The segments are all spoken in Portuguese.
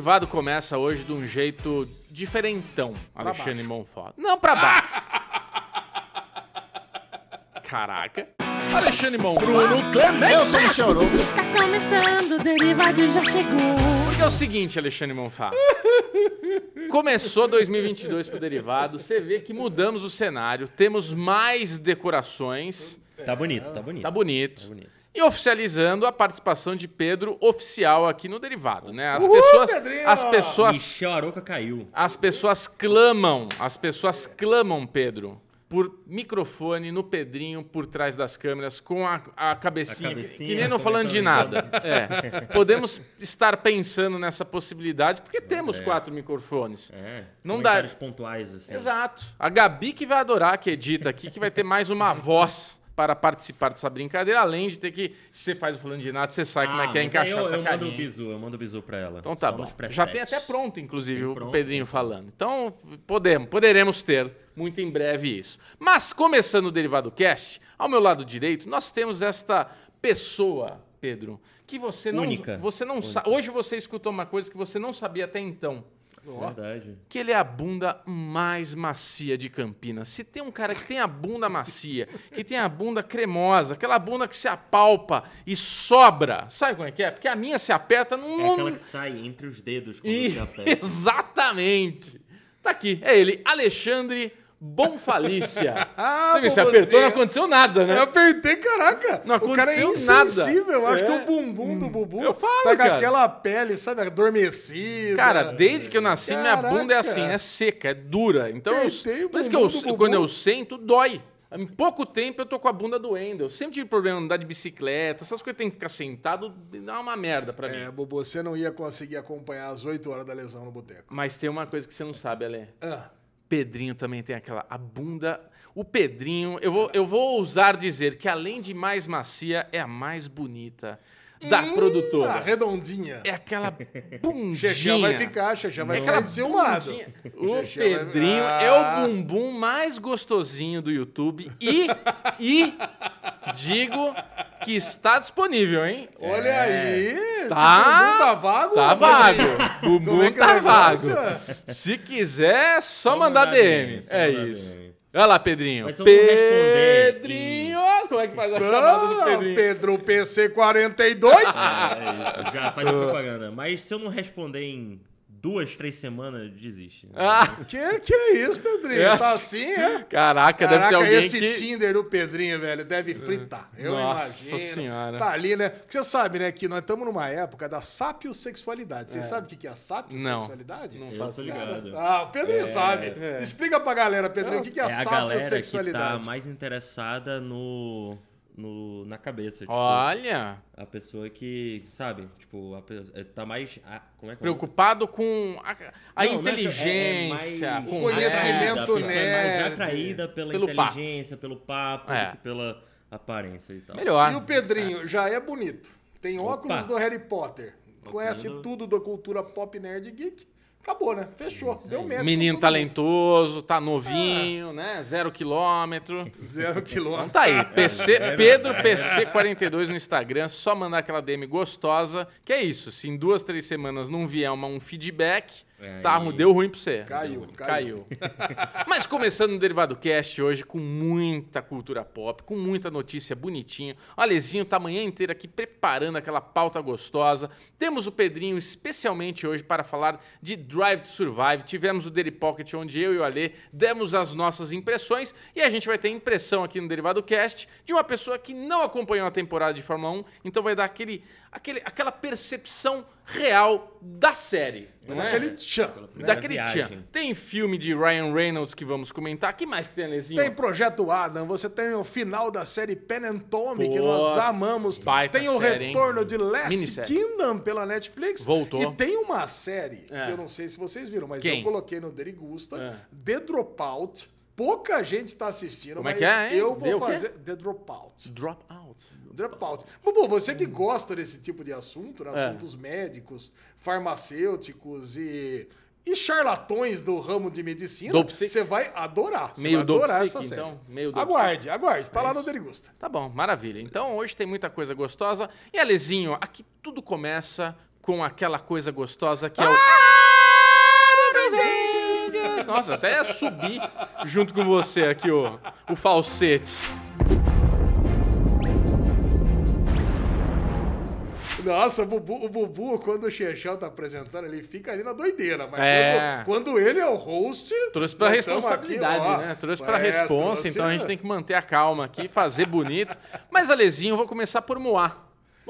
derivado começa hoje de um jeito diferentão, Alexandre Monfort. Não pra baixo. Caraca. Alexandre Monfort. Bruno Clemente. Eu sou o Michel Arouca. Está começando, o Derivado já chegou. Porque é o seguinte, Alexandre Monfá. Começou 2022 pro Derivado, você vê que mudamos o cenário, temos mais decorações, Tá bonito, tá bonito. tá bonito. Tá bonito. E oficializando a participação de Pedro oficial aqui no Derivado, né? As pessoas, Pedrinho! as pessoas, Michel Aroca caiu. as pessoas clamam, as pessoas clamam, Pedro, por microfone no Pedrinho por trás das câmeras com a, a cabecinha, A que- cabecinha que nem não falando de nada. É. Podemos estar pensando nessa possibilidade porque temos quatro microfones. É. Não dá. comentários pontuais, assim. Exato. A Gabi que vai adorar que edita aqui, que vai ter mais uma voz para participar dessa brincadeira, além de ter que, se você faz o falando de nada, você sabe como é que é Ah, encaixar eu, essa eu mando o carinha. bizu, eu mando o bizu pra ela. Então tá Só bom. Já tem até pronto, inclusive, Tem o pronto, Pedrinho falando. Então, podemos, poderemos ter muito em breve isso. Mas, começando o Derivado Cast, ao meu lado direito, nós temos esta pessoa, Pedro, que você não... Única. Você não sa- Hoje você escutou uma coisa que você não sabia até então. Verdade. Que ele é a bunda mais macia de Campinas. Se tem um cara que tem a bunda macia, que tem a bunda cremosa, aquela bunda que se apalpa e sobra, sabe como é que é? Porque a minha se aperta num... É aquela que sai entre os dedos quando Ih, você aperta. Exatamente. Tá aqui, é ele, Alexandre Bonfalícia. Ah, Você bobozinho. apertou, não aconteceu nada, né? Eu apertei, caraca. Não o cara é aconteceu nada. insensível. Eu acho É. que o bumbum do Bubu Eu falo, tá com cara. aquela pele, sabe, adormecida. Cara, desde que eu nasci, minha Caraca. bunda é assim, é seca, é dura. Então, eu, Apertei por isso que eu, quando eu sento, dói. Em pouco tempo eu tô com a bunda doendo. Eu sempre tive problema de andar de bicicleta, essas coisas tem que ficar sentado, dá uma merda pra mim. É, Bubu, você não ia conseguir acompanhar as 8 horas da lesão no boteco. Mas tem uma coisa que você não sabe, Ale. Ah, Pedrinho também tem aquela a bunda. O Pedrinho, eu vou, eu vou ousar dizer que além de mais macia, é a mais bonita da Hum, produtora. a redondinha. É aquela Xexé bundinha. vai ficar, Xexé vai É ficar enciumado. O Xexé vai- Pedrinho Ah. é o bumbum mais gostosinho do YouTube e, e digo que está disponível, hein? Olha aí, esse Tá, bumbum tá vago? Tá ô, vago. Pedrinho? Bumbum é é tá vago. Se quiser, é só, Só mandar, DM. DM, é mandar isso. DM. Olha lá, Pedrinho. Mas se eu não responder Pedrinho, como é que faz a chamada do Ah, Pedrinho. Pedro PC42. Ah, é isso. Já faz a propaganda. Mas se eu não responder em duas, três semanas, desiste. Ah, que que é isso, Pedrinho? É Tá assim. é? caraca, deve ter Caraca, alguém esse que... Tinder do Pedrinho, velho, deve fritar. Eu Nossa imagino. Senhora. Tá ali, né? Porque você sabe, né, que nós estamos numa época da sapiosexualidade. Você sabe o que é a sapiosexualidade? Não Eu faço tô ligado. Ah, o Pedrinho sabe. É. Explica pra galera, Pedrinho, o que é a É a galera que tá sapiosexualidade? mais interessada no, no, na cabeça. Tipo, Olha, a pessoa que, sabe, tipo, a pessoa, é, tá mais... a- como é que é? preocupado com a, a Não, não é inteligência, é- é mais com conhecimento pessoa é mais nerd. atraída pela Pelo papo. inteligência, pelo papo, É. do que pela aparência e tal. Melhor. E o Pedrinho já é bonito. Tem óculos do Harry Potter. Conhece do- tudo da cultura pop nerd geek. Acabou, né? Fechou. Deu match. com Menino talentoso, tá novinho, né? Zero quilômetro. Zero quilômetro. Então tá aí, PC, É, Pedro PC42 no Instagram, só mandar aquela DM gostosa, que é isso, se em duas, três semanas não vier uma, um feedback, É, tá, aí- deu ruim pra você. Caiu, Caiu. Mas começando o Derivado Cast hoje com muita cultura pop, com muita notícia bonitinha. O Alezinho tá a manhã inteira aqui preparando aquela pauta gostosa. Temos o Pedrinho especialmente hoje para falar de Drive to Survive. Tivemos o Daily Pocket onde eu e o Ale demos as nossas impressões e a gente vai ter impressão aqui no Derivado Cast de uma pessoa que não acompanhou a temporada de Fórmula 1, então vai dar aquele, aquele, aquela percepção real da série. não é? Daquele tchan. né? Daquele viagem. tchan. Tem filme de Ryan Reynolds que vamos comentar. que mais que tem, Alezinho? Tem Projeto Adam, você tem o final da série Pen and Tommy, que nós amamos. baita Tem o série, hein? retorno de Last Minissérie. Kingdom pela Netflix. Voltou. E tem uma série, É. que eu não sei se vocês viram, mas Quem? eu coloquei no Derigusta, É. The Dropout. Pouca gente tá assistindo, Como é mas que é, hein? eu vou quê? fazer The Dropout. Drop Out. Dropout. Bubu, você que gosta desse tipo de assunto, né? É. assuntos médicos, farmacêuticos e, e charlatões do ramo de medicina, você vai adorar. Você Meio vai adorar essa série. então? Meio aguarde, aguarde. Tá É lá isso. no Derigusta. Tá bom, maravilha. Então hoje tem muita coisa gostosa. E Alezinho, aqui tudo começa com aquela coisa gostosa que é o. Nossa, até subir junto com você aqui o, o falsete. Nossa, o Bubu, o Bubu, quando o Chechel tá apresentando, ele fica ali na doideira. Mas É. quando, quando ele é o host. Trouxe pra responsabilidade, aqui, né? Trouxe pra É, responsa, trouxe- então a gente tem que manter a calma aqui, fazer bonito. Mas, Alezinho, eu vou começar por Moá.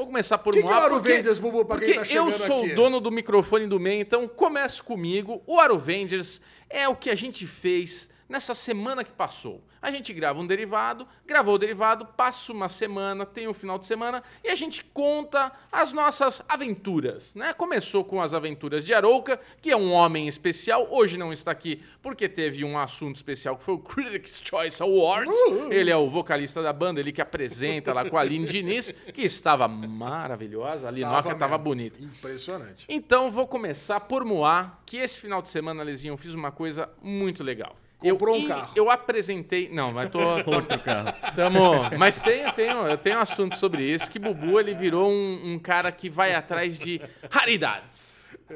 Vou começar por Que que Moá. é o porque, Aruvengers, Bubu, pra quem porque tá eu sou aqui? o dono do microfone do meio, então começo comigo. O Aruvengers é o que a gente fez nessa semana que passou. A gente grava um derivado, gravou o derivado, passa uma semana, tem um final de semana e a gente conta as nossas aventuras, né? Começou com as aventuras de Arouca, que é um homem especial, hoje não está aqui porque teve um assunto especial que foi o Critics' Choice Awards. Ele é o vocalista da banda, ele que apresenta lá com a Aline Diniz, que estava maravilhosa, a Linoca estava bonita. Impressionante. Então vou começar por Moá, que esse final de semana, Lezinho, eu fiz uma coisa muito legal. Comprou eu, um carro. Eu apresentei. Não, mas tô. Outro carro. Tamo, mas tem, tem, eu tenho um assunto sobre isso, que Bubu ele virou um, um cara que vai atrás de raridades.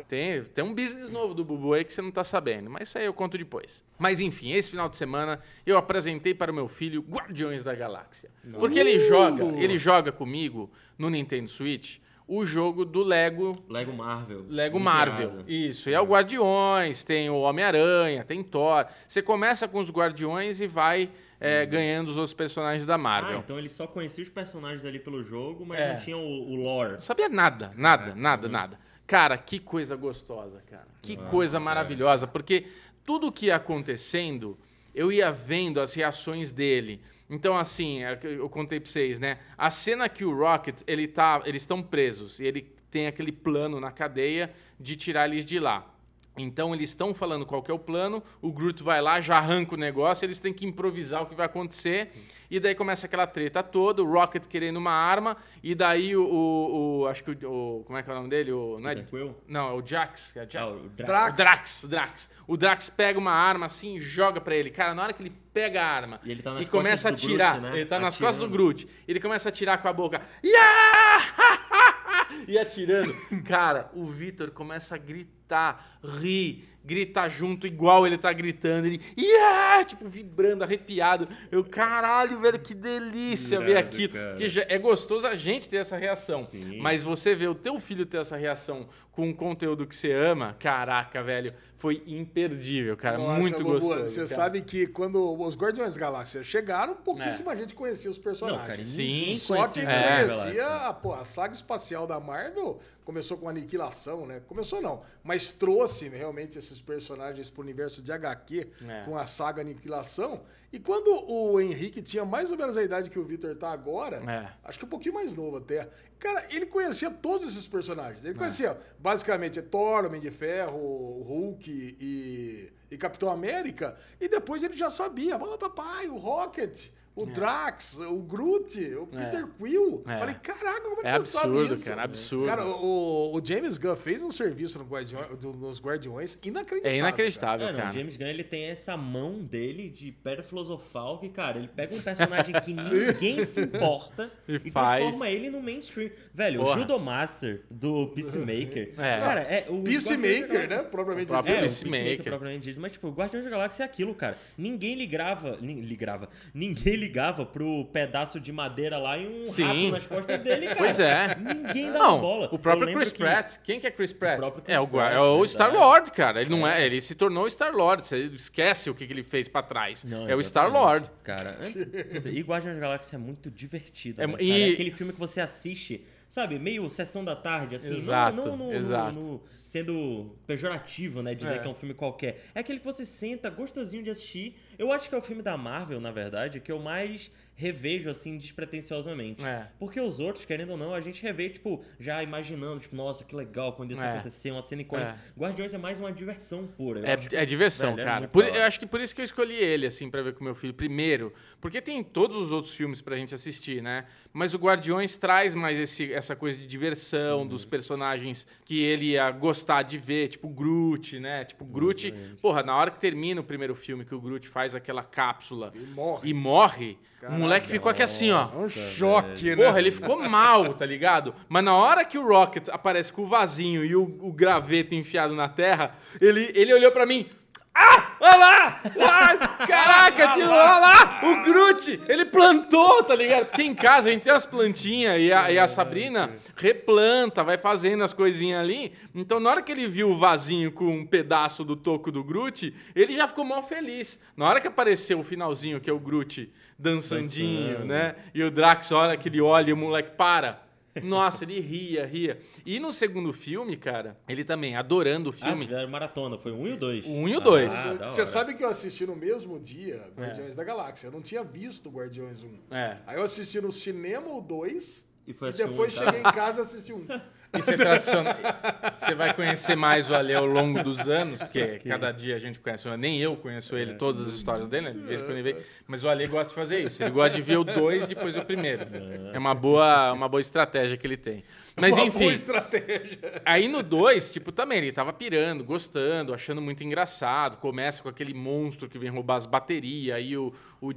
Tem, tem um business novo do Bubu aí que você não tá sabendo, mas isso aí eu conto depois. Mas enfim, esse final de semana eu apresentei para o meu filho Guardiões da Galáxia. Porque ele joga, ele joga comigo no Nintendo Switch o jogo do Lego Lego Marvel. Lego Marvel. Isso. E é o Guardiões, tem o Homem-Aranha, tem Thor. Você começa com os Guardiões e vai é, ganhando os outros personagens da Ah, Marvel. então ele só conhecia os personagens ali pelo jogo, mas É. não tinha o, o lore. Não sabia nada, nada, nada, nada. Cara, que coisa gostosa, cara. Que coisa maravilhosa. Porque tudo que ia acontecendo, eu ia vendo as reações dele. Então, assim, é eu contei pra vocês, né? A cena que o Rocket, ele tá, eles estão presos. E ele tem aquele plano na cadeia de tirar eles de lá. Então eles estão falando qual que é o plano, o Groot vai lá, já arranca o negócio, eles têm que improvisar o que vai acontecer, e daí começa aquela treta toda, o Rocket querendo uma arma, e daí o, o- o- acho que o, o- como é que é o nome dele? O, não, é, não, é o Jax. É o Jax. Ah, o Drax. Drax. O Drax, Drax. O Drax pega uma arma assim e joga pra ele. Cara, na hora que ele pega a arma E ele tá nas começa a atirar, Groot, né? ele tá nas costas do Atirando. Groot. Ele começa a atirar com a boca. Yeah! e atirando. Cara, o Vitor começa a gritar, rir, gritar junto igual ele tá gritando. Ele, yeah! tipo, vibrando, arrepiado. Eu, caralho, velho, que delícia ver aquilo. cara. Porque já é gostoso a gente ter essa reação. Sim. Mas você ver o teu filho ter essa reação com um conteúdo que você ama, caraca, velho, foi imperdível, cara. Nossa, muito gostoso. Você cara. sabe que quando os Guardiões Galáxia chegaram, pouquíssima gente conhecia os Não, personagens. cara, Sim, Só quem da conhecia Galáxia. a, pô, a saga espacial da Marvel começou com aniquilação, né? Começou não, mas trouxe realmente esses personagens pro universo de HQ É. com a saga Aniquilação. E quando o Henrique tinha mais ou menos a idade que o Victor tá agora, É. acho que um pouquinho mais novo até, cara, ele conhecia todos esses personagens. É. Ele conhecia basicamente Thor, Homem de Ferro, Hulk e, e Capitão América. E depois ele já sabia, oh, papai, o Rocket. O Drax, o Groot, o Peter Quill. É. Falei, caraca, como é que É você sabe absurdo, isso? cara, absurdo. Cara, o, o James Gunn fez um serviço no Guardiões, do- nos Guardiões inacreditável. É inacreditável, É, não, cara. o James Gunn ele tem essa mão dele de pedra filosofal que, cara, ele pega um personagem que ninguém se importa E e, faz. transforma ele no mainstream. Velho, Porra. o Judomaster do Peacemaker. É. Cara, é o Peacemaker, Galáxia- né? Propriamente O próprio dito. É, Peacemaker. o Peacemaker propriamente dito. Mas, tipo, o Guardiões da Galáxia é aquilo, cara. Ninguém ligava... nin- ligava. Ninguém ligava pro pedaço de madeira lá e um Sim. rato nas costas dele, cara. Pois é. Ninguém dava Não, bola. o próprio Chris que- Pratt. Quem que é Chris Pratt? próprio Chris é o, Pratt, é o. Star-Lord, cara. Ele não é, ele se tornou o Star-Lord. Você esquece o que, que ele fez pra trás. Não, é o Star-Lord. Cara, e Guardiões da Galáxia é muito divertido. É né, e- É aquele filme que você assiste, sabe, meio sessão da tarde, assim, não- Exato, não, no- no- exato. no- sendo pejorativo, né, dizer É. que é um filme qualquer. É aquele que você senta, gostosinho de assistir. Eu acho que é o filme da Marvel, na verdade, que eu mais revejo, assim, despretensiosamente. É. Porque os outros, querendo ou não, a gente revê, tipo, já imaginando, tipo, nossa, que legal quando isso É. acontecer, uma cena icônica. É. Guardiões é mais uma diversão pura. acho que- É, é diversão, velho, é cara. Por- eu acho que por isso que eu escolhi ele, assim, pra ver com meu filho. Primeiro, porque tem todos os outros filmes pra gente assistir, né? Mas o Guardiões traz mais esse- essa coisa de diversão, Uhum. dos personagens que ele ia gostar de ver, tipo Groot, né? Tipo, Groot, porra, na hora que termina o primeiro filme, que o Groot faz aquela cápsula E morre. e morre, Caralho, moleque ficou aqui assim, ó. É um choque, né? Porra, ele ficou mal, tá ligado? Mas na hora que o Rocket aparece com o vasinho e o, o graveto enfiado na terra, ele, ele olhou pra mim. Ah! Olha lá! Ah, caraca, tio, olha lá! O Groot! Ele plantou, tá ligado? Porque em casa a gente tem as plantinhas e a, e a Sabrina replanta, vai fazendo as coisinhas ali. Então, na hora que ele viu o vasinho com um pedaço do toco do Groot, ele já ficou mal feliz. Na hora que apareceu o finalzinho, que é o Groot dançandinho, Dançando. né? E o Drax olha que ele olha e o moleque para. Nossa, ele ria, ria. E no segundo filme, cara, ele também, adorando o Ah, filme. fizeram maratona. Foi 1 e o 2. O um e o dois. Ah, Você sabe que eu assisti no mesmo dia Guardiões da Galáxia. Eu não tinha visto Guardiões 1. É. Aí eu assisti no cinema o 2 E e, um depois em casa. cheguei em casa e assisti um. Isso é tradicional. Você vai conhecer mais o Ale ao longo dos anos, porque cada dia a gente conhece. Nem eu conheço ele, todas as histórias dele, né? De vez quando ele vem. Mas o Ale gosta de fazer isso. Ele gosta de ver o dois e depois o primeiro. É uma boa, uma boa estratégia que ele tem. Mas Uma enfim. boa estratégia. Aí no 2, tipo, também, ele tava pirando, gostando, achando muito engraçado. Começa com aquele monstro que vem roubar as baterias, aí o, o, o,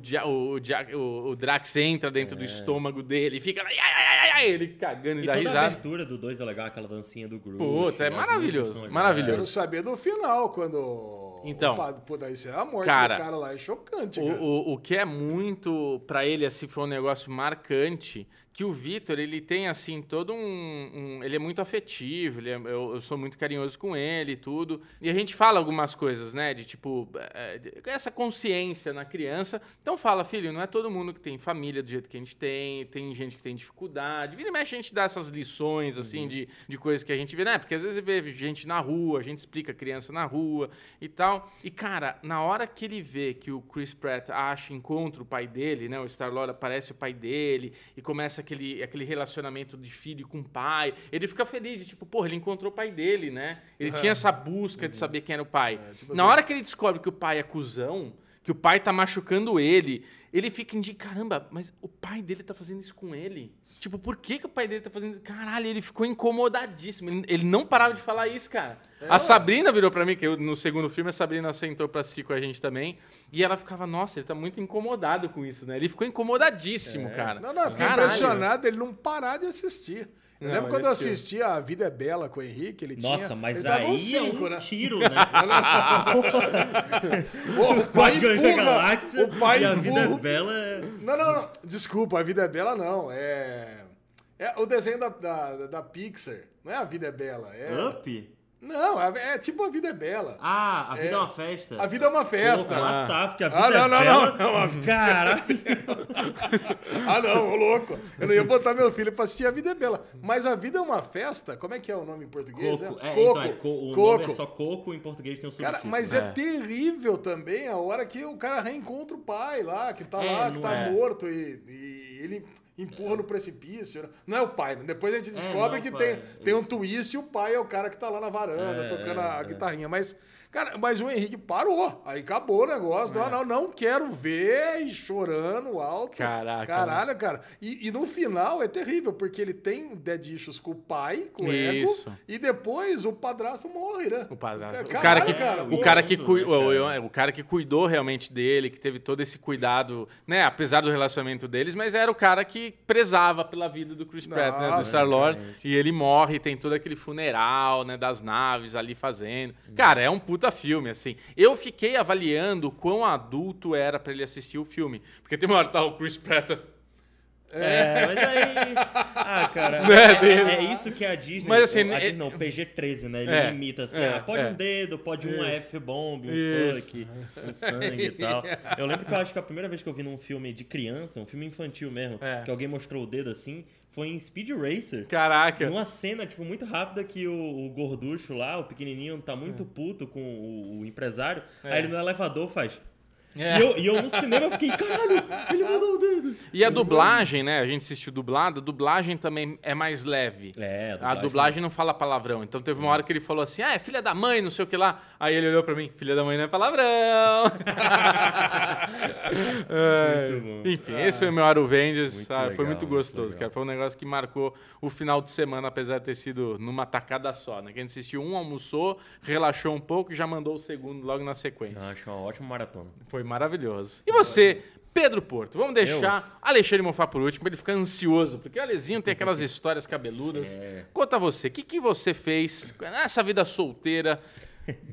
o, o- o Drax entra dentro do estômago dele e fica lá, ai, ai, ai, ai, ele cagando e, E dá toda a risada. abertura do 2 é legal, aquela dancinha do Groot. Puta, é maravilhoso, maravilhoso. Quero saber do final, quando. Então. Opa, pô, daí isso é a morte Cara, do cara lá. É chocante, O, cara. o, o que é muito, pra ele, assim, foi um negócio marcante, que o Vitor, ele tem, assim, todo um, um- Ele é muito afetivo, é- eu, eu sou muito carinhoso com ele e tudo. E a gente fala algumas coisas, né, de tipo, é, de- essa consciência na criança. Então fala, filho, não é todo mundo que tem família do jeito que a gente tem, tem gente que tem dificuldade. Vira e mexe, a gente dá essas lições, assim, de, de coisas que a gente vê, né? Porque às vezes vê gente na rua, a gente explica a criança na rua e tal. E, cara, na hora que ele vê que o Chris Pratt acha, encontra o pai dele, né? O Star-Lord aparece o pai dele e começa aquele, aquele relacionamento de filho com pai. Ele fica feliz, de, tipo, porra, ele encontrou o pai dele, né? Ele tinha essa busca de saber quem era o pai. tipo na assim- hora que ele descobre que o pai é cuzão, que o pai tá machucando ele, ele fica de caramba, mas o pai dele tá fazendo isso com ele? Tipo, por que, que o pai dele tá fazendo Caralho, ele ficou incomodadíssimo. Ele, ele não parava de falar isso, cara. a Sabrina virou pra mim, que eu- no segundo filme a Sabrina sentou pra assistir com a gente também, e ela ficava, nossa, ele tá muito incomodado com isso, né? Ele ficou incomodadíssimo, cara. Não, não, eu fiquei Caralho. impressionado ele não parar de assistir. Eu Não, lembro quando eu assisti A Vida é Bela com o Henrique, ele tinha. Nossa, mas ele aí cinco, é um né? tiro, né? O pai empurra, Galáxia o pai e a vida é bela é... Não, não, não. Desculpa, A Vida é Bela não. É. É o desenho da, da, da Pixar. Não é A Vida é Bela. É... Up? Não, é, é tipo A Vida é Bela. Ah, a vida é, É. uma festa. A vida é uma festa. Ah, tá, porque a vida Ah, não, é não, bela. não, não, vida- Caralho. Ah, não, ô louco. Eu não ia botar meu filho pra assistir A Vida é Bela. Mas A Vida é uma festa? Como é que é o nome em português? Coco. É? É, então, é co- o nome é só Coco, em português tem o Cara, subtítulo. mas É. é. terrível também a hora que o cara reencontra o pai lá, que tá É, lá, que não tá é. morto e, e ele empurra no precipício. né? Não é o pai, né? depois a gente descobre não, que pai, tem, é tem um twist e o pai é o cara que tá lá na varanda É, tocando é, a é. guitarrinha. Mas, cara, mas o Henrique parou. Aí acabou o negócio. É. Não, não, não quero ver e chorando alto. Caraca, Caralho, cara. E, e no final é terrível, porque ele tem dead issues com o pai, com o Isso. ego, e depois o padrasto morre, né? O padrasto. O Caralho, cara que, cara, o, cara que né, o- cara? o- o cara que cuidou realmente dele, que teve todo esse cuidado, né? Apesar do relacionamento deles, mas era o cara que prezava pela vida do Chris Pratt, né? Do Nossa, Star-Lord. E ele morre, tem todo aquele funeral, né? Das naves ali fazendo. Cara, é um puta filme, assim. Eu fiquei avaliando quão adulto era pra ele assistir o filme. Porque tem uma hora que tá o Chris Pratt... É, mas aí. Ah, cara. Né, É, é isso que a Disney. Mas, assim, a é- Disney não, PG-13, né? Ele É, limita assim. é, ah, pode é. um dedo, pode um F-bomb, um Isso. fuck, um sangue e tal. Eu lembro que eu acho que a primeira vez que eu vi num filme de criança, um filme infantil mesmo, É. que alguém mostrou o dedo assim, foi em Speed Racer. Caraca. Numa cena, tipo, muito rápida que o, o gorducho lá, o pequenininho, tá muito puto com o, o empresário. É. Aí ele no elevador faz... É. E, eu, e eu no cinema fiquei, caralho, ele mandou o dedo. E a dublagem, né? A gente assistiu dublado, a dublagem também é mais leve. É, A dublagem não fala palavrão. Então teve uma hora que ele falou assim: ah, é filha da mãe, não sei o que lá. Aí ele olhou pra mim: filha da mãe não é palavrão. É, Muito bom. Enfim, esse foi o meu Aro Vendes. Muito Ah, foi muito muito gostoso, legal. cara. Foi um negócio que marcou o final de semana, apesar de ter sido numa tacada só. Né? Que a gente assistiu um, almoçou, relaxou um pouco e já mandou o segundo logo na sequência. Eu acho uma ótima maratona. Foi maravilhoso. E você, Pedro Porto. Vamos deixar Alexandre Mofá por último, pra ele ficar ansioso, porque o Alezinho tem aquelas histórias cabeludas. É. Conta você, o que, que você fez nessa vida solteira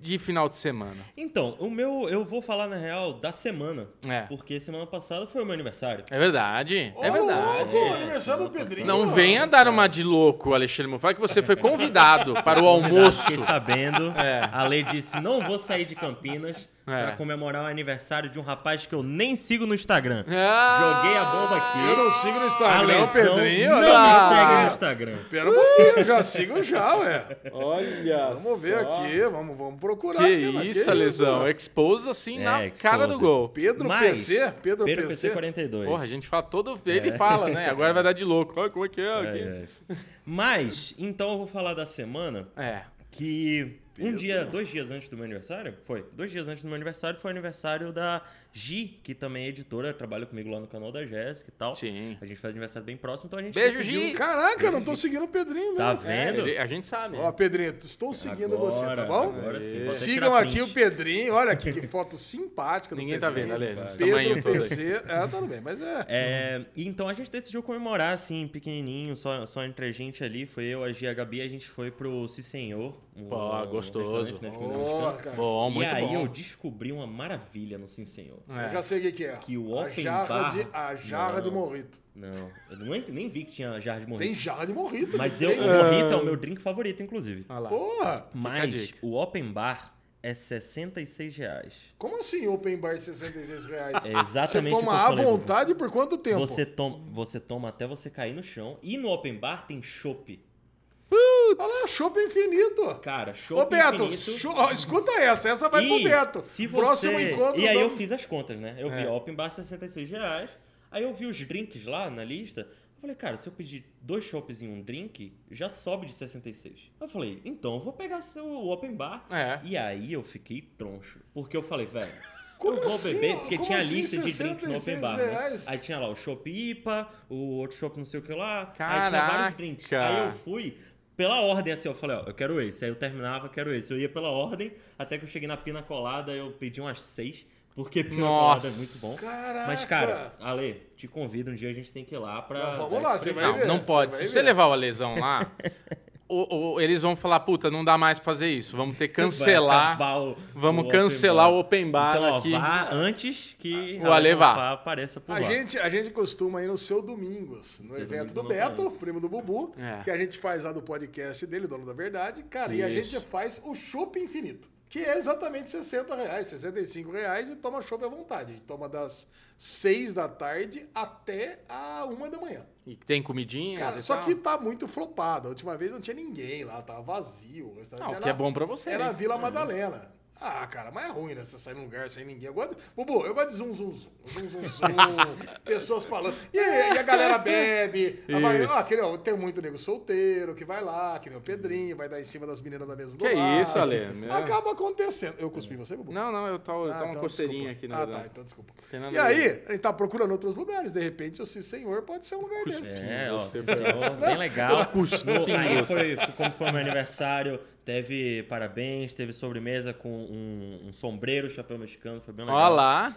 de final de semana? Então, o meu, eu vou falar na real da semana. É. Porque semana passada foi o meu aniversário. É verdade, é Ô, verdade. louco, aniversário do Pedrinho. Não venha dar uma de louco, Alexandre Mofá, que você foi convidado para o almoço. Fiquei sabendo. É. A lei disse: não vou sair de Campinas É. pra comemorar o aniversário de um rapaz que eu nem sigo no Instagram. Ah! Joguei a bomba aqui. Eu não sigo no A Instagram, lesão o Pedrinho. não Ah. me segue no Instagram. Pera um pouquinho, eu já sigo já, ué. Olha Vamos ver aqui, vamos, vamos procurar. Que aqui, isso, Alesão. Expose assim É, na expose. cara do gol. Pedro Mas- PC? Pedro, Pedro PC? PC 42. Porra, a gente fala todo. Ele fala, né? Agora vai dar de louco. Olha como é que é aqui. É, é. Mas, então eu vou falar da semana É. que um dia, dois dias antes do meu aniversário, foi, dois dias antes do meu aniversário, foi o aniversário da Gi, que também é editora, trabalha comigo lá no canal da Jéssica e tal. Sim. A gente faz aniversário bem próximo, então a gente Beijo, decidiu- Gi. Caraca, eu não tô seguindo o Pedrinho, Tá mesmo. vendo? É, a gente sabe. Ó, Pedrinho, estou seguindo Agora, você, tá bom? agora sim, Sigam aqui print. o Pedrinho. Olha aqui que foto simpática do Ninguém tá Pedrinho. vendo, Ale. Pedro tamanho todo aí. PC. É, tudo bem, mas é. É, então a gente decidiu comemorar, assim, pequenininho, só, só entre a gente ali. Foi eu, a Gia e a Gabi, a gente foi pro Si Senhor. um- Pô, um gostoso. restaurante, né, Ó, mexicana. cara. Bom, e muito aí bom. eu descobri uma maravilha no Sim Senhor. É. Eu já sei o que, que é. Que o a open jarra bar- de A jarra Não. de morrito. Não, eu nem, nem vi que tinha jarra de morrito. Tem jarra de morrito. Mas eu, o morrito é o meu drink favorito, inclusive. Olha lá. Porra! Mas o open bar é 66 reais. Como assim open bar 66 reais? É exatamente Você toma à vontade por quanto tempo? Você toma, você toma até você cair no chão. E no open bar tem chopp. Olha lá, chopp infinito. Cara, chopp Ô, Beto, infinito. ó, escuta essa. Essa vai pro E Beto. Se você... Próximo encontro. E aí da- eu fiz as contas, né? Eu vi É. open bar 66 reais. Aí eu vi os drinks lá na lista. Eu falei, cara, se eu pedir dois chopps e um drink, já sobe de 66. Eu falei, então eu vou pegar o open bar. É. E aí eu fiquei troncho. Porque eu falei, velho, Como eu vou assim? beber, porque Como tinha a assim lista de drinks no 66 open bar. Né? Aí tinha lá o chopp IPA, o outro chopp não sei o que lá. Aí tinha Caraca! vários drinks. Aí eu fui pela ordem, assim, eu falei, ó, eu quero esse. Aí eu terminava, quero esse. Eu ia pela ordem, até que eu cheguei na pina colada, eu pedi umas seis. Porque pina colada é muito bom. Caraca! Mas, cara, Ale, te convido um dia a gente tem que ir lá pra. Não, vamos lá, você vai ver. Não, não pode. você Se você levar o lesão lá, o- o- eles vão falar, puta, não dá mais pra fazer isso. Vamos ter que cancelar. O- Vamos o cancelar open o open bar Então, ó, aqui. vá antes que O Ale vá. Apareça por A lá. gente, a gente costuma ir no seu Domingos, no Seu evento Domingos do Beto, primo do Bubu, É. que a gente faz lá do podcast dele, Dono da Verdade. Cara, e a Isso. gente faz o chopp infinito, que é exatamente 60 reais, 65 reais e toma chopp à vontade. A gente toma das 6 da tarde até a 1 da manhã. E tem comidinha. Cara, só que tá muito flopado. A última vez não tinha ninguém lá, tava vazio. O Não, o que é bom pra vocês. Era a Vila Madalena. Ah, cara, mas é ruim, né? Você sair num lugar sem ninguém. Eu gosto... Bubu, eu gosto de zum, zum, zum. Zum, zum, zum. pessoas falando. E, e a galera bebe. Vai- Isso. ah, que nem, ó, tem muito nego solteiro que vai lá, que nem o Pedrinho, vai dar em cima das meninas da mesa do Que lado. isso, Ale? Acaba acontecendo. Eu cuspi você, Bubu? Não, não, eu tô, Ah, tá uma então, coceirinha aqui na Ah, verdade. tá, então desculpa. Tem nada E aí, gente tá procurando outros lugares. De repente, o Sim Senhor pode ser um lugar desse. É, ó, bem legal. Cuspindo. No- Aí foi, foi- como foi meu aniversário, teve parabéns, teve sobremesa com um, um sombreiro, chapéu mexicano, foi bem legal. Olha lá.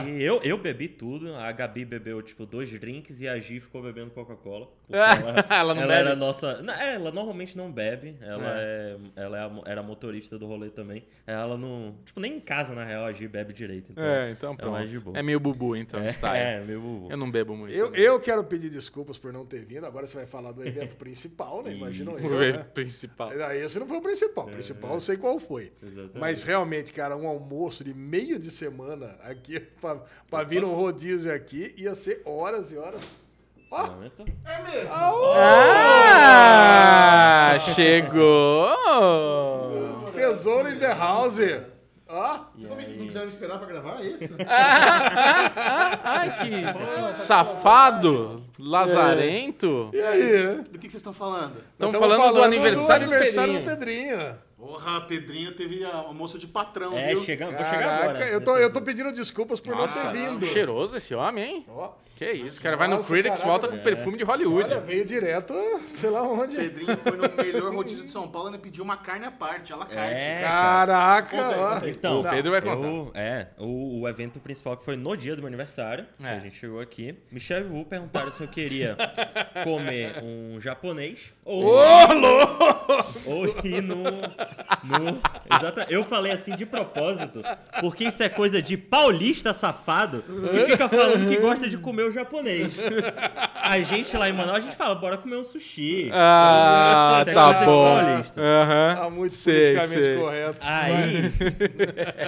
Aí eu, eu bebi tudo, a Gabi bebeu tipo dois drinks e a Gi ficou bebendo Coca-Cola. porque Ela não bebe? era nossa. Não, é, ela normalmente não bebe. Ela, é. ela é a mo- era motorista do rolê também. Ela não. Tipo, nem em casa, na real, a Gi bebe direito. Então, É, então é pronto. boa. É meio bubu, então, é, style. é, meu bubu. Eu não bebo muito. Eu, eu quero pedir desculpas por não ter vindo. Agora você vai falar do evento principal, né? Imagina O eu, evento né? principal. Aí esse não foi o principal. O principal eu sei qual foi. Exatamente. Mas realmente, cara, um almoço de meio de semana aqui, pra, pra vir um rodízio aqui, ia ser horas e horas. Ó, Momento. Ah, chegou! tesouro in the house. Ó, Vocês não, não quiseram me esperar pra gravar é isso? Ai, que safado, lazarento. e aí? Do que, que vocês estão falando? Estão Tamo falando, do aniversário do, aniversário Pedrinho. do Pedrinho. Porra, Pedrinho teve a almoço de patrão, É, viu? chegamos, vou chegar agora. Eu tô, eu tô pedindo desculpas por Nossa, não ter vindo. cheiroso esse homem, hein? Ó, Que isso, o cara vai no Critics, caraca. volta com perfume de Hollywood. olha, veio direto, sei lá onde. Pedrinho foi no melhor rodízio de São Paulo e pediu uma carne à parte, à la carte. É, Caraca, Conta aí, ó. conta aí. Então, O Pedro vai contar. eu- é, o, o evento principal que foi no dia do meu aniversário, que É. a gente chegou aqui. Michel e Wu perguntaram se eu queria comer um japonês ou, ou ir no, no... Exata, eu falei assim de propósito, porque isso é coisa de paulista safado que fica falando que gosta de comer o japonês. A gente lá em Manaus, a gente fala, bora comer um sushi. Ah, Isso é tá bom. Aham. Tá muito Sei, politicamente sei. correto. Aí,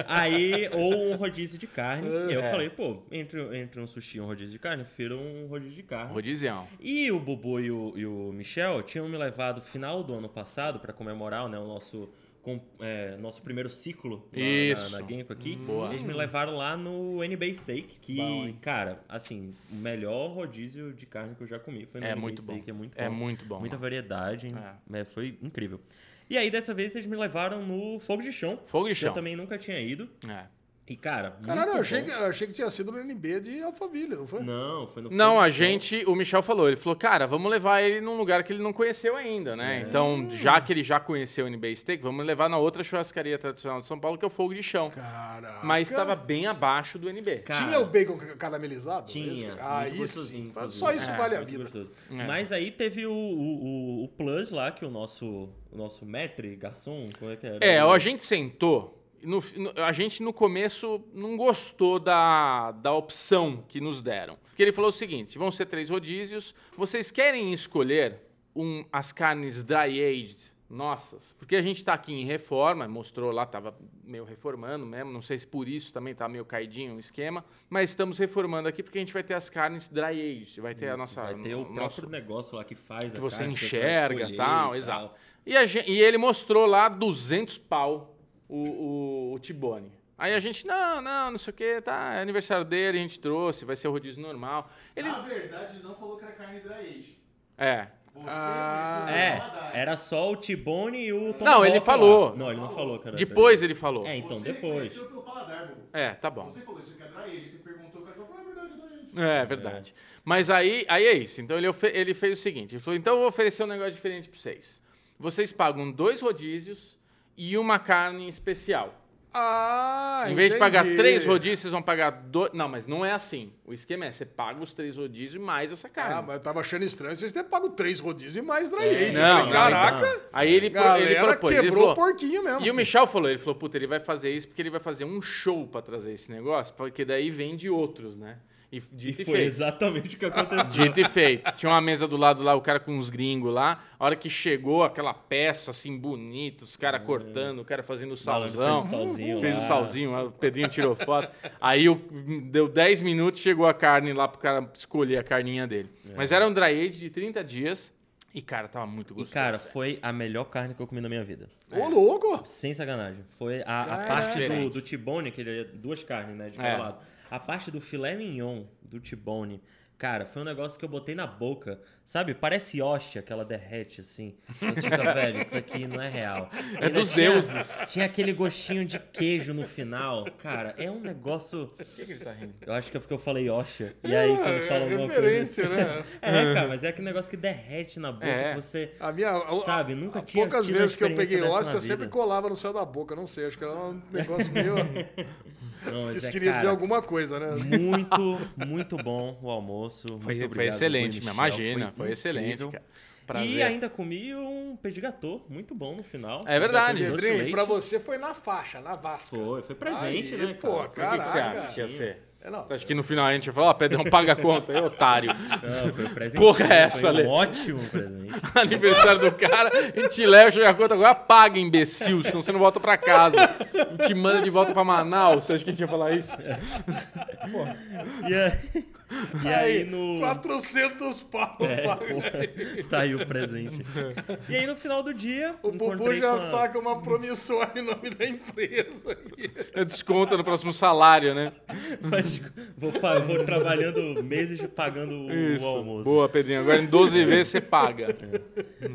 aí, ou um rodízio de carne. Eu É. falei, pô, entre, entre um sushi e um rodízio de carne, eu prefiro um rodízio de carne. Rodizião. E o Bubu e o, e o Michel tinham me levado final do ano passado pra comemorar né, o nosso, com- é, nosso primeiro ciclo na, Isso. na, na Gampo aqui. Boa. Eles me levaram lá no NBA Steak, que, Bom, cara, assim, o melhor rodízio de carne que eu já comi foi no É NBA muito bom. Steak. É muito É bom. muito bom. Muita mano. variedade, É. né, foi incrível. E aí, dessa vez, eles me levaram no Fogo de Chão. Fogo de que Eu chão. também nunca tinha ido. É. E, cara, Caralho, eu achei, que, eu achei que tinha sido no NB de Alphaville, não foi? Não, foi no Não, a gente, o Michel falou, ele falou, cara, vamos levar ele num lugar que ele não conheceu ainda, né? É. Então, já que ele já conheceu o NBA Steak, vamos levar na outra churrascaria tradicional de São Paulo, que é o Fogo de Chão. Caraca. Mas estava bem abaixo do NB. Cara, Tinha o bacon caramelizado? Tinha. Muito Ah, isso. inclusive. Só isso É, vale a vida. É. Mas aí teve o, o, o- o plus lá, que o nosso, o nosso maître, garçom, como é que era? É, a gente sentou. No- a gente no começo não gostou da, da opção que nos deram. Porque ele falou o seguinte: vão ser três rodízios. Vocês querem escolher um- as carnes dry aged nossas? Porque a gente tá aqui em reforma, mostrou lá, tava meio reformando mesmo. Não sei se por isso também tá meio caidinho o esquema. Mas estamos reformando aqui porque a gente vai ter as carnes dry aged. Vai ter a Isso, nossa. Vai ter o próprio nosso negócio lá que faz que a você carne, enxerga escolher tal, e exato. E, a e ele mostrou lá 200 pau o, o, o Tibone. Aí a gente, não, não, não sei o que, tá, é aniversário dele, a gente trouxe, vai ser o rodízio normal. Ele, Na verdade, ele não falou que era carne dry age. é, Você Ah. É, paladar. era só o T-Bone e o Tomahawk Não, ele lá. falou. Não, ele não falou, cara. depois ele falou. É, então, Você depois. pelo paladar. É, tá bom. Você falou isso que é dry age, você perguntou, o cara falou, é verdade, dry age. É, verdade. Mas aí, aí é isso. Então ele, ele fez o seguinte: ele falou, então eu vou oferecer um negócio diferente pra vocês. Vocês pagam dois rodízios e uma carne especial. Ah, Em vez de pagar entendi. três rodízios, vocês vão pagar dois. Não, mas não é assim. O esquema é: você paga os três rodízios e mais essa carne. Ah, mas eu tava achando estranho vocês terem pago três rodízios e mais dry É. age. Não, Eu falei, não, Caraca, então. Aí ele, pro- galera ele propôs. ele quebrou falou, o porquinho mesmo. E o Michel falou, ele falou, puta, ele vai fazer isso porque ele vai fazer um show pra trazer esse negócio, porque daí vem de outros, né? E E dito e, foi feito. exatamente o que aconteceu. Dito e feito. Tinha uma mesa do lado lá, o cara com uns gringos lá. A hora que chegou aquela peça assim bonita, os caras cortando, o cara fazendo o Malandro salzão. fez o salzinho Fez lá. o salzinho, o Pedrinho tirou foto. Aí o- deu 10 minutos, chegou a carne lá pro cara escolher a carninha dele. Mas era um dry age de 30 dias e, cara, tava muito E, gostoso. cara, foi a melhor carne que eu comi na minha vida. Ô, louco! Sem sacanagem. Foi a, a parte do, do T-bone, que ele é duas carnes, né? De cada É. lado. A parte do filé mignon do T-bone, cara, foi um negócio que eu botei na boca. Sabe? Parece hóstia, que ela derrete assim. Você fica, velho, isso aqui não é real. É Ainda dos tinha- deuses. Tinha aquele gostinho de queijo no final. Cara, é um negócio. Por que, que ele tá rindo? Eu acho que é porque eu falei hóstia. E aí, quando É, fala é alguma coisa. referência, né? É, cara, mas é aquele negócio que derrete na boca. É. que Você. A minha, a- Sabe, nunca a- tinha Poucas tido uma vezes que eu peguei óssea, na sempre colava no céu da boca. Não sei, acho que era um negócio meio. Não, Isso é, queria dizer cara, alguma coisa, né? Muito, muito bom o almoço. Foi, muito foi excelente, Michel, imagina. Foi, incrível. excelente, cara. E Prazer. ainda comi um pedigatô muito bom no final. É verdade. Pedrinho, pra você foi na faixa, na vasca. Foi, foi presente, Aí, né, pô, cara? Por que, que você Caraca. acha que ia ser? É, não, acha que no final a gente vai falar, ó, Pedrão, paga a conta, aí, otário. Não, foi presente. Porra é essa, foi um ótimo presente. Aniversário do cara, a gente leva, chega a conta, agora paga, imbecil, senão você não volta pra casa. A gente manda de volta pra Manaus. Você acha que a gente ia falar isso? E aí, E aí no. 400 pau. É, tá aí o presente. E aí no final do dia. O Bubu já saca uma promissória em nome da empresa. aí. Desconta no próximo salário, né? Mas vou, vou trabalhando meses pagando o, o almoço. Boa, Pedrinho. Agora em 12 vezes você paga.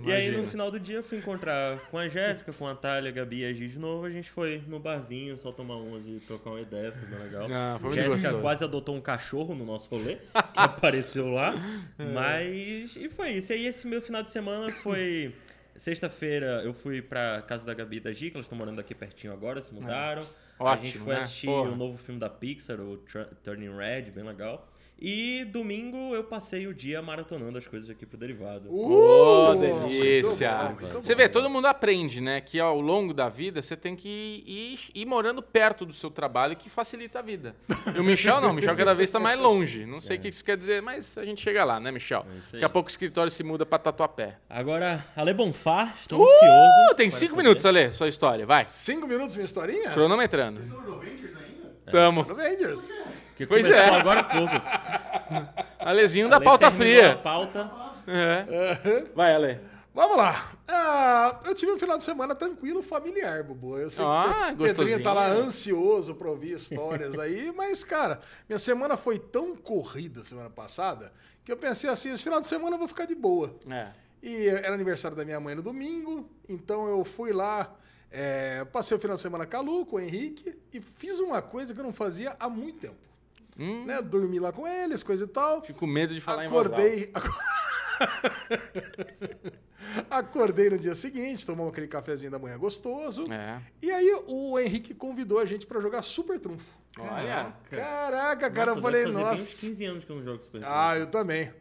E aí no final do dia eu fui encontrar com a Jéssica, com a Thalia, a Gabi e a Gi de novo. A gente foi no barzinho, só tomar umas e trocar uma ideia, foi bem legal. Ah, foi Jéssica gostoso. quase adotou um cachorro no nosso rolê, que apareceu lá. É. Mas. E foi isso. E aí esse meu final de semana foi. Sexta-feira eu fui pra casa da Gabi e da Gi, que elas estão morando aqui pertinho agora, se mudaram. A gente Ótimo, foi né? assistir o novo filme da Pixar, o Turning Red, bem legal. E domingo eu passei o dia maratonando as coisas aqui pro Derivado. Ô, Uh, delícia! muito bom, muito Você vê, todo mundo aprende, né? Que ao longo da vida você tem que ir, ir morando perto do seu trabalho, que facilita a vida. E o Michel não, o Michel cada vez está mais longe. Não sei o que isso quer dizer, mas a gente chega lá, né, Michel? É. Daqui a pouco o escritório se muda para Tatuapé. Agora, Ale Bonfá, estou Uh, ansioso. tem cinco saber. minutos, Ale, sua história, vai. Cinco minutos minha historinha? Cronometrando. do Avengers ainda? Tamo. Avengers. Que Pois começou é. agora há pouco. Alezinho da Ale pauta fria. Pauta. É. Vai, Ale. Vamos lá. Ah, eu tive um final de semana tranquilo, familiar, Bubu. Eu sei Ah, que você. Pedrinho tá lá ansioso pra ouvir histórias aí, mas, cara, minha semana foi tão corrida semana passada que eu pensei assim, esse final de semana eu vou ficar de boa. É. E era aniversário da minha mãe no domingo, então eu fui lá, é, passei o final de semana com a Lu, com o Henrique, e fiz uma coisa que eu não fazia há muito tempo. Hum, Né? Dormi lá com eles, coisa e tal. Fico com medo de falar em voz alta. Acordei. Acordei no dia seguinte, tomamos aquele cafezinho da manhã gostoso. É. E aí o Henrique convidou a gente pra jogar Super Trunfo. Olha. Caraca, cara, Nossa, eu falei, nossa. 15 anos que eu não jogo Super Ah, eu também.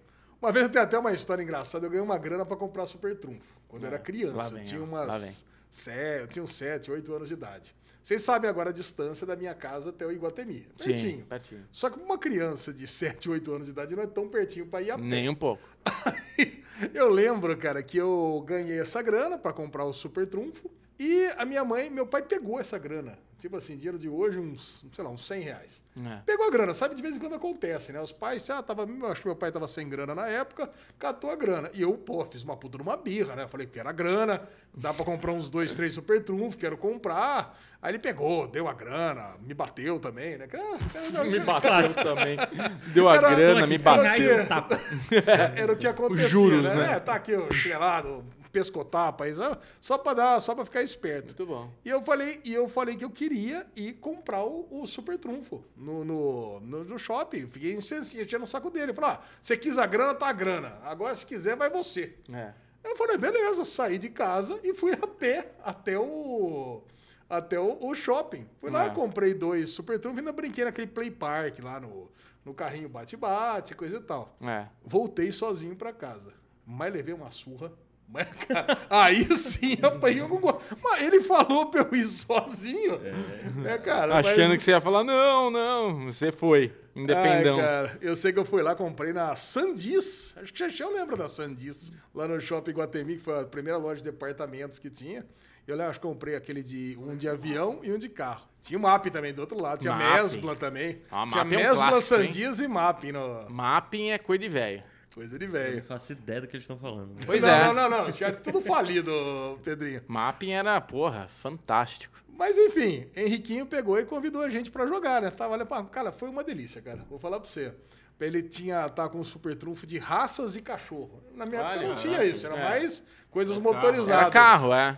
Uma vez eu tenho até uma história engraçada, eu ganhei uma grana pra comprar Super Trunfo. Quando eu era lá criança, vem, eu tinha umas. Sete, eu tinha uns 7, 8 anos de idade. Vocês sabem agora a distância da minha casa até o Iguatemi. Sim, Pertinho. pertinho. Só que uma criança de 7, 8 anos de idade não é tão pertinho pra ir a pé. Nem um pouco. eu lembro, cara, que eu ganhei essa grana pra comprar o Super Trunfo. E a minha mãe, meu pai pegou essa grana. Tipo assim, dinheiro de hoje, uns, sei lá, uns 100 reais. É. Pegou a grana, sabe? De vez em quando acontece, né? Os pais, ah, tava, acho que meu pai tava sem grana na época, catou a grana. E eu, pô, fiz uma puta numa birra, né? Falei que era grana, dá pra comprar uns dois, três super trunfo, quero comprar. Aí ele pegou, deu a grana, me bateu também, né? Ah, cara, Me bateu também. Deu a Era- grana, me bateu. tapa. Era o que acontecia, juros, né? né? É, tá aqui o chinelado, pescotapa aí, só- pra dar, só pra ficar esperto. Muito bom. E eu falei, e eu falei que eu queria ir comprar o, o Super Trunfo no, no, no, no shopping. Fiquei insensinho, enchendo o saco dele. Falei, ah, você quis a grana, tá a grana. Agora, se quiser, vai você. É. Eu falei, beleza, saí de casa e fui a pé até o. Até o, o shopping. Fui lá, É. comprei dois Super Trunfo e ainda brinquei naquele Play Park lá no, no carrinho bate-bate, coisa e tal. É. Voltei sozinho pra casa. Mas levei uma surra. Mas, cara, aí sim apanhei algum gol. Mas ele falou pra eu ir sozinho. É, cara. Achando mas- que você ia falar, não, não. Você foi. Independão. Ai, cara, eu sei que eu fui lá, comprei na Sandis. Acho que Chechel lembra da Sandis. Lá no Shopping Guatemi, que foi a primeira loja de departamentos que tinha. Eu lembro, acho que comprei aquele de um de avião e um de carro. Tinha o MAP também do outro lado. Tinha Mapping. Mesbla também. Ah, tinha é um Mesbla, clássico, hein? Sandis e MAP. No... Mapping é coisa de velho. Coisa de Eu velho. não faço ideia do que eles estão falando. Pois não, é. não, não, não. Tinha tudo falido, Pedrinho. Mapping era, porra, fantástico. Mas enfim, Henriquinho pegou e convidou a gente pra jogar, né? Tava cara, foi uma delícia, cara. Vou falar pra você. Ele tinha tá com um super trunfo de raças e cachorro. Na minha época Olha, não tinha isso, era é. mais coisas motorizadas. Era carro, é.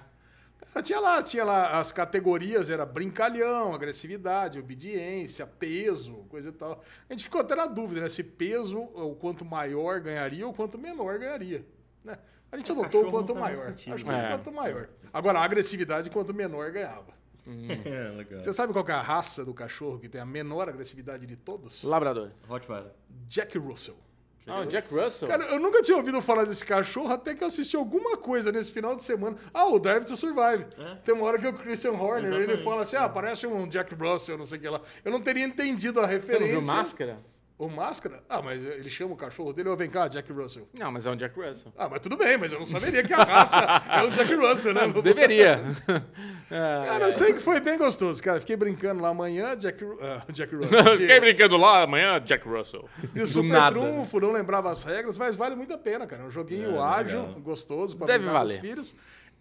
Cara, tinha lá, tinha lá as categorias, era brincalhão, agressividade, obediência, peso, coisa e tal. A gente ficou até na dúvida, né? Se peso, o quanto maior ganharia ou quanto menor ganharia. Né? A gente É, adotou o quanto maior. sentido, Acho que né? o quanto maior. Agora, a agressividade, quanto menor ganhava. É, legal. Você sabe qual que é a raça do cachorro que tem a menor agressividade de todos? Labrador. Rottweiler. Jack Russell. Ah, o Jack Russell? Cara, eu nunca tinha ouvido falar desse cachorro até que eu assisti alguma coisa nesse final de semana. Ah, o Drive to Survive. É. Tem uma hora que o Christian Horner, ele Exatamente. fala assim, ah, parece um Jack Russell, não sei o que lá. Eu não teria entendido a Você não referência. viu Máscara? O Máscara? Ah, mas ele chama o cachorro dele, ou vem cá, Jack Russell. Não, mas é um Jack Russell. Ah, mas tudo bem, mas eu não saberia que a raça é o Jack Russell, né? Deveria. É, Cara, eu sei que foi bem gostoso, cara. Fiquei brincando lá amanhã, Jack, ah, Jack Russell. Fiquei brincando lá amanhã, Jack Russell. de Do super nada. trunfo, não lembrava as regras, mas vale muito a pena, cara. É um joguinho ágil, legal. gostoso pra Deve brincar com os valer. filhos.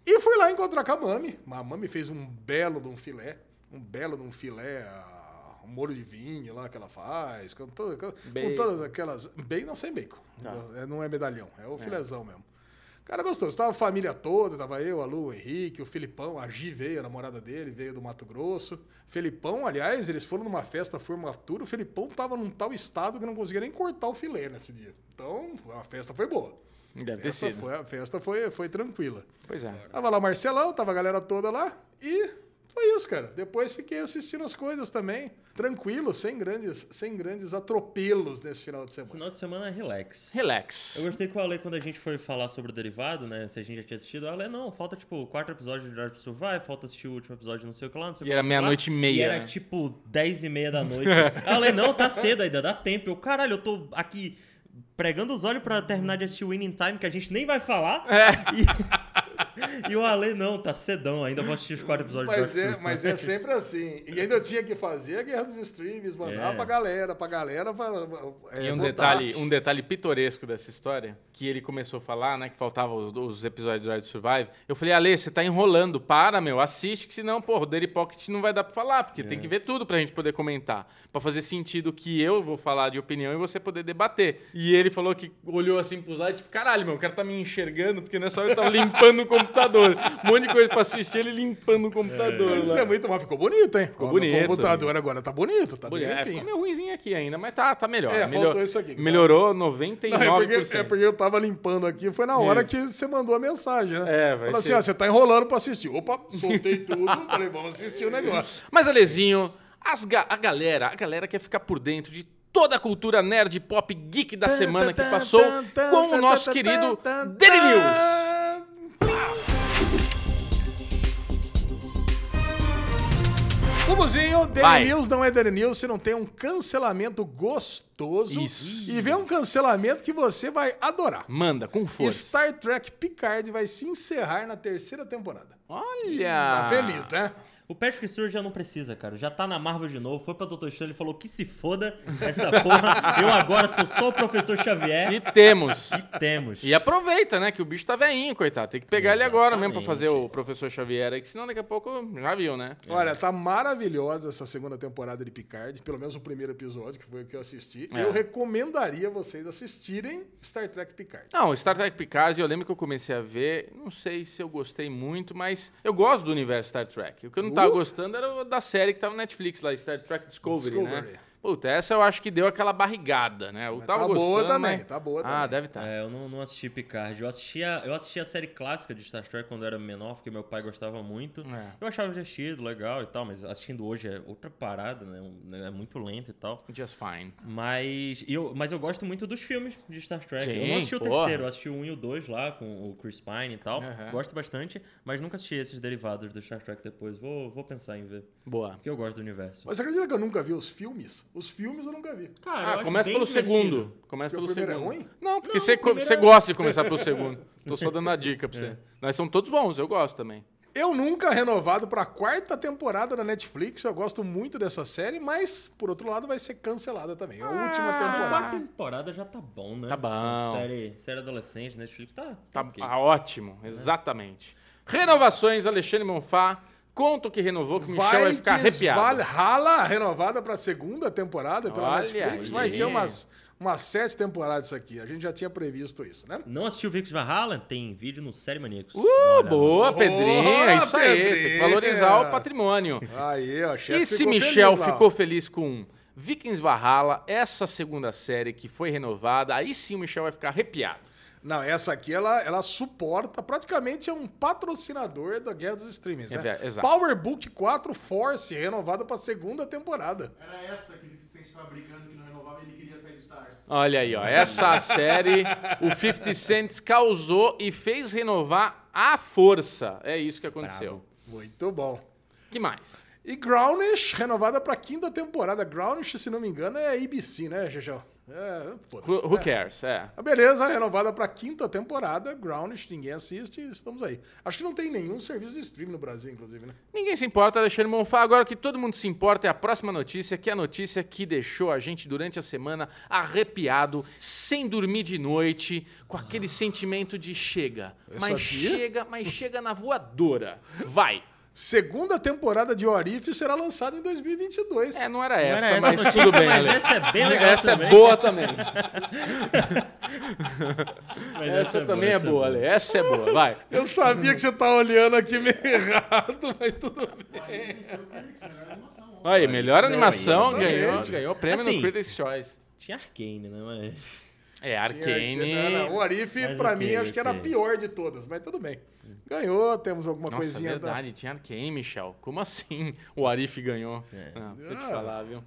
E fui lá encontrar com a Mami. A Mami fez um belo de um filé. Um belo de um filé, ah, um molho de vinho lá que ela faz, com, todo- com- todas aquelas. Bem, não sem bacon. É, Não é medalhão, é o filézão mesmo. Cara, gostoso. Tava a família toda, tava eu, a Lu, o Henrique, o Filipão, a Gi veio, a namorada dele, veio do Mato Grosso. Felipão, aliás, eles foram numa festa formatura, o Felipão tava num tal estado que não conseguia nem cortar o filé nesse dia. Então, a festa foi boa. Deve ter Essa sido. foi, a festa foi, foi tranquila. Pois é. Tava lá Marcelão, tava a galera toda lá e foi isso, cara. Depois fiquei assistindo as coisas também, tranquilo, sem grandes, sem grandes atropelos nesse final de semana. Final de semana, relax. Relax. Eu gostei que o Ale, quando a gente foi falar sobre o derivado, né? Se a gente já tinha assistido, o Ale, não, falta tipo quatro episódios de Drive to Survive, falta assistir o último episódio, não sei o que lá, não sei o E que era que lá. meia-noite e meia, E era tipo dez e meia da noite. O Ale, não, tá cedo ainda, dá tempo. Eu, caralho, eu tô aqui pregando os olhos pra terminar de assistir o Winning Time, que a gente nem vai falar. E, e o Ale, não, tá cedão, ainda vou assistir os quatro episódios Mas de é, mas é sempre assim. E ainda eu tinha que fazer a guerra dos streams, mandar É. pra galera, pra galera. Pra, é, E um votar. detalhe, um detalhe pitoresco dessa história, que ele começou a falar, né, que faltava os, os episódios do Drive to Survive. Eu falei, Ale, você tá enrolando, para, meu, assiste, que senão, porra, o Daily Pocket não vai dar pra falar, porque tem que ver tudo pra gente poder comentar. Pra fazer sentido que eu vou falar de opinião e você poder debater. E ele falou que olhou assim pros lados, tipo, caralho, meu, o cara tá me enxergando, porque nessa hora ele tava limpando o computador. Um monte de coisa pra assistir, ele limpando o computador. Isso lá. é muito, mas ficou bonito, hein? Ficou bonito. O computador agora tá bonito, tá bem É, ficou meio ruimzinho aqui ainda, mas tá, tá melhor. É, Melhor- faltou isso aqui, tá- Melhorou Não, 99%. é, porque, é porque eu tava limpando aqui, foi na hora Isso. que você mandou a mensagem, né? É, vai Falou assim, ó, você tá enrolando pra assistir. Opa, soltei tudo, falei, vamos assistir o negócio. Mas, Alezinho, ga- a galera, a galera quer ficar por dentro de toda a cultura nerd, pop, geek da semana que passou com o nosso querido Daily News. Bubuzinho, Daily. News não é Daily News se não tem um cancelamento gostoso. Isso. E vem um cancelamento que você vai adorar. Manda, com força. Star Trek Picard vai se encerrar na terceira temporada. Olha! Tá feliz, né? O Patrick Stewart já não precisa, cara. Já tá na Marvel de novo. Foi pra Doutor Estranho e falou que se foda essa porra. Eu agora sou só o Professor Xavier. E temos. E temos. E aproveita, né? Que o bicho tá veinho, coitado. Tem que pegar ele agora mesmo pra Exatamente. fazer o professor Xavier aí, que senão daqui a pouco já viu, né? Olha, tá maravilhosa essa segunda temporada de Picard, pelo menos o primeiro episódio, que foi o que eu assisti. É. Eu recomendaria vocês assistirem Star Trek Picard. Não, Star Trek Picard, eu lembro que eu comecei a ver, não sei se eu gostei muito, mas eu gosto do universo Star Trek. O que eu não tava gostando era da série que tava na Netflix lá, Star Trek Discovery, Discovery. né? Puta, essa eu acho que deu aquela barrigada, né? Eu Mas tava tá boa gostando, também, mas- tá boa Ah, também. deve estar. É, eu não, não assisti Picard. Eu assistia, eu assistia a série clássica de Star Trek quando eu era menor, porque meu pai gostava muito. É. Eu achava divertido, legal e tal, mas assistindo hoje é outra parada, né? Um- É muito lento e tal. Just fine. Mas e eu, mas eu gosto muito dos filmes de Star Trek. eu Sim, não assisti o porra. terceiro, eu assisti o 1 e o 2 lá com o Chris Pine e tal. Aham. Gosto bastante, mas nunca assisti esses derivados do Star Trek depois. Vou, vou pensar em ver. Boa. Porque eu gosto do universo. Mas você acredita que eu nunca vi os filmes? Os filmes eu nunca vi. Cara, Ah, começa pelo divertido. segundo. Começa Porque o pelo é segundo. ruim? Não, porque Não, você, você é- gosta de começar pelo segundo. Tô só dando a dica pra você. Mas são todos bons, eu gosto também. Eu nunca renovado pra quarta temporada da Netflix. Eu gosto muito dessa série, mas, por outro lado, vai ser cancelada também. É a última A quarta temporada. temporada já tá bom, né? Tá bom. Série, série adolescente, Netflix tá. Tá ok. ah, ótimo, exatamente. Renovações, Alexandre Monfá. Conta o que renovou, que o Michel vai ficar Vikings arrepiado. Valhalla, renovada pra segunda temporada pela Olha Netflix. Vai aí. ter umas, umas sete temporadas isso aqui. A gente já tinha previsto isso, né? Não assistiu Vicks Valhalla? Tem vídeo no Série Maníacos. Uh, boa, Pedrinho. É isso aí. Tem que Pedrinho. valorizar o patrimônio. Aí, ó, chefe E se Michel feliz ficou feliz com Vikings Valhalla, essa segunda série que foi renovada, aí sim o Michel vai ficar arrepiado. Não, essa aqui ela, ela suporta, praticamente é um patrocinador da Guerra dos Streamings, É né? ver- exato. Powerbook 4 Force, renovada pra segunda temporada. Era essa que o 50 Cent tava brincando que não renovava e ele queria sair do Stars. Olha aí, ó. Essa série o 50 Cent causou e fez renovar à força. É isso que aconteceu. Muito bom. que mais? E Grownish, renovada pra quinta temporada. Grownish, se não me engano, é ABC, né, Xexão? É. Who, who É. cares? É. Ah, Beleza, renovada pra quinta temporada. Grownish, ninguém assiste, estamos aí. Acho que não tem nenhum serviço de streaming no Brasil, inclusive, né? Ninguém se importa, Alexandre Monfá. Agora o que todo mundo se importa é a próxima notícia, que é a notícia que deixou a gente durante a semana arrepiado, sem dormir de noite, com aquele sentimento de chega. Isso Mas aqui? chega, mas chega na voadora. Vai. Segunda temporada de Orif será lançada em 2022. É, não era Não era essa, essa mas notícia, tudo bem, mas Ale. essa é bem legal Essa também. é boa também. Mas Essa, é também é essa boa, Ale. Essa é boa, vai. Eu sabia que você tá olhando aqui meio errado, mas tudo bem. Aí, melhor animação, ganhou, ganhou prêmio no Assim, Critics' Choice. Tinha Arcane, né? Mas... É, Arcane. Não, o Mas pra mim, acho que era a pior de todas, mas tudo bem. Ganhou, temos alguma Nossa, coisinha. da- verdade, tinha Arcane, Michel. Como assim o Arif ganhou? É. Não, vou te Ah. falar, viu?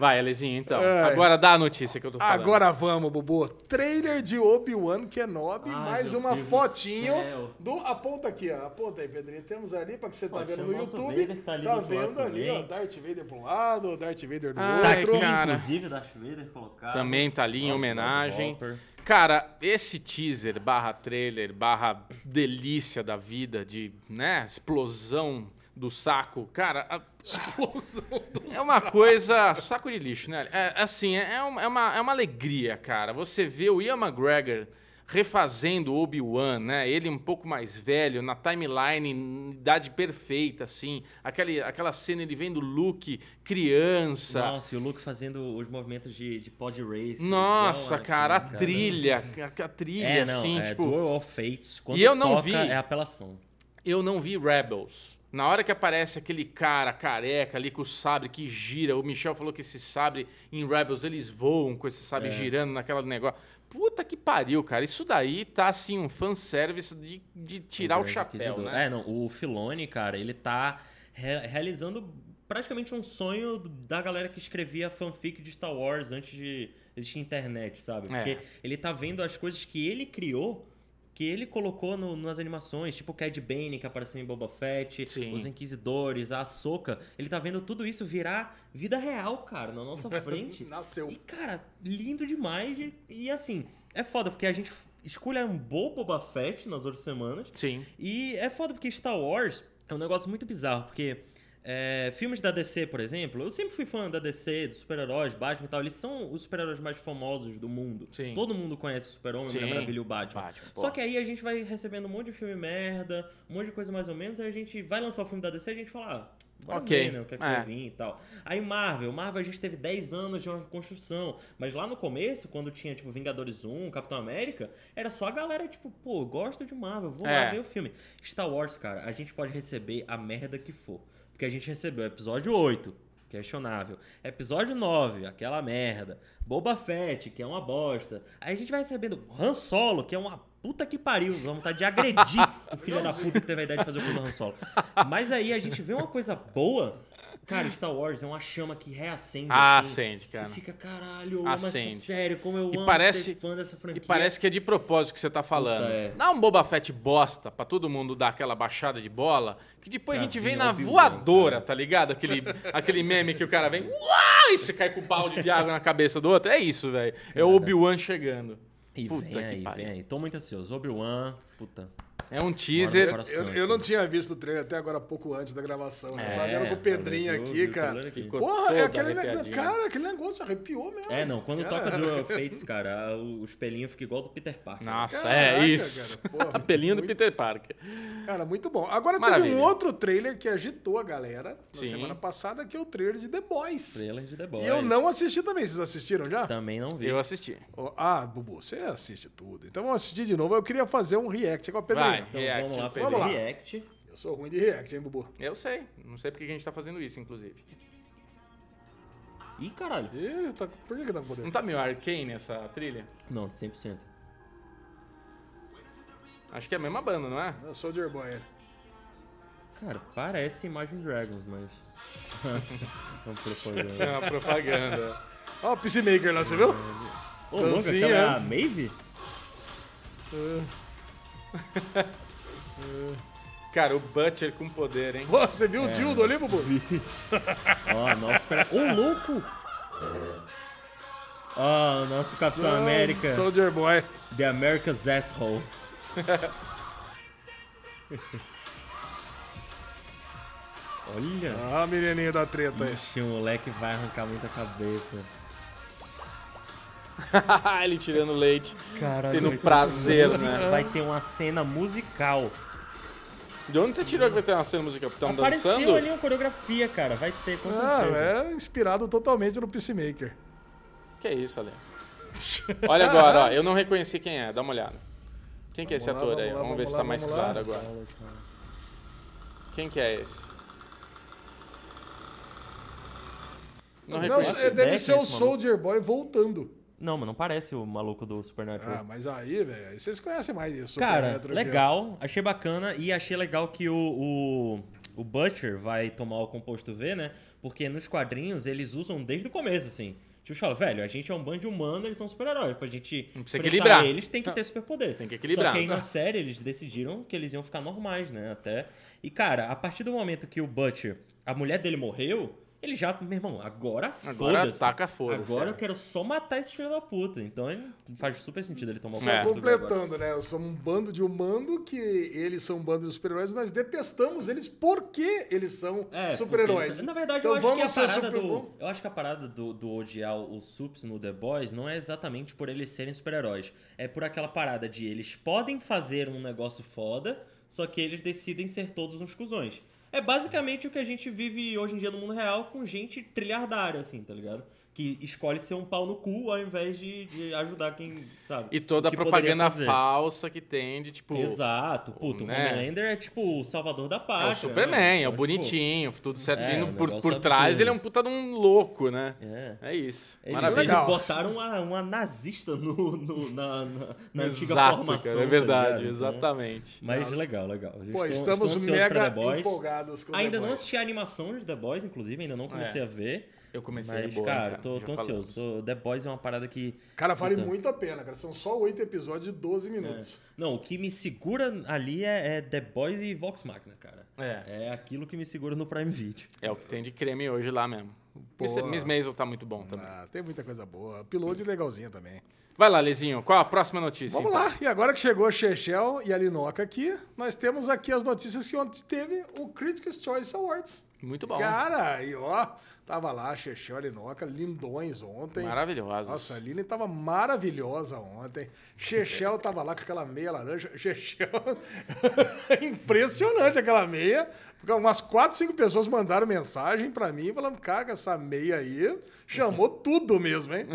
Vai, Alezinho, então. É. Agora dá a notícia que eu tô falando. Agora vamos, Bubu. Trailer de Obi-Wan Kenobi, Ai, mais uma Deus do fotinho céu. do. Aponta aqui, ó. Aponta aí, Pedrinho. Temos ali, pra que você tá Pô, vendo chama no YouTube. Tá ali tá do vendo lado ali, também. ó. Darth Vader pra um lado, Darth Vader do Ai, outro. Tá aqui, cara. inclusive, Darth Vader colocado. Também tá ali em Nossa, homenagem. Darth Hopper. Cara, esse teaser barra trailer barra delícia da vida de, né, explosão do saco, cara, a- Explosão do é uma coisa saco de lixo, né? É, assim, é, é uma, é, uma, é uma alegria, cara. Você vê o Ian McGregor refazendo o Obi-Wan, né? Ele um pouco mais velho, na timeline, idade perfeita, assim. Aquele, aquela cena, ele vendo o Luke criança. Nossa, e o Luke fazendo os movimentos de, de pod race. Nossa, igual cara, a Anakin, trilha, a, a trilha, É, não, assim, é tipo... Duel of Fates. Quando E eu não toca, vi. É apelação. Eu não vi Rebels. Na hora que aparece aquele cara careca ali com o sabre que gira, o Michel falou que esse sabre em Rebels eles voam com esse sabre É. girando naquela negócio. Puta que pariu, cara. Isso daí tá assim um fanservice de, de tirar o Grande chapéu, né? É, não, o Filone, cara, ele tá re- realizando praticamente um sonho da galera que escrevia fanfic de Star Wars antes de existir internet, sabe? É. Porque ele tá vendo as coisas que ele criou, que ele colocou no- nas animações, tipo o Cad Bane, que apareceu em Boba Fett, Sim. os Inquisidores, a Ahsoka. Ele tá vendo tudo isso virar vida real, cara, na nossa frente. Nasceu. E, cara, lindo demais. E, e, assim, é foda, porque a gente escolhe um bom Boba Fett nas outras semanas. Sim. E é foda porque Star Wars é um negócio muito bizarro, porque é, filmes da DC, por exemplo, eu sempre fui fã da DC, dos super-heróis, Batman e tal, eles são os super-heróis mais famosos do mundo. Sim. Todo mundo conhece o Super-Homem. Mulher Maravilha e o Batman. Batman. Só que aí a gente vai recebendo um monte de filme merda, um monte de coisa mais ou menos, aí a gente vai lançar o filme da DC e a gente fala, ah, bora Ok. ver, né, o que é que É. vir e tal. Aí Marvel, Marvel a gente teve 10 anos de uma construção, mas lá no começo, quando tinha, tipo, Vingadores 1, Capitão América, era só a galera, tipo, pô, gosto de Marvel, vou É. lá ver o filme. Star Wars, cara, a gente pode receber a merda que for. Porque a gente recebeu episódio 8, questionável. Episódio 9, aquela merda. Boba Fett, que é uma bosta. Aí a gente vai recebendo Han Solo, que é uma puta que pariu. Vamos vontade de agredir o filho da puta que teve a ideia de fazer o filme do Han Solo. Mas aí a gente vê uma coisa boa. Cara, Star Wars é uma chama que reacende. Ah, assim, acende, cara. E fica, caralho, Acende. série, como eu E amo parece- ser fã dessa franquia. E parece que é de propósito que você tá falando. Puta, é. Dá um Boba Fett bosta pra todo mundo dar aquela baixada de bola, que depois a Pra gente vem na voadora, tá ligado? Aquele, aquele meme que o cara vem uau, e você cai com o balde de água na cabeça do outro. É isso, velho. É o Obi-Wan chegando. E Puta vem que aí, pariu. vem aí. Tô muito ansioso. Obi-Wan, puta. É um teaser. Eu, coração eu não aqui. tinha visto o trailer até agora pouco antes da gravação. né? Eu tava É, vendo com o Pedrinho viu, aqui, viu cara. aqui. Porra, é aquele negócio. Cara, aquele negócio arrepiou mesmo. É, não, quando Cara, toca Duel of Fates, cara, o, o espelhinho fica igual do Peter Parker. Nossa, Caraca, é isso. cara, porra, a pelinha do muito- Peter Parker. Cara, muito bom. Agora Maravilha. teve um outro trailer que agitou a galera na Sim. semana passada, que é o trailer de The Boys. Trailer de The Boys. E eu não assisti também. Vocês assistiram já? Também não vi. Eu assisti. Ó, Ah, Bubu, você assiste tudo. Então vamos assistir de novo. Eu queria fazer um react com a Pedrinha. Vai. Então React, vamos lá o fazer Pedro. react. Eu sou ruim de react, hein, Bubu? Eu sei. Não sei porque que a gente tá fazendo isso, inclusive. Ih, caralho. Ih, tá... por que que tá com poder? Não tá meio arcane essa trilha? Não, 100%. Acho que é a mesma banda, não é? Eu sou Soldier Boy. Cara, parece Imagine Dragons, mas... Vamos propaganda. É uma propaganda. Ó, o Peacemaker lá, você viu? Ô, louco, Dancinha, aquela é é. a Maeve? Cara, o Butcher com poder, hein? Pô, Você viu o Dildo ali, Bubu? Ó, nosso espera... Ô, louco! Ó, nosso Capitão América. Soldier Boy. The America's Asshole. Olha. Ah, menininho da treta aí. Ixi, o moleque vai arrancar muita cabeça. Ele tirando leite. Caralho. Tendo prazer, né? Vai ter uma cena musical. De onde você tirou que vai ter uma cena musical? Estão Apareceu dançando? ali uma coreografia, cara. Vai ter, com Ah, certeza. é inspirado totalmente no Peacemaker. Que é isso, Ale? Olha agora, ó. Eu não reconheci quem é. Dá uma olhada. Quem que é esse Vamos lá, ator aí? vamos lá, Vamos ver se vamos tá mais vamos lá. claro agora. Quem que é esse? Não Não, reconheci. é, deve ser o. Soldier Boy voltando. Não, mas não parece o maluco do Supernatural. Ah, mas aí, velho, aí vocês conhecem mais isso. Cara, que- legal, achei bacana e achei legal que o, o, o Butcher vai tomar o composto V, né? Porque nos quadrinhos eles usam desde o começo, assim. Tipo, fala, velho, a gente é um bando de humano, eles são super-heróis. Pra gente Não precisa equilibrar. eles, tem que ter superpoder. Tem que equilibrar. Só que aí na série eles decidiram que eles iam ficar normais, né? Até. E, cara, a partir do momento que o Butcher, a mulher dele morreu, ele já, meu irmão, agora, Agora foda-se. taca foda-se, Agora é. eu quero só matar esse filho da puta. Então ele faz super sentido ele tomar o Só É. completando, né? Eu sou um bando de humano que eles são um bando de super-heróis e nós detestamos eles porque eles são É, super-heróis. eles- Na verdade, Então eu acho que a vamos ser parada super- do. Eu acho que a parada do, do odiar os sups no The Boys não é exatamente por eles serem super-heróis. É por aquela parada de eles podem fazer um negócio foda, só que eles decidem ser todos uns cuzões. É basicamente o que a gente vive hoje em dia no mundo real com gente trilhardária, assim, tá ligado? Que escolhe ser um pau no cu ao invés de, de ajudar quem, sabe? E toda a propaganda falsa que tem de tipo. Exato. Puto, né? o Homelander é tipo o salvador da É pátria. o Superman, né? é o tipo, bonitinho, tudo certinho. é, por por trás ele é um puta de um louco, né? É. É isso. Eles, Maravilha. Eles botaram uma, uma nazista no, no- na, na, na antiga Exato, formação. cara, é tá verdade, ligado? Então, exatamente. mas legal, legal. Pô, estamos pra mega empolgados com Ainda The não assisti a animação de The Boys, inclusive, ainda não comecei É. a ver. Eu comecei a Mas, boa, cara, cara, tô, tô ansioso. Tô- The Boys é uma parada que. Cara, vale Puta. muito a pena, cara. São só oito episódios de 12 minutos. Não, o que me segura ali é, é The Boys e Vox Machina, cara. É. É aquilo que me segura no Prime Video. É o que tem de creme hoje lá mesmo. Mr. Miss Maisel tá muito bom também. Ah, tem muita coisa boa. Piloto legalzinho também. Vai lá, Lezinho, qual a próxima notícia? Vamos então? lá. E agora que chegou a Chechel e a Linoca aqui, nós temos aqui as notícias que ontem teve o Critics' Choice Awards. Muito bom. Cara, e ó, tava lá a Chechel e a Linoca, lindões ontem. Maravilhosos. Nossa, a Lili tava maravilhosa ontem. Chechel tava lá com aquela meia laranja. Chechel. Impressionante aquela meia. Porque umas quatro, cinco pessoas mandaram mensagem pra mim falando: cara, essa meia aí chamou tudo mesmo, hein?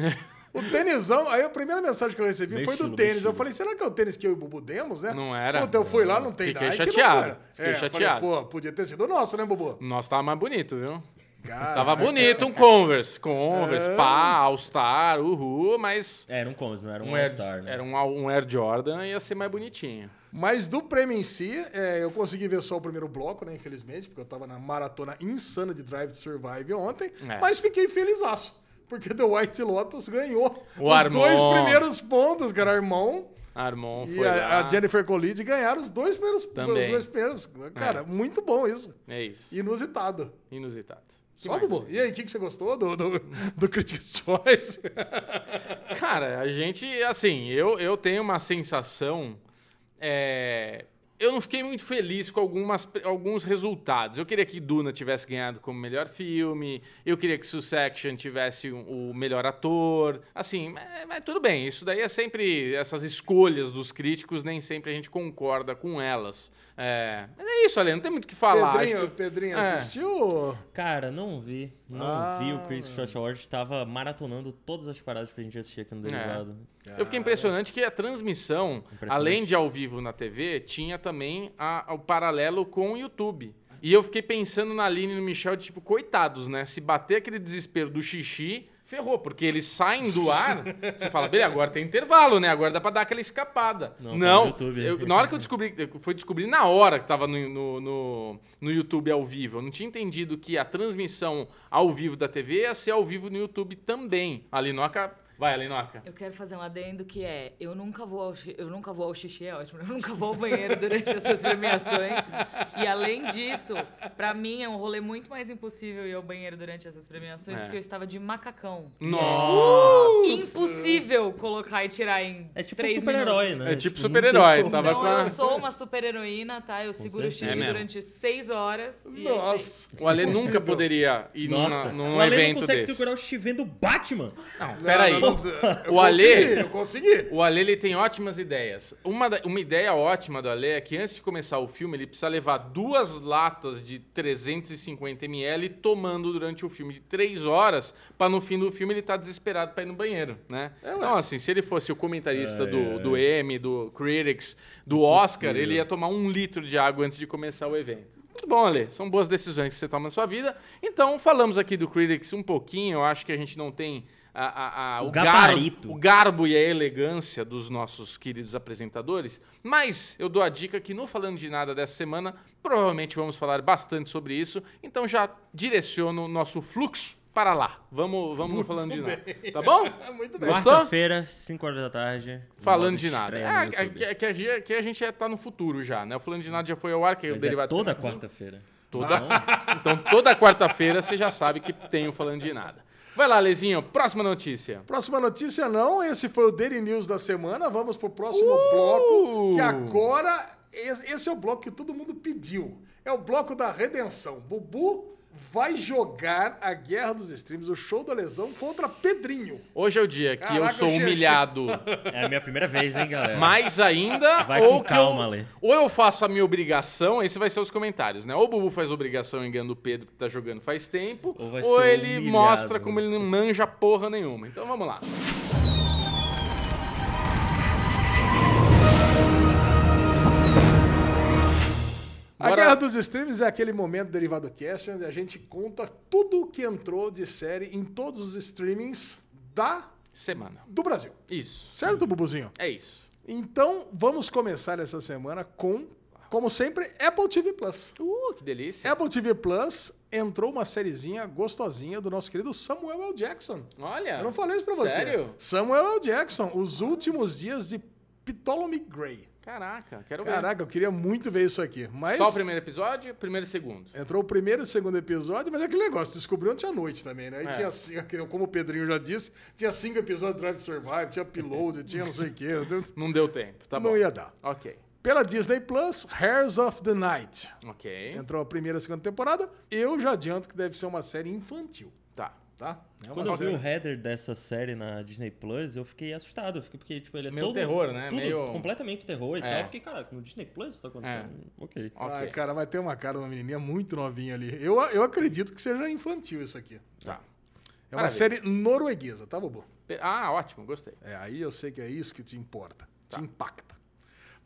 O tênisão, aí a primeira mensagem que eu recebi Meu foi do estilo, tênis. meu Eu falei, será que é o tênis que eu e o Bubu demos, né? Não era. Puta, eu fui lá, não tem Fiquei Nike, não chateado. era. Fiquei É, chateado. Falei, pô, podia ter sido o nosso, né, Bubu? Nossa, tava mais bonito, viu? Cara, Tava bonito um Converse. Converse, É. pá, All-Star, uhul, mas É, era um Combs, não era um, um Air, All-Star, né? era um, um Air Jordan ia ser mais bonitinho. Mas do prêmio em si, é, eu consegui ver só o primeiro bloco, né? Infelizmente, porque eu tava na maratona insana de Drive to Survive ontem. É. Mas fiquei felizaço. Porque The White Lotus ganhou O os Armon. dois primeiros pontos, cara. Armon Armon e foi a, a Jennifer Colide ganharam os dois primeiros. Também. Os dois primeiros. Cara, muito bom isso. É isso. Inusitado. Inusitado. Só, mais, Bubu. E aí, o que, que você gostou do, do, do Critics' Choice? Cara, a gente, assim, eu, eu tenho uma sensação. é, eu não fiquei muito feliz com algumas, alguns resultados. Eu queria que Duna tivesse ganhado como melhor filme, eu queria que Succession tivesse um- o melhor ator. Assim, mas, mas tudo bem, isso daí é sempre. Essas escolhas dos críticos, nem sempre a gente concorda com elas. É, mas é isso, Ale, não tem muito o que falar. Pedrinho, que- Pedrinho É. assistiu? Cara, não vi. Não Ah. vi o Chris Choice Awards. Estava maratonando todas as paradas pra gente assistir aqui no Derivado. Eu fiquei impressionante que a transmissão, além de ao vivo na TV, tinha também a- o paralelo com o YouTube. E eu fiquei pensando na Aline e no Michel, de, tipo, coitados, né? Se bater aquele desespero do xixi, ferrou, porque eles saem do ar, você fala, beleza, agora tem intervalo, né? Agora dá pra dar aquela escapada. Não, Não, tá no YouTube. eu- na hora que eu descobri, eu fui descobrir na hora que tava no, no, no, no YouTube ao vivo. Eu não tinha entendido que a transmissão ao vivo da TV ia ser ao vivo no YouTube também. A Linoca Vai, Alinoca. Eu quero fazer um adendo que é, eu nunca vou ao, eu nunca vou ao xixi, é ótimo, eu nunca vou ao banheiro durante essas premiações. E além disso, pra mim é um rolê muito mais impossível ir ao banheiro durante essas premiações, É. porque eu estava de macacão. Nossa. Impossível colocar e tirar em É tipo super-herói, minutos. né? É tipo não super-herói, como. tava Então com a- eu sou uma super heroína, tá? Eu seguro o xixi É durante seis horas. e é Nossa. O Ale nunca poderia ir Nossa, numa- num o Ale não evento consegue desse. segurar o chi vendo Batman. Não, peraí. Não, não, eu O Ale- consegui, Eu consegui. O Ale ele tem ótimas ideias. Uma, uma ideia ótima do Ale é que antes de começar o filme, ele precisa levar duas latas de 350 ml tomando durante o filme de três horas, pra no fim do filme ele estar desesperado pra ir no banheiro, né? então, assim, se ele fosse o comentarista Ai, do, ai. do Emmy, do Critics, do Oscar, ele ia tomar um litro de água antes de começar o evento. Muito bom, Ale. São boas decisões que você toma na sua vida. Então, falamos aqui do Critics um pouquinho. Eu acho que a gente não tem a- a- a- O o, gar- gabarito. o garbo e a elegância dos nossos queridos apresentadores, mas eu dou a dica que no Falando de Nada dessa semana, provavelmente vamos falar bastante sobre isso, então já direciono o nosso fluxo para lá. Vamos, vamos Falando de Nada, tá bom? Muito bem. Quarta-feira, 5 horas da tarde. Falando de nada. É, é, é que, a gente- que a gente já tá no futuro já, né? O Falando de Nada já foi ao ar, que é o Mas é derivado de toda quarta-feira. Toda... Então, toda quarta-feira você já sabe que tem o Falando de Nada. Vai lá, Lezinho, próxima notícia. Próxima notícia não, esse foi o Daily News da semana. Vamos pro próximo Uh! bloco, que agora esse esse é o bloco que todo mundo pediu. É o bloco da redenção. Bubu vai jogar a Guerra dos Streams, o show da lesão contra Pedrinho. Hoje é o dia que eu Caraca, sou Xexi. humilhado É a minha primeira vez, hein, galera? mais ainda, Vai ou calma, eu, ou eu faço a minha obrigação, esse vai ser os comentários, né? Ou o Bubu faz obrigação enganando o Pedro que tá jogando faz tempo, Ou ou ele humilhado. mostra como ele não manja porra nenhuma. Então vamos lá. A Guerra dos Streams é aquele momento derivado cast onde a gente conta tudo que entrou de série em todos os streamings da, Semana. do Brasil. Isso. Certo, Bubuzinho? É isso. Então, vamos começar essa semana com, como sempre, Apple TV Plus. Uh, que delícia. Apple TV Plus entrou uma sériezinha gostosinha do nosso querido Samuel L. Jackson. Olha. Eu não falei isso pra você. Sério? Samuel L. Jackson, os últimos dias de Ptolemy Gray. Caraca, quero ver. Caraca, eu queria muito ver isso aqui. Mas Só o primeiro episódio, primeiro e segundo. entrou o primeiro e o segundo episódio, mas é aquele negócio, descobriu ontem à noite também, né? Aí É. tinha cinco, como o Pedrinho já disse, tinha cinco episódios de Drive to Survive, tinha Upload, tinha não sei o quê. Não deu tempo, tá bom. não ia dar. Ok. Pela Disney Plus, Hairs of the Night. Ok. Entrou a primeira e a segunda temporada. Eu já adianto que deve ser uma série infantil, Tá. Tá? É uma Quando eu vi o header dessa série na Disney Plus, eu fiquei assustado. Eu fiquei, porque, tipo, ele é Meio todo... terror, né? Tudo Meio- completamente terror e É. tal. Eu fiquei, caraca, no Disney Plus isso tá acontecendo? Ok. Ok. Ai, cara, vai ter uma cara de uma menininha muito novinha ali. Eu, eu acredito que seja infantil isso aqui. Tá. É uma Maravilha. série norueguesa, tá, Bobo? Ah, ótimo, gostei. É, aí eu sei que é isso que te importa, Tá. te impacta.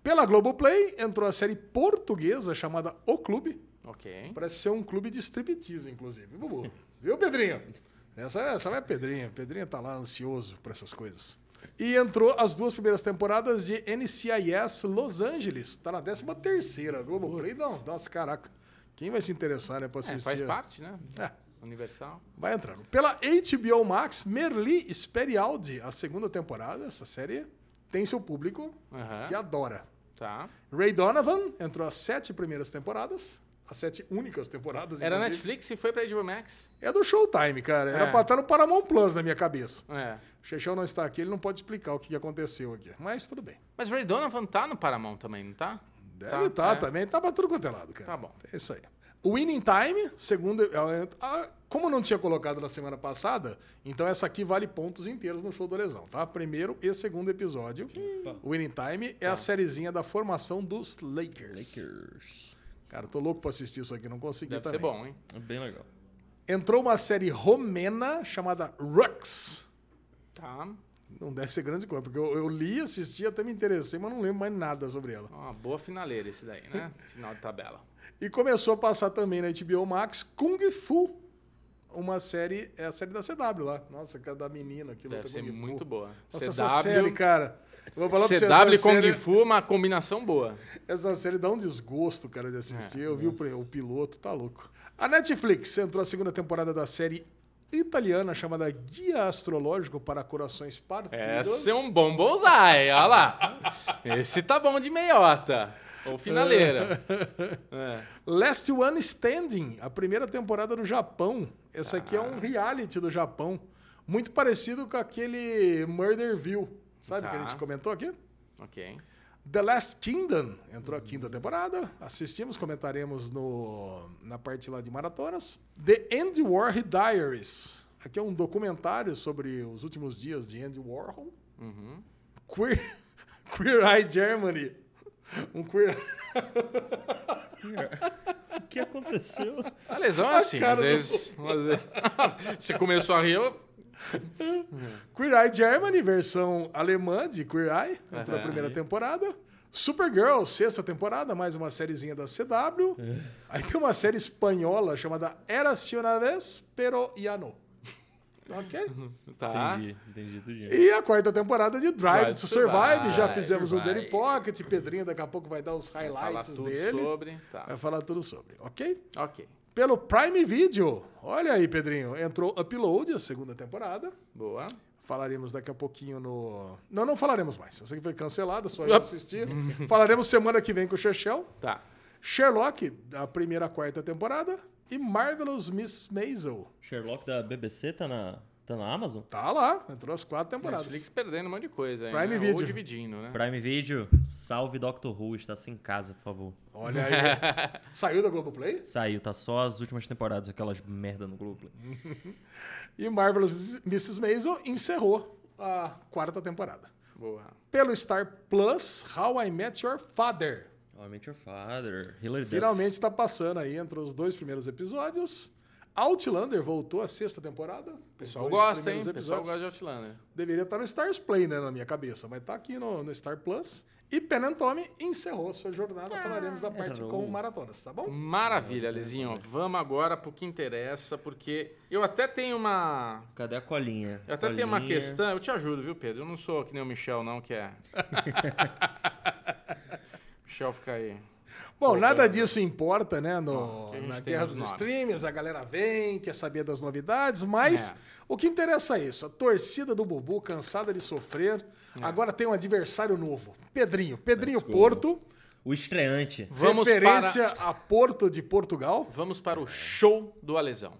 Pela Globoplay, entrou a série portuguesa chamada O Clube. Ok. Parece ser um clube de striptease, inclusive. Bubu. Viu, Pedrinho? Essa, essa vai Pedrinho. Pedrinho tá lá ansioso por essas coisas. E entrou as duas primeiras temporadas de NCIS Los Angeles. Tá na 13 terceira. Globoplay, não. Nossa, caraca. Quem vai se interessar, né, pra É, assistir? faz parte, né? É. Universal. Vai entrando. Pela HBO Max, Merli Sperialdi, a segunda temporada. Essa série tem seu público que adora. Tá. Ray Donovan entrou as sete primeiras temporadas. As sete únicas temporadas. Era inclusive. Netflix e foi pra HBO Max? É do Showtime, cara. Era É. pra estar no Paramount Plus na minha cabeça. É. O Chechão não está aqui, ele não pode explicar o que aconteceu aqui. Mas tudo bem. Mas Ray Donovan tá no Paramount também, não tá? Deve estar é. também. Tá pra tudo quanto é lado, cara. Tá bom. É isso aí. O Winning Time, segundo. ah, Como não tinha colocado na semana passada, então essa aqui vale pontos inteiros no show do Lesão, tá? Primeiro e segundo episódio. O Winning Time é Tá. a sériezinha da formação dos Lakers. Lakers. Cara, tô louco pra assistir isso aqui, não consegui Deve também. ser bom, hein? É bem legal. Entrou uma série romena chamada Rux. Tá. Não deve ser grande coisa, porque eu, eu li, assisti, até me interessei, mas não lembro mais nada sobre ela. Uma boa finaleira esse daí, né? Final de tabela. E começou a passar também na HBO Max Kung Fu. Uma série, é a série da CW lá. Nossa, que é da menina que Deve luta ser Kung Fu. muito boa. Nossa, CW, essa série, cara. Vou falar pra você, CW e essa Kung série, Fu, uma combinação boa. essa série dá um desgosto, cara, de assistir. É, eu vi o, o piloto, tá louco. A Netflix entrou a segunda temporada da série italiana chamada Guia Astrológico para Corações Partidos. Esse é um bom bullseye, olha lá. Esse tá bom de meiota. Ou finaleira. É. Last One Standing, a primeira temporada do Japão. Essa aqui é Ah. um reality do Japão. Muito parecido com aquele Murderville. Sabe que a Tá. gente comentou aqui? Ok. The Last Kingdom entrou a quinta temporada. Assistimos, comentaremos no, na parte lá de maratonas. The Andy Warhol Diaries. Aqui é um documentário sobre os últimos dias de Andy Warhol. Uhum. Queer, Queer Eye Germany. Um queer. O que aconteceu? A lesão é assim, às vezes, às vezes. Você começou a rir, eu... Queer Eye Germany, versão alemã de Queer Eye. Entrou a Aham. primeira temporada. Supergirl, sexta temporada, mais uma sériezinha da CW. Aí tem uma série espanhola chamada Era una vez, pero ya no. Ok? Tá. Entendi, entendi tudinho. E a quarta temporada de Drive Drive to Survive. Survive, Já fizemos o vai. Daily Pocket. Pedrinho daqui a pouco vai dar os Falar highlights tudo dele. sobre... Tá. Vai falar tudo sobre, ok? Ok. Pelo Prime Video. Olha aí, Pedrinho. Entrou Upload, a segunda temporada. Boa. Falaremos daqui a pouquinho no. Não, não falaremos mais. Essa aqui foi cancelada, só eu assistir. falaremos semana que vem com o Chechel. Tá. Sherlock, da primeira a quarta temporada. E Marvelous Miss Maisel. Sherlock da BBC tá na, tá na Amazon? Tá lá, entrou as quatro temporadas. Netflix perdendo um monte de coisa aí, Prime né? Video. Ou dividindo, né? Prime Video, salve Doctor Who, está sem casa, por favor. Olha aí. Saiu da Globoplay? Saiu, tá só as últimas temporadas, aquelas merda no Globo. E Marvelous Mrs. Maisel encerrou a quarta temporada. Boa. Pelo Star Plus, How I Met Your Father. Oh, I Met Your Father, Hilary Duff. Finalmente está passando aí entre os dois primeiros episódios. Outlander voltou à sexta temporada. O pessoal gosta, hein? O pessoal gosta de episódios. Outlander. Deveria estar no Stars Play, né, na minha cabeça, mas tá aqui no, no Star Plus. E Pen and Tommy encerrou sua jornada. Falaremos da parte com maratonas, tá bom? Maravilha, Lezinho. Vamos agora pro que interessa, porque eu até tenho uma. Cadê a colinha? Eu até tenho uma Colinha. questão. Eu te ajudo, viu, Pedro? Eu não sou que nem o Michel, não, que é. Michel fica aí. Bom, nada disso importa, né? No, na guerra dos nomes. streamers, a galera vem, quer saber das novidades, mas É. o que interessa é isso. A torcida do Bubu, cansada de sofrer, É. agora tem um adversário novo. Pedrinho. Pedrinho go. Porto, O estreante. Vamos referência para, a Porto de Portugal. vamos para o show do Alesão.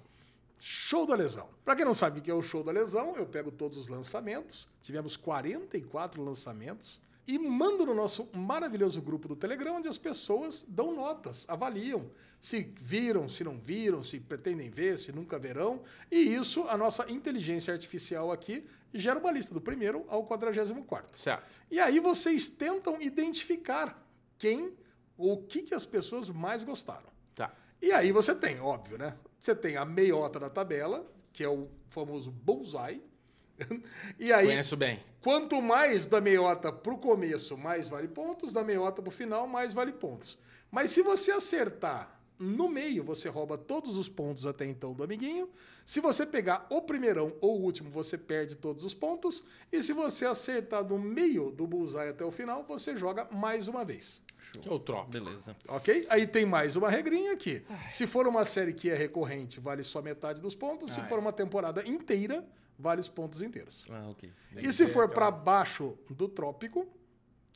Show da Lesão. Pra quem não sabe o que é o Show da Lesão, eu pego todos os lançamentos. Tivemos 44 lançamentos. E mando no nosso maravilhoso grupo do Telegram, onde as pessoas dão notas, avaliam se viram, se não viram, se pretendem ver, se nunca verão. E isso, a nossa inteligência artificial aqui, gera uma lista do primeiro ao 44. Certo. E aí vocês tentam identificar quem ou o que, que as pessoas mais gostaram. Tá. E aí você tem, óbvio, né? Você tem a meiota da tabela, que é o famoso bullseye. e aí, Conheço bem. quanto mais da meiota pro começo, mais vale pontos, da meiota pro final, mais vale pontos. Mas se você acertar no meio, você rouba todos os pontos até então do amiguinho. Se você pegar o primeirão ou o último, você perde todos os pontos. E se você acertar no meio do bullseye até o final, você joga mais uma vez. Que é o Trop. Beleza. Ok? Aí tem mais uma regrinha aqui. Se for uma série que é recorrente, vale só metade dos pontos. Se Ai. for uma temporada inteira, vale os pontos inteiros. Ah, ok. E se ter for aquela- pra baixo do trópico,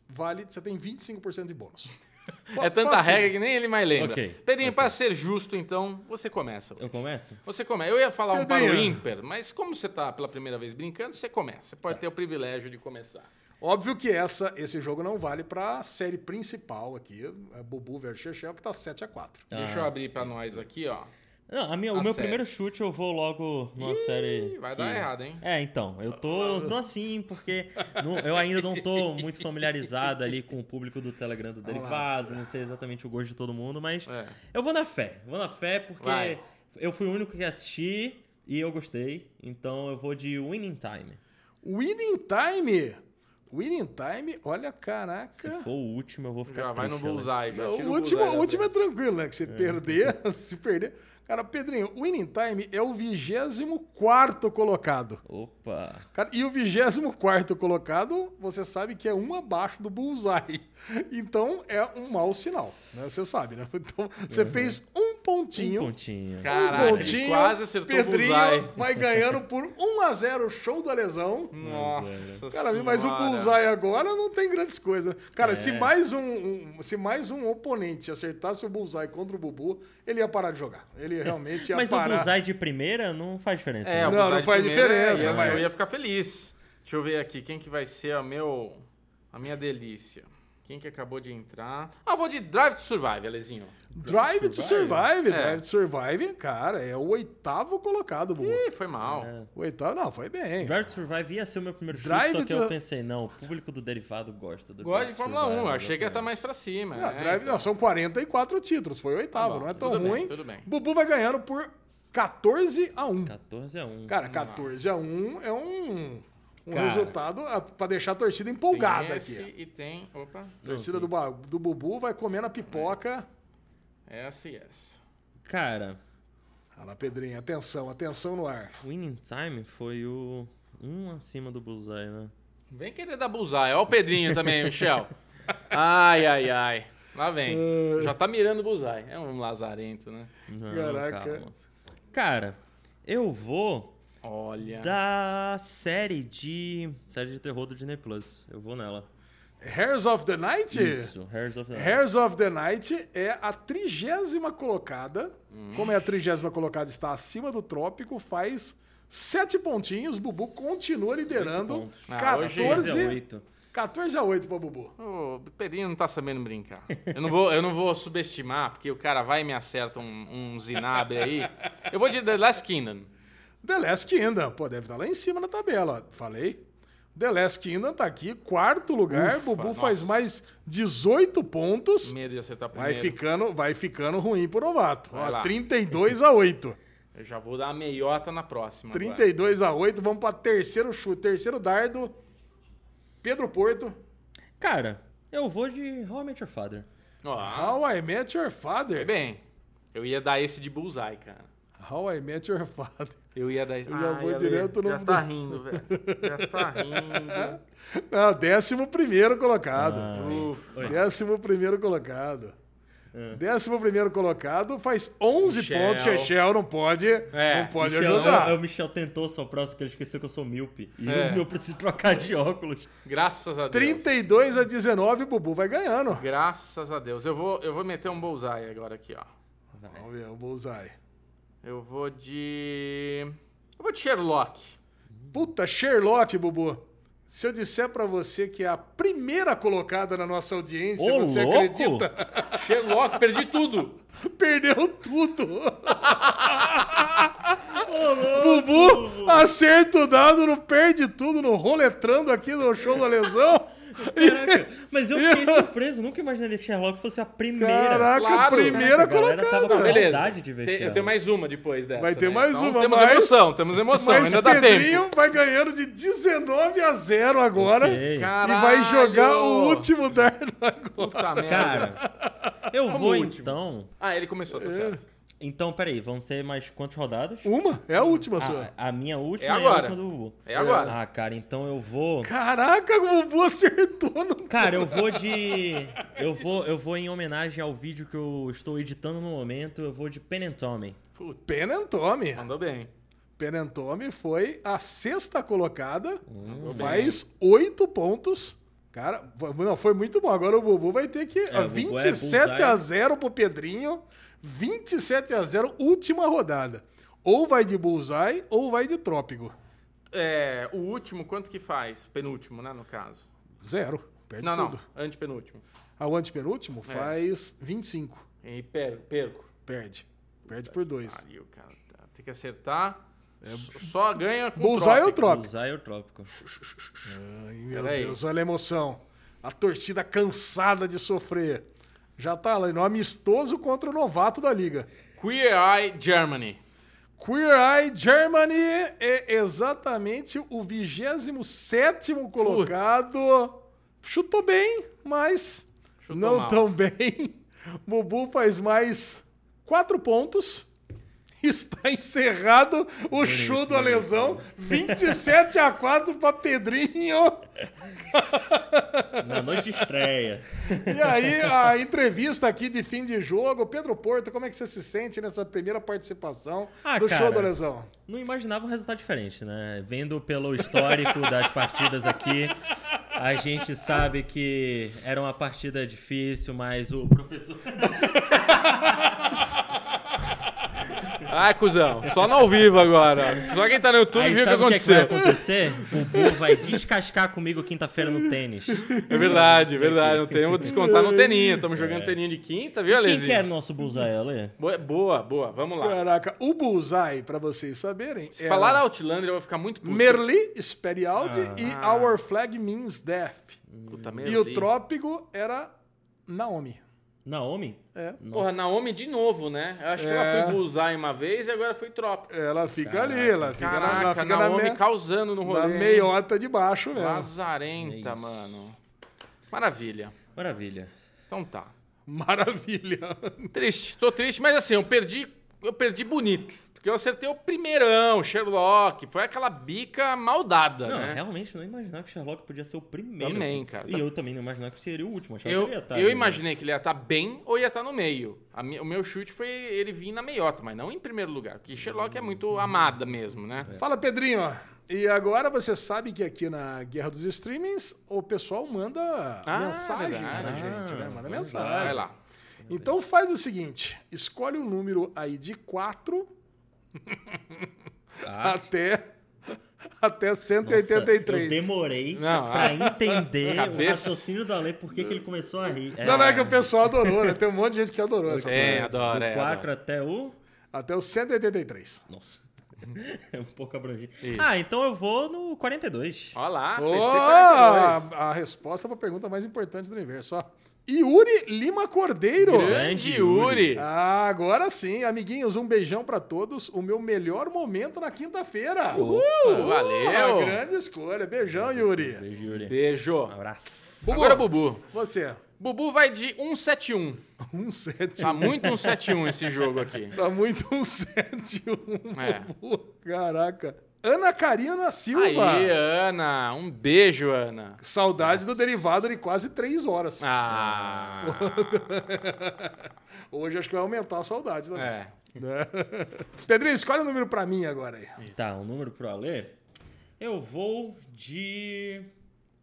vale, você tem 25% de bônus. É tanta Facinho. regra que nem ele mais lembra. Ok, Pedrinho, ok. para ser justo, então, você começa. Eu começo? Você começa. Eu ia falar um para o Pedrinho. ímpar, mas como você tá pela primeira vez brincando, você começa. Você pode ter o privilégio de começar. Óbvio que essa, esse jogo não vale pra série principal aqui, é Bubu vs Chechel, que tá 7 a 4 Deixa eu abrir para nós aqui, ó. Não, a minha, A o meu primeiro chute eu vou logo numa série. vai que- dar errado, hein? É, então. Eu tô, tô assim, porque não- eu ainda não tô muito familiarizado ali com o público do Telegram do Derivado, não sei exatamente o gosto de todo mundo, mas É. eu vou na fé. Vou na fé porque Vai. eu fui o único que assisti e eu gostei. Então eu vou de Winning Time. Winning Time! Winning Time, olha, Se caraca. for o último, eu vou ficar. Já vai no triste, né? bullseye, já o o último, bullseye o último é tranquilo, né? Que se perder, se perder. Cara, Pedrinho, o Winning Time é o 24 colocado. Opa! Cara, e o 24 colocado, você sabe que é um abaixo do Bullseye. Então é um mau sinal, né? Você sabe, né? Então você fez um pontinho. Um pontinho. Caralho, um ele pontinho. quase acertou o Pedrinho bullseye. vai ganhando por 1 a 0 show da lesão. Nossa Cara, mas o senhora. bullseye agora não tem grandes coisas. Cara, se É. mais um, um- se mais um oponente acertasse o bullseye contra o Bubu, ele ia parar de jogar. Ele realmente ia Mas o parar. bullseye de primeira não faz diferença. É, né? o Não, não faz diferença, eu, mas- eu ia ficar feliz. Deixa eu ver aqui, quem que vai ser o meu, a minha delícia? Quem que acabou de entrar? Ah, vou de Drive to Survive, Alezinho. Drive to Survive, É. Drive to Survive, cara, é o oitavo colocado, Bubu. Ih, foi mal. É. O oitavo, não, foi bem. Drive to Survive ia ser o meu primeiro chute, Drive só que to- eu pensei, não, o público do derivado gosta do Gosto Drive de Fórmula 1, Survive, eu achei que ia estar exatamente. mais pra cima. Não, né? Drive, Então, não, são 44 títulos, foi o oitavo, Tá bom, não é tão tudo bem, ruim. tudo bem. Bubu vai ganhando por 14 a 1. 14 a 1. Cara, 14 a 1 é um, um Cara. resultado a- pra deixar a torcida tem empolgada esse aqui. e tem, opa, A torcida do, do Bubu vai comendo a pipoca. essa e essa. Cara, Olha lá, Pedrinho, atenção, atenção no ar. Winning Time foi o 1 acima do Bullseye, né? Vem querer dar bullseye. Ó o Pedrinho também, Michel. Ai, ai, ai. Lá vem. Já tá mirando o bullseye. É um lazarento, né? Não, Caraca. calma. Cara, eu vou Olha. da série de. série de terror do Disney Plus. Eu vou nela. Hairs of the Night? Isso, Hairs of the Night. Hairs of the Night é a trigésima colocada. Como é a trigésima colocada, está acima do trópico, faz sete pontinhos. Bubu continua liderando. Ah, hoje- 14, 13 a 8. 14 a 8 para Bubu. O Pedrinho não tá sabendo brincar. Eu não vou, eu não vou subestimar, porque o cara vai e me acerta um, um zinabre aí. Eu vou de The Last Kingdom. The Last Kingdom, pô, deve estar lá em cima na tabela. Falei. The Last Kingdom tá aqui, quarto lugar. Ufa, Bubu faz nossa. mais 18 pontos. Medo de acertar Vai primeiro. ficando, vai ficando ruim pro novato. Vai Ó, lá. 32 a 8. Eu já vou dar uma meiota na próxima. agora. 32 a 8, vamos para terceiro chute, terceiro dardo. Pedro Porto. Cara, eu vou de How I Met Your Father. Ó, How I Met Your foi Father. bem. Eu ia dar esse de bullseye, cara. How I Met Your Father. Eu ia dar esse. Eu já Ai, vou Ale, direto no- Já tá rindo, velho. Já tá rindo. Não, décimo primeiro colocado. Ufa. Oi. Décimo primeiro colocado. Décimo primeiro colocado faz 11 Michel. pontos. Chechel não pode, É, não pode Michel, ajudar. é, o Michel tentou só que ele esqueceu que eu sou míope. E É. eu, eu preciso trocar de óculos. Graças a Deus. 32 a 19, Bubu vai ganhando. Graças a Deus. Eu vou, eu vou meter um bullseye agora aqui, ó. Vamos ver, o Bullseye. Eu vou de. Eu vou de Sherlock. Puta, Sherlock, Bubu. Se eu disser pra você que é a primeira colocada na nossa audiência, Ô, você louco! acredita? Sherlock, perdi tudo. Perdeu tudo. Bubu, acerto dado no perde tudo, no roletrando aqui no show da lesão. Caraca, mas eu fiquei surpreso. Nunca imaginei que Sherlock fosse a primeira. Caraca, Claro. primeira Caraca, a galera tava colocada. com Beleza. de ver Tem- eu tenho mais uma depois dessa. Vai ter né? mais Então, uma, Temos mas- emoção, temos emoção. Mas Ainda dá Pedrinho tempo. vai ganhando de 19 a 0 agora. Ok. E vai jogar o último dardo agora. Puta merda. Cara, eu vou então. Ah, ele começou, tá certo. Então, peraí, vamos ter mais quantas rodadas? Uma? É a última sua. A, a minha última É e a agora. última do Bubu. É agora. Ah, cara, então eu vou. Caraca, o Bubu acertou no... Cara, eu vou de. Eu vou, eu vou em homenagem ao vídeo que eu estou editando no momento, eu vou de Pen and Tommy. Puta, Pen and Tommy. mandou bem. Pen and Tommy foi a sexta colocada. Mandou faz oito pontos. Cara, foi- não, foi muito bom. Agora o Bubu vai ter que. É, o Bubu é 27 a bullseye. 0 pro Pedrinho. 27 a 0, última rodada. Ou vai de bullseye ou vai de trópico. É, o último, quanto que faz? Penúltimo, né, no caso. Zero. Perde não, tudo. não, antepenúltimo. A o antepenúltimo É. faz 25. E perco, perco. Perde. Perde por dois. Pariu, cara. Tá, Tem que acertar. S- Só ganha com Bullseye ou trópico. trópico? Bullseye ou trópico? Ai, meu Peraí. Deus, olha a emoção. A torcida cansada de sofrer. Já tá lá no amistoso contra o novato da liga. Queer Eye Germany. Queer Eye Germany é exatamente o 27 colocado. Chutou bem, mas Chutou não mal. tão bem. Bubu faz mais 4 pontos Está encerrado o show do Alesão. 27 a 4 para Pedrinho. Na noite de estreia. E aí, a entrevista aqui de fim de jogo. Pedro Porto, como é que você se sente nessa primeira participação Ah, do show cara. do Alesão? Não imaginava um resultado diferente, né? Vendo pelo histórico das partidas aqui, a gente sabe que era uma partida difícil, mas o professor. Ai, cuzão, só no ao vivo agora. Só quem tá no YouTube Aí viu o que sabe o que, é que vai aconteceu. acontecer? O Bu vai descascar comigo quinta-feira no tênis. É verdade, é verdade. Não tem, vou descontar no teninha. Estamos jogando teninha de quinta, viu, Quem Alezinho? que era o nosso bullseye, Ale? Boa, boa, boa. Vamos lá. Caraca, o Bullseye, para vocês saberem. Se era falar Outlander, eu vou ficar muito puto. Merli, Sperialdi e Ah. Our Flag Means Death. Puta, E Merli. o trópico era Naomi. Naomi? É. Porra, Naomi de novo, né? Eu acho que É. ela foi bullseye uma vez e agora foi trópico. Ela fica ali, ela fica, na, ela Caraca, fica na, Naomi me- causando no na rolê. hein? meiota de baixo mesmo. Lazarenta, É mano. Maravilha. Maravilha. Então tá. Maravilha. Triste, tô triste, mas assim, eu perdi, eu perdi bonito. Porque eu acertei o primeirão, Sherlock. Foi aquela bica maldada, Não, né? realmente não imaginava que Sherlock podia ser o primeiro. Também, assim. cara. E eu também não imaginava que seria o último. Achava Eu, que ele ia estar eu né? imaginei que ele ia estar bem ou ia estar no meio. O meu chute foi ele vir na meiota, mas não em primeiro lugar. Porque Sherlock é muito amada mesmo, né? Fala, Pedrinho. E agora você sabe que aqui na Guerra dos Streamings o pessoal manda Ah, mensagem verdade. pra gente, né? Manda Ah, mensagem. Vai lá. Então faz o seguinte: escolhe um número aí de 4 Ah, até, até nossa, 183. eu demorei Não, pra ah. entender Cabeça. o raciocínio do Ale, por que que ele começou a rir. Não, não é que o pessoal adorou, né? Tem um monte de gente que adorou essa É, adora, é, 4 adora. até o... Até o 183. Nossa. É um pouco abrangente. Isso. Ah, então eu vou no 42. Olha lá, Oh, PC 42. a, a resposta para a pergunta mais importante do universo. Ó. Yuri Lima Cordeiro. Grande Yuri. Ah, agora sim, amiguinhos, um beijão pra todos. O meu melhor momento na quinta-feira. Uh, valeu. Grande escolha. Beijão, Yuri. Beijo, Yuri. Beijo. Um abraço. Agora, Bubu. Você, Bubu vai de 171. um 7 Tá muito 171 esse jogo aqui. Tá muito um 7 1. É. Caraca. Ana Karina Silva. Aí, Ana. Um beijo, Ana. Saudade do derivado de quase três horas. Ah. Hoje acho que vai aumentar a saudade também. É. Né? Pedrinho, escolhe um número pra mim agora aí. Tá, um número pro Ale. Eu vou de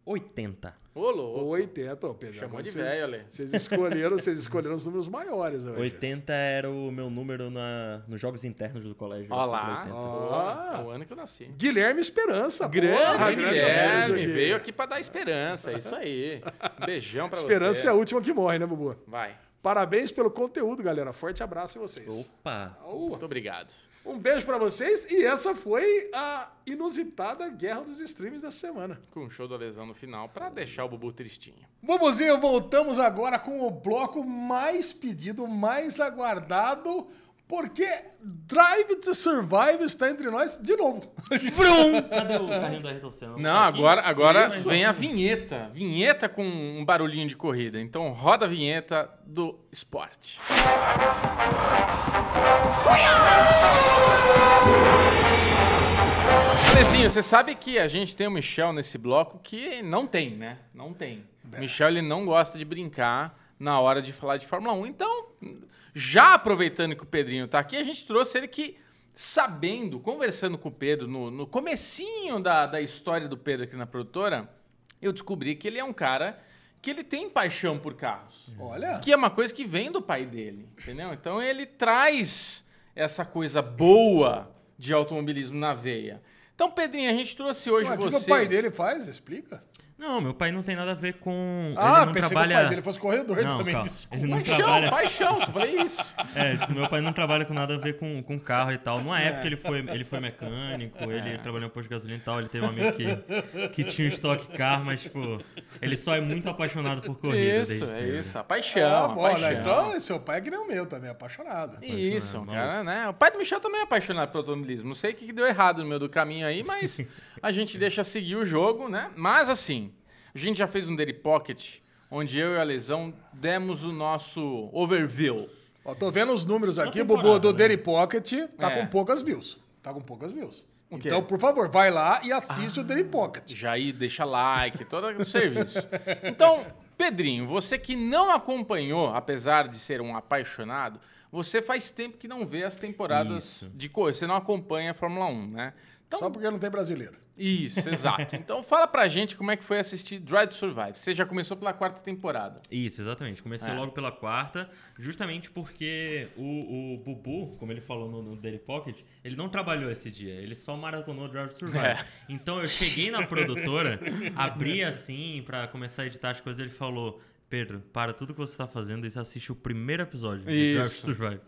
80. Ô, louco. 80, ô Pedro. Chamou de vocês- velho, Ale. Vocês escolheram, vocês escolheram os números maiores hoje. 80 era o meu número na, nos jogos internos do colégio. Olha assim, lá. 80. Ó. É o ano que eu nasci. Guilherme Esperança. Grande porra, Guilherme. beijo, Veio aqui pra dar esperança. É isso aí. Beijão pra Esperança você. é a última que morre, né, Bubu? Vai. Parabéns pelo conteúdo, galera. Forte abraço em vocês. Opa! Au. Muito obrigado. Um beijo pra vocês. E essa foi a inusitada Guerra dos Streams dessa semana. Com o show da lesão no final pra deixar o Bubu tristinho. Bubuzinho, voltamos agora com o bloco mais pedido, mais aguardado, porque Drive to Survive está entre nós de novo. Vrum! Cadê o carrinho da Ayrton Senna? Não, agora, agora Sim, vem a vinheta. Vinheta com um barulhinho de corrida. Então roda a vinheta do esporte. Alezinho, você sabe que a gente tem o Michel nesse bloco que não tem, né? Não tem. O Michel ele não gosta de brincar na hora de falar de Fórmula 1. Então, já aproveitando que o Pedrinho tá aqui, a gente trouxe ele que, sabendo, conversando com o Pedro, no, no comecinho da, da história do Pedro aqui na produtora, eu descobri que ele é um cara que ele tem paixão por carros. Olha. Que é uma coisa que vem do pai dele, entendeu? Então ele traz essa coisa boa de automobilismo na veia. Então, Pedrinho, a gente trouxe hoje Ué, O que, você... o pai dele faz? Explica. Não, meu pai não tem nada a ver com. Ah, ele não pensei trabalha... que o pai dele fosse corredor Não, também. calma. Desculpa. Ele não Paixão, trabalha. paixão, só falei isso. É, tipo, meu pai não trabalha com nada a ver com, com carro e tal. Numa época ele foi, ele foi mecânico, ele trabalhou em posto de gasolina e tal. Ele teve um amigo que, que tinha um estoque carro, mas, tipo, ele só é muito apaixonado por corrida. Isso, desde é cedo. isso. A Ah, paixão, a bom, paixão. né? Então, seu pai é que nem o meu também, apaixonado. Isso, Apaixonado, cara, né? O pai do Michel também é apaixonado pelo automobilismo. Não sei o que que deu errado no meio do caminho aí, mas a gente deixa seguir o jogo, né? Mas assim, a gente já fez um Daily Pocket, onde eu e a Lesão demos o nosso overview. Ó, tô vendo os números aqui, temporada, Bubu, do né? Daily Pocket tá É. com poucas views. Tá com poucas views. Então, por favor, vai lá e assiste o Daily Pocket. Jair, deixa like, todo o serviço. Então, Pedrinho, você que não acompanhou, apesar de ser um apaixonado, você faz tempo que não vê as temporadas Isso. de coisa. Você não acompanha a Fórmula 1, né? Então, Só porque não tem brasileiro. Isso, exato. Então fala pra gente como é que foi assistir Drive to Survive. Você já começou pela quarta temporada. Isso, exatamente. Comecei É. logo pela quarta, justamente porque o, o Bubu, como ele falou no, no Daily Pocket, ele não trabalhou esse dia, ele só maratonou Drive to Survive. É. Então eu cheguei na produtora, abri assim pra começar a editar as coisas, ele falou: Pedro, para tudo que você tá fazendo e assiste o primeiro episódio de Drive to. Survive.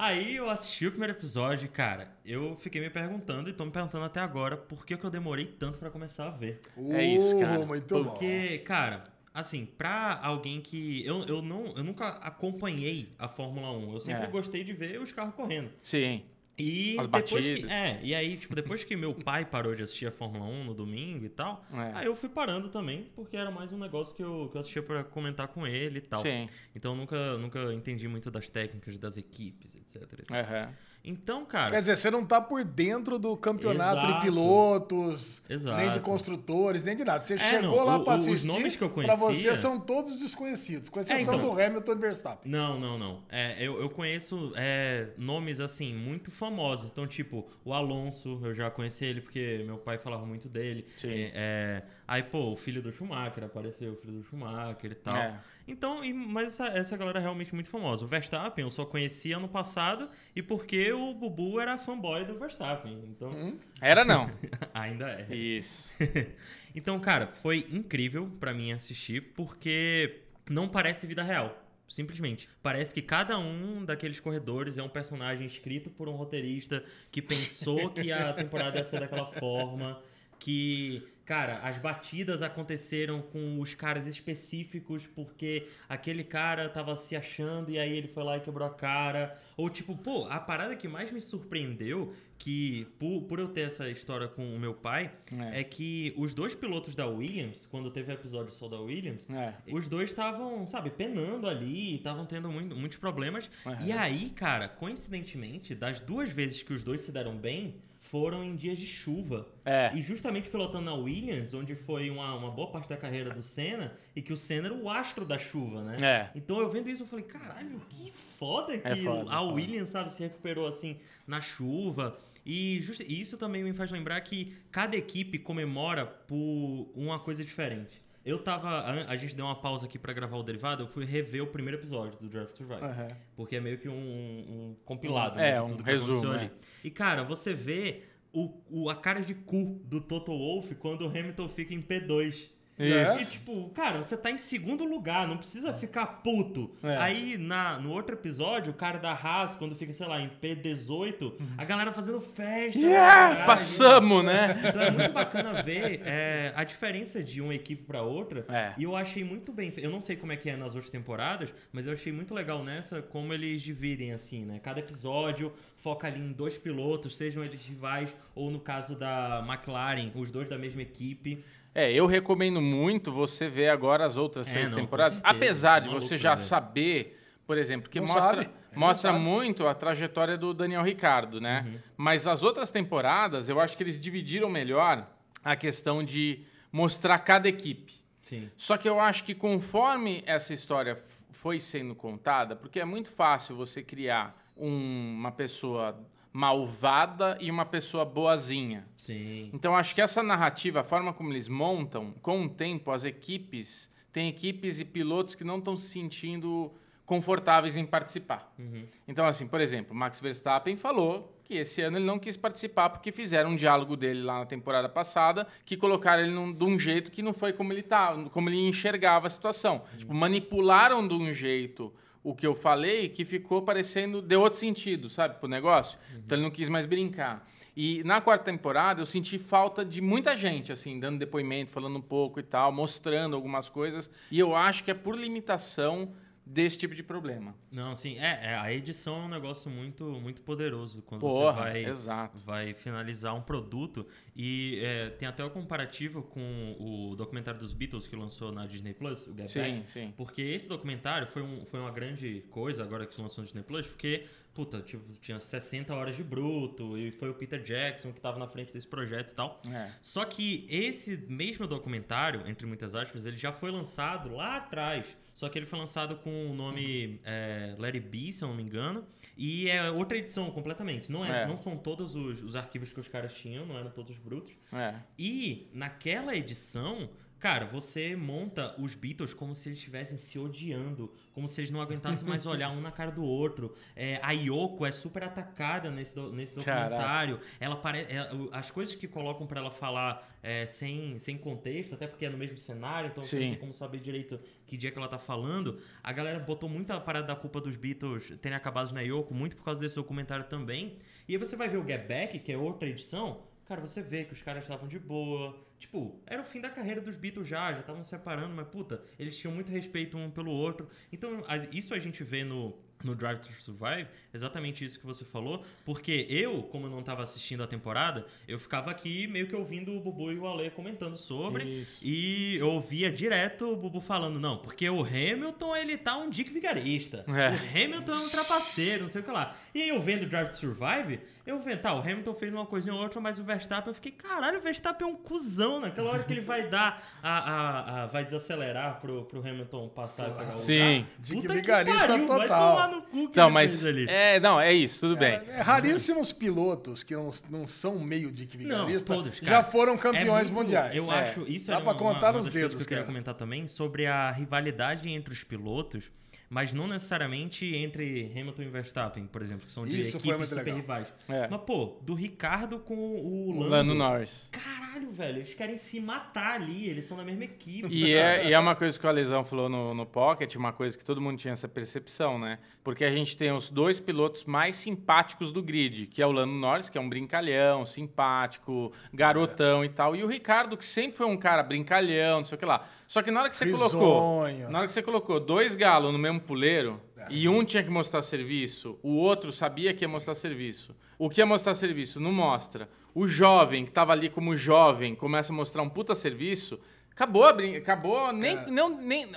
Aí eu assisti o primeiro episódio e, cara, eu fiquei me perguntando e tô me perguntando até agora por que, que eu demorei tanto pra começar a ver. É isso, cara. Uh, Muito bom. Porque, cara, assim, pra alguém que. Eu, eu, não, eu nunca acompanhei a Fórmula 1. Eu sempre É. gostei de ver os carros correndo. Sim. E As depois batidas. que. É, e aí, tipo, depois que meu pai parou de assistir a Fórmula 1 no domingo e tal, É. aí eu fui parando também, porque era mais um negócio que eu, que eu assistia pra comentar com ele e tal. Sim. Então eu nunca, nunca entendi muito das técnicas das equipes, etc. etc. Aham. Então, cara. Quer dizer, você não tá por dentro do campeonato Exato. de pilotos, Exato. nem de construtores, nem de nada. Você É, chegou não, lá pra o- os assistir, nomes que eu pra você conhecia- são todos desconhecidos, com exceção então. do Hamilton e Verstappen. Não, não, não. É, eu, eu conheço é, nomes, assim, muito famosos. Então, tipo, o Alonso, eu já conheci ele porque meu pai falava muito dele. Sim. É, é, aí, pô, o filho do Schumacher apareceu, o filho do Schumacher e tal. É. Então, e- mas essa, essa galera é realmente muito famosa. O Verstappen eu só conhecia ano passado e porque o Bubu era fanboy do Verstappen. Então, Hum? Era não. ainda é. Isso. Então, cara, foi incrível pra mim assistir porque não parece vida real. Simplesmente. Parece que cada um daqueles corredores é um personagem escrito por um roteirista que pensou que a temporada ia ser daquela forma. Que, cara, as batidas aconteceram com os caras específicos porque aquele cara tava se achando e aí ele foi lá e quebrou a cara. Ou, tipo, pô, a parada que mais me surpreendeu, que por, por eu ter essa história com o meu pai, É. é que os dois pilotos da Williams, quando teve o episódio só da Williams, É. os dois estavam, sabe, penando ali, estavam tendo muito- muitos problemas. Aham. E aí, cara, coincidentemente, das duas vezes que os dois se deram bem, foram em dias de chuva. É. E justamente pilotando na Williams, onde foi uma, uma boa parte da carreira do Senna, e que o Senna era o astro da chuva, né? É. Então eu vendo isso, eu falei, caralho, que foda que É foda, a é foda. Williams, sabe, se recuperou assim na chuva. E, justa- e isso também me faz lembrar que cada equipe comemora por uma coisa diferente. Eu tava. A, a gente deu uma pausa aqui pra gravar o derivado, eu fui rever o primeiro episódio do Draft Survive. Aham. Porque é meio que um, um compilado, É, né, de um resumo, aconteceu é. ali. E, cara, você vê o, o- a cara de cu do Toto Wolff quando o Hamilton fica em P2. Isso. E, tipo, cara, você tá em segundo lugar, não precisa ficar puto. É. Aí, na, no outro episódio, o cara da Haas, quando fica, sei lá, em P18, a galera fazendo festa. Yeah! caralho. Passamos, né? Então é muito bacana ver é, a diferença de uma equipe pra outra. É. E eu achei muito bem. Eu não sei como é que é nas outras temporadas, mas eu achei muito legal nessa como eles dividem, assim, né? Cada episódio foca ali em dois pilotos, sejam eles rivais, ou no caso da McLaren, os dois da mesma equipe. É, eu recomendo muito você ver agora as outras É, três não, temporadas. certeza. Apesar de Maluco você já saber, por exemplo, que Não mostra, sabe, ele mostra muito a trajetória do Daniel Ricardo, né? Uhum. Mas as outras temporadas, eu acho que eles dividiram melhor a questão de mostrar cada equipe. Sim. Só que eu acho que conforme essa história foi sendo contada, porque é muito fácil você criar um- uma pessoa malvada e uma pessoa boazinha. Sim. Então acho que essa narrativa, a forma como eles montam, com o tempo, as equipes, tem equipes e pilotos que não estão se sentindo confortáveis em participar. Uhum. Então, assim, por exemplo, Max Verstappen falou que esse ano ele não quis participar porque fizeram um diálogo dele lá na temporada passada que colocaram ele num, de um jeito que não foi como ele tá, como ele enxergava a situação. Tipo, manipularam de um jeito o que eu falei que ficou parecendo deu outro sentido, sabe, pro negócio. Então ele não quis mais brincar. E na quarta temporada eu senti falta de muita gente assim, dando depoimento, falando um pouco e tal, mostrando algumas coisas, e eu acho que é por limitação desse tipo de problema. Não, sim, é, é, a edição é um negócio muito, muito poderoso quando Porra, você vai, exato. vai finalizar um produto. E é, tem até o comparativo com o documentário dos Beatles que lançou na Disney Plus, o Get Sim, Back. sim. Porque esse documentário foi, um, foi uma grande coisa agora que se lançou no Disney Plus, porque, puta, tipo, tinha 60 horas de bruto e foi o Peter Jackson que tava na frente desse projeto e tal. É. Só que esse mesmo documentário, entre muitas aspas, ele já foi lançado lá atrás. Só que ele foi lançado com o nome é, It Be, se eu não me engano. E é outra edição completamente. Não, é, É. não são todos os, os arquivos que os caras tinham, não eram todos brutos. É. E naquela edição, cara, você monta os Beatles como se eles estivessem se odiando, como se eles não aguentassem mais olhar um na cara do outro. É, a Yoko é super atacada nesse, do- nesse Caraca. documentário. Ela parece, as coisas que colocam pra ela falar é, sem, sem contexto, até porque é no mesmo cenário, então você não tem como saber direito que dia que ela tá falando. A galera botou muita parada da culpa dos Beatles terem acabado na Yoko, muito por causa desse documentário também. E aí você vai ver o Get Back, que é outra edição, cara, você vê que os caras estavam de boa. Tipo, era o fim da carreira dos Beatles já, já estavam se separando, mas puta, eles tinham muito respeito um pelo outro. Então, isso a gente vê no, no Drive to Survive, exatamente isso que você falou, porque eu, como eu não tava assistindo a temporada, eu ficava aqui meio que ouvindo o Bubu e o Ale comentando sobre. Isso. E eu ouvia direto o Bubu falando, não, porque o Hamilton, ele tá um dick vigarista. É. O Hamilton é um trapaceiro, não sei o que lá. E aí eu vendo Drive to Survive, eu vendo, tá, o Hamilton fez uma coisinha ou outra, mas o Verstappen, eu fiquei, caralho, o Verstappen é um cuzão, naquela hora que ele vai dar, a, a, a- vai desacelerar pro, pro Hamilton passar e pegar o Sim. Dick Puta que vigarista pariu, Vai total. tomar no cu que Então, ele mas. fez ali. É, não, é isso, tudo bem. É, raríssimos pilotos que não, não são meio Dick Não, Vigarista todos, já cara. foram É campeões muito- mundiais. Eu É. acho isso Dá pra uma- contar uma nos dedos, que eu queria cara. comentar também sobre a rivalidade entre os pilotos, mas não necessariamente entre Hamilton e Verstappen, por exemplo, que são de Isso equipes super legal. rivais. É. Mas pô, do Ricardo com o Lando. Lando Norris. Caralho, velho, eles querem se matar ali, eles são da mesma equipe. E é, e é uma coisa que o Alesão falou no, no Pocket, uma coisa que todo mundo tinha essa percepção, né? Porque a gente tem os dois pilotos mais simpáticos do grid, que é o Lando Norris, que é um brincalhão, simpático, garotão e tal, e o Ricardo, que sempre foi um cara brincalhão, não sei o que lá. Só que na hora que você colocou, Risonho. na hora que você colocou dois galos no mesmo puleiro, e um tinha que mostrar serviço, o outro sabia que ia mostrar serviço. O que ia mostrar serviço não mostra. O jovem, que tava ali como jovem, começa a mostrar um puta serviço, acabou a brin... acabou, nem, não, nem...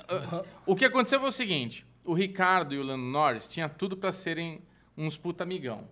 O que aconteceu foi o seguinte, o Ricardo e o Lando Norris tinha tudo pra serem uns puta amigão.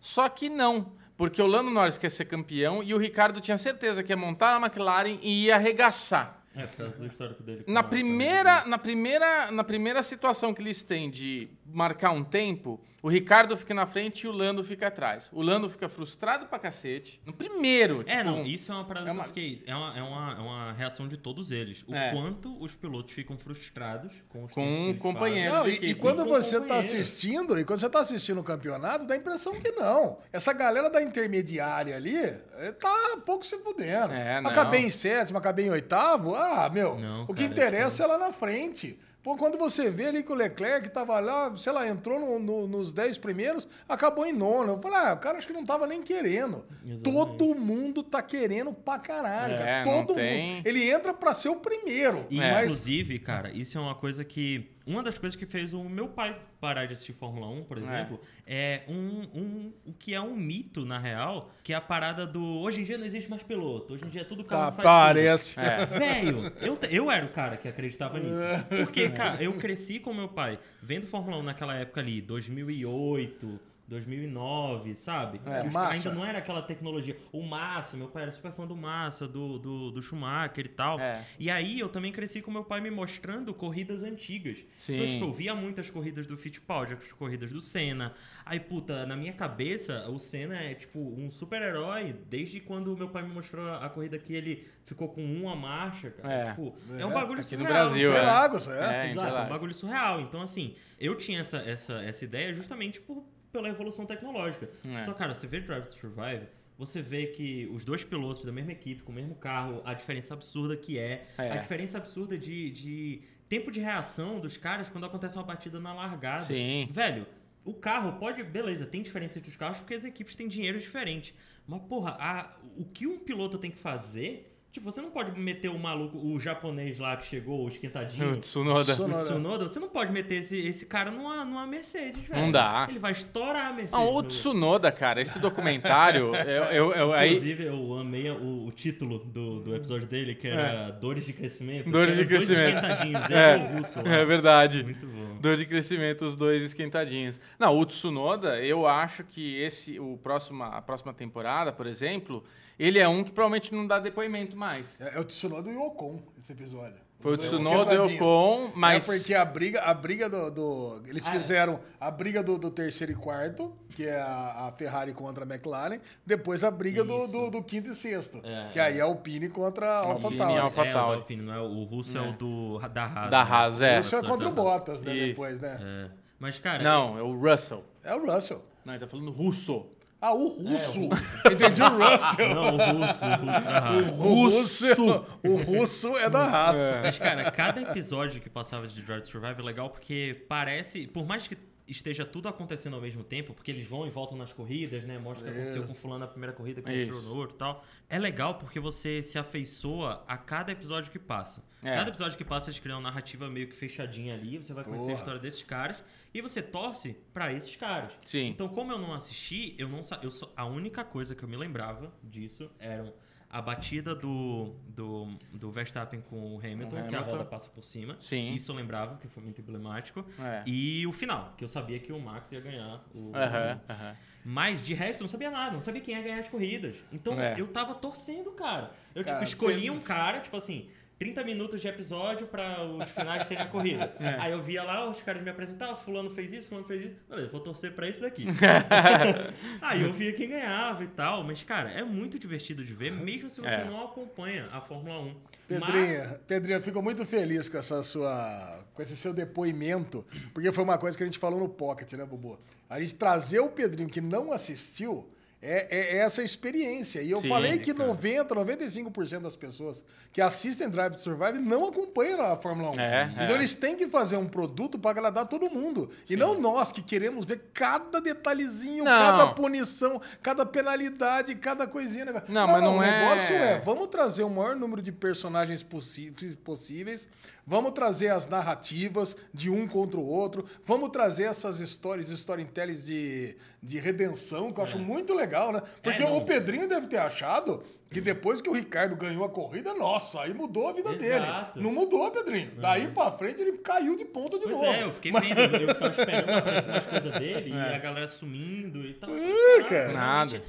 Só que não, porque o Lando Norris quer ser campeão e o Ricardo tinha certeza que ia montar a McLaren e ia arregaçar. É, por causa do histórico dele. Na primeira, na, primeira, na primeira situação que eles têm de marcar um tempo, o Ricardo fica na frente e o Lando fica atrás. O Lando fica frustrado pra cacete. No primeiro, tipo... É, não, isso é uma parada é uma- que eu fiquei. É uma, é, uma, é uma reação de todos eles. O É. quanto os pilotos ficam frustrados com os Com um companheiro. Não, e, e quando com você tá assistindo, e quando você tá assistindo o campeonato, dá a impressão que não. Essa galera da intermediária ali eh, tá pouco se fudendo. É, acabei em sétimo, acabei em oitavo. Ah, meu, Não, o que cara, interessa é lá na frente. Pô, quando você vê ali que o Leclerc tava lá, sei lá, entrou no- no- nos 10 primeiros, acabou em nono. Eu falei, ah, o cara acho que não tava nem querendo. Exatamente. Todo mundo tá querendo pra caralho, É, cara. não Todo tem- mundo. Ele entra pra ser o primeiro. E, É. Mas inclusive, cara, isso é uma coisa que. Uma das coisas que fez o meu pai parar de assistir Fórmula 1, por exemplo, é, um, um. O que é um mito, na real, que é a parada do. Hoje em dia não existe mais piloto, hoje em dia tudo carro tá, faz parece. É. Velho, eu, eu era o cara que acreditava nisso. Porque, cara, eu cresci com meu pai vendo Fórmula 1 naquela época ali, 2008, 2009, sabe? É, Massa. Ainda não era aquela tecnologia. O Massa, meu pai era super fã do Massa, do, do, do Schumacher e tal. É. E aí eu também cresci com meu pai me mostrando corridas antigas. Sim. Então, tipo, eu via muitas corridas do Fittipaldi, as corridas do Senna. Aí, puta, na minha cabeça, o Senna é, tipo, um super-herói desde quando meu pai me mostrou a, corrida que ele ficou com uma marcha, cara. É. Tipo, é, um É, bagulho aqui no surreal. Brasil, então- é. Interlagos, é. É, Exato, é um bagulho surreal. Então, assim, eu tinha essa, essa, essa ideia justamente por, pela evolução tecnológica. É. Só, cara, você vê Drive to Survive, você vê que os dois pilotos da mesma equipe, com o mesmo carro, a diferença absurda que é, É. a diferença absurda de, de tempo de reação dos caras quando acontece uma batida na largada. Sim. Velho, o carro pode. Beleza, tem diferença entre os carros porque as equipes têm dinheiro diferente. Mas, porra, a- o que um piloto tem que fazer Tipo, você não pode meter o maluco, o japonês lá que chegou, o esquentadinho. O Tsunoda. O Tsunoda, você não pode meter esse, esse cara numa, numa Mercedes, velho. Não dá. Ele vai estourar a Mercedes. Não, o no- Tsunoda, cara, esse documentário, eu, eu, eu- aí, Inclusive, eu amei o, o título do, do episódio dele, que era Dores de Crescimento. Dores de os dois crescimento. esquentadinhos, É, ele e o russo lá. é verdade. Muito bom. Dor de crescimento, os dois esquentadinhos. Não, o Tsunoda, eu acho que esse, o próxima, a próxima temporada, por exemplo, ele é um que provavelmente não dá depoimento mais. É, é o Tsunoda e o Ocon, esse episódio. Foi o Tsunoda e o. Ocon, mas... É porque a briga, a briga do. do- eles Ah, é. fizeram a briga do, do terceiro e quarto, que é a, a Ferrari contra a McLaren, depois a briga do, do, do quinto e sexto, É, que aí é a Alpine contra a AlphaTauri. Alpha é, o. Alpine, não é? O russo é, É. o do, da Haas. Da né? Haas, é. Isso é episódio contra o. Bottas, né? Isso. Depois, né? É. Mas, cara... Não, é o Russell. É o Russell. Não, ele tá falando russo. Ah, o russo. É, Entendi o Russell. Não, o russo, o russo. O russo, o russo é da raça. Mas, cara, cada episódio que passava de Drive to Survive é legal porque parece, por mais que esteja tudo acontecendo ao mesmo tempo, porque eles vão e voltam nas corridas, né? Mostra o que aconteceu com fulano na primeira corrida, que aconteceu Isso. no outro e tal. É legal porque você se afeiçoa a cada episódio que passa. É. Cada episódio que passa, eles criam uma narrativa meio que fechadinha ali, você vai conhecer a Porra. história desses caras e você torce pra esses caras. Sim. Então, como eu não assisti, eu não sa- eu só, a única coisa que eu me lembrava disso eram a batida do, do, do Verstappen com o Hamilton, que a roda passa por cima. Sim. Isso eu lembrava, que foi muito emblemático. É. E o final, que eu sabia que o Max ia ganhar o. Aham. Mas de resto eu não sabia nada, não sabia quem ia ganhar as corridas. Então É. eu tava torcendo, cara. Eu Cara, tipo escolhia um cara, tipo assim, 30 minutos de episódio pra os finais serem a corrida. É. Aí eu via lá os caras me apresentavam, fulano fez isso, fulano fez isso. Vou torcer pra esse daqui. Aí eu via quem ganhava e tal, mas cara, é muito divertido de ver, mesmo se você É. não acompanha a Fórmula 1. Pedrinha, Mas- Pedrinha, eu fico muito feliz com essa sua, com esse seu depoimento, porque foi uma coisa que a gente falou no Pocket, né, Bubu? A gente trazer o Pedrinho que não assistiu é, é essa experiência. E eu Sim, falei que cara. 90, 95% das pessoas que assistem Drive to Survive não acompanham a Fórmula 1. É, então é. eles têm que fazer um produto para agradar todo mundo. E não nós que queremos ver cada detalhezinho, Não. cada punição, cada penalidade, cada coisinha. né? Não, mas não o é- negócio é, vamos trazer o maior número de personagens possi- possíveis, vamos trazer as narrativas de um contra o outro, vamos trazer essas histórias, storytellings de, de redenção, que eu acho muito legal, né? Porque É, o Pedrinho deve ter achado que depois que o Ricardo ganhou a corrida, nossa, aí mudou a vida dele. Exato. Não mudou, Pedrinho. Daí pra frente ele caiu de ponta de Pois novo. é, eu fiquei vendo, eu ficava esperando aparecer as coisas dele e a galera sumindo e tal. É, cara. Nada.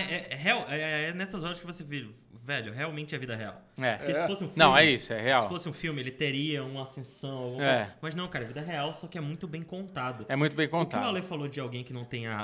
é, é é- é nessas horas que você vê, velho, realmente é vida real. É. Porque se fosse um filme. Não, é isso, é real. Se fosse um filme, ele teria uma ascensão. alguma É. coisa. Mas não, cara, é vida real, só que é muito bem contado. É muito bem O que o contado. Ale falou de alguém que não tem a,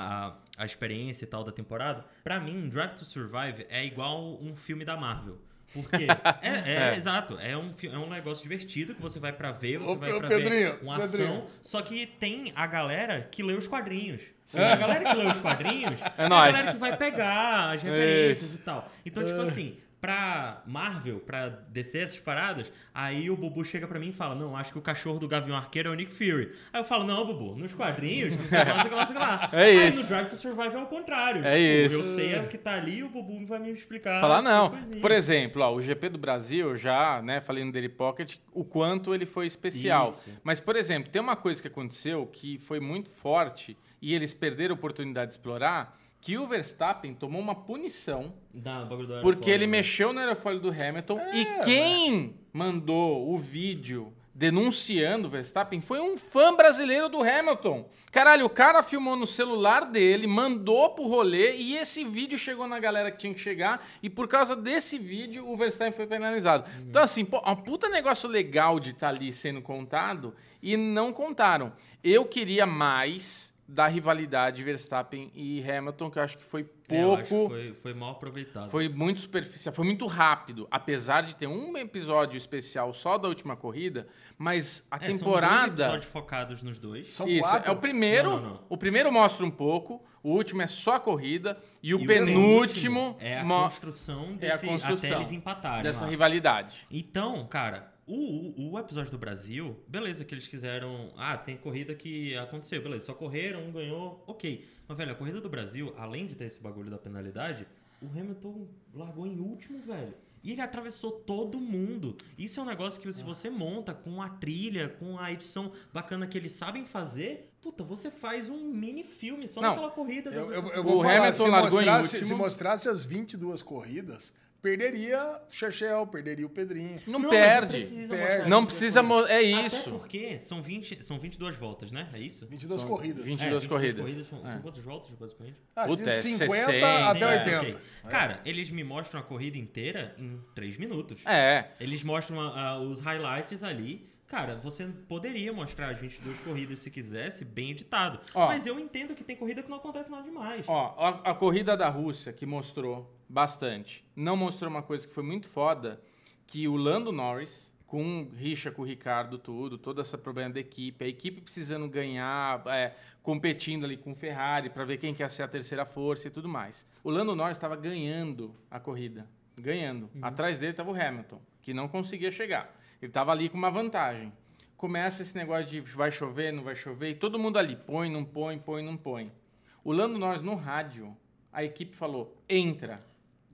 a, a experiência e tal da temporada, pra mim, Drive to Survive é igual um filme da Marvel. Porque é, é, É. exato, é um, é um negócio divertido que você vai pra ver, você Ô, vai ô, pra Pedrinho, ver uma ação, Pedrinho. só que tem a galera que lê os quadrinhos. A galera que lê os quadrinhos é, a nóis. galera que vai pegar as referências Isso. e tal. Então, tipo assim, pra Marvel, pra descer essas paradas, aí o Bubu chega pra mim e fala: Não, acho que o cachorro do Gavião Arqueiro é o Nick Fury. Aí eu falo: Não, Bubu, nos quadrinhos, não sei lá, sei lá, sei lá. É aí isso. no Drive to Survive é o contrário. É Tipo, isso. Eu sei o que tá ali e o Bubu vai me explicar. Falar não. Por exemplo, ó, o GP do Brasil, eu já né, falei no Daily Pocket o quanto ele foi especial. Isso. Mas, por exemplo, tem uma coisa que aconteceu que foi muito forte e eles perderam a oportunidade de explorar, que o Verstappen tomou uma punição Dá, o bagulho do porque ele né? mexeu no aerofólio do Hamilton É, e quem mandou o vídeo denunciando o Verstappen foi um fã brasileiro do Hamilton. Caralho, o cara filmou no celular dele, mandou pro rolê e esse vídeo chegou na galera que tinha que chegar e por causa desse vídeo o Verstappen foi penalizado. Então assim, pô, um puta negócio legal de estar ali sendo contado e não contaram. Eu queria mais da rivalidade Verstappen e Hamilton, que eu acho que foi É, eu acho que pouco foi, foi mal aproveitado. foi muito superficial, foi muito rápido, apesar de ter um episódio especial só da última corrida, mas a É, São dois temporada. episódios focados nos dois. São Isso, quatro. é o primeiro. Não, não, não. O primeiro mostra um pouco, o último é só a corrida, e o E penúltimo é a construção é a desse, construção até eles empatarem dessa lá. rivalidade. Então, cara, o, o, o episódio do Brasil, beleza, que eles quiseram. Ah, tem corrida que aconteceu, beleza, só correram, um ganhou, ok. Mas, velho, a corrida do Brasil, além de ter esse bagulho da penalidade, o Hamilton largou em último, velho. E ele atravessou todo mundo. Isso é um negócio que se você monta com a trilha, com a edição bacana que eles sabem fazer, puta, você faz um mini filme só Não, naquela corrida. Eu, eu, eu O vou falar, Hamilton se largou em mostrasse, último. se mostrasse as 22 corridas, perderia o Chechel, perderia o Pedrinho. Não, Não, perde. Não precisa, Perde. mostrar Não precisa. É Até isso. porque são, 20, são 22 voltas, né? É isso? 22 São corridas. 20 É, 22 corridas. são, É. são quantas voltas, basicamente? Ah, Puta, de é 50 60, até é, 80. ok. Cara, eles me mostram a corrida inteira em 3 minutos. É. Eles mostram a- a- os highlights ali. Cara, você poderia mostrar as 22 corridas se quisesse, bem editado. Ó. Mas eu entendo que tem corrida que não acontece nada demais. Ó, a, a corrida da Rússia, que mostrou bastante, não mostrou uma coisa que foi muito foda, que o Lando Norris, com rixa com o Ricardo, tudo, todo esse problema da equipe, a equipe precisando ganhar, é, competindo ali com o Ferrari para ver quem quer ser a terceira força e tudo mais. O Lando Norris estava ganhando a corrida, ganhando. Atrás dele estava o Hamilton, que não conseguia chegar. Ele estava ali com uma vantagem. Começa esse negócio de vai chover, não vai chover, e todo mundo ali, põe, não põe, põe, não põe. O Lando Norris no rádio, a equipe falou, entra.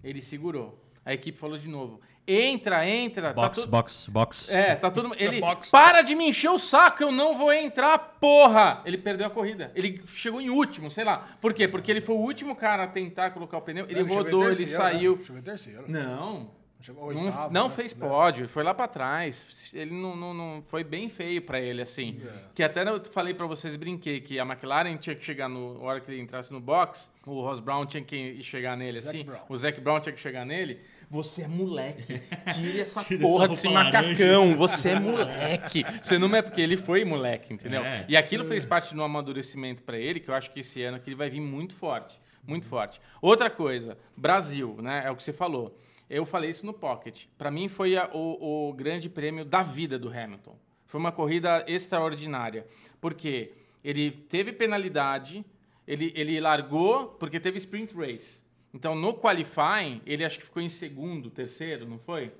Ele segurou. A equipe falou de novo, entra, entra. tá Box, tu- box, box. É, tá todo mundo. Ele. box. Para de me encher o saco, eu não vou entrar, porra! Ele perdeu a corrida. Ele chegou em último, sei lá. Por quê? Porque ele foi o último cara a tentar colocar o pneu. Ele, rodou, ele terceiro, né? saiu. Chegou em terceiro. Não. Chegou Não, oitavo. não né? fez Né? pódio, foi lá pra trás. Ele não, não, não- foi bem feio pra ele assim. É. Que até eu falei pra vocês brinquei que a McLaren tinha que chegar no hora que ele entrasse no box, o Ross Brown tinha que chegar nele Zac assim, Brown. o Zac Brown tinha que chegar nele. Você é moleque. Tire essa Tira porra desse laranja. macacão. Você é moleque. Você não é porque ele foi moleque, entendeu? É. E aquilo fez parte de um amadurecimento pra ele, que eu acho que esse ano que ele vai vir muito forte, muito forte. Outra coisa, Brasil, né? É o que você falou. Eu falei isso no Pocket. Pra mim foi a- o, o grande prêmio da vida do Hamilton. Foi uma corrida extraordinária, porque ele teve penalidade, ele, ele largou porque teve sprint race. Então no qualifying ele acho que ficou em segundo, terceiro, não foi?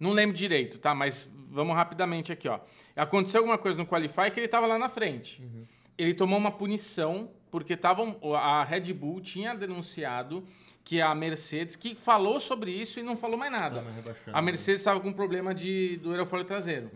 Não lembro direito, tá? Mas vamos rapidamente aqui, ó. Aconteceu alguma coisa no qualify que ele estava lá na frente. Ele tomou uma punição porque tavam, a Red Bull tinha denunciado que a Mercedes, que falou sobre isso e não falou mais nada. Tá A Mercedes estava com problema de, do aerofólio traseiro.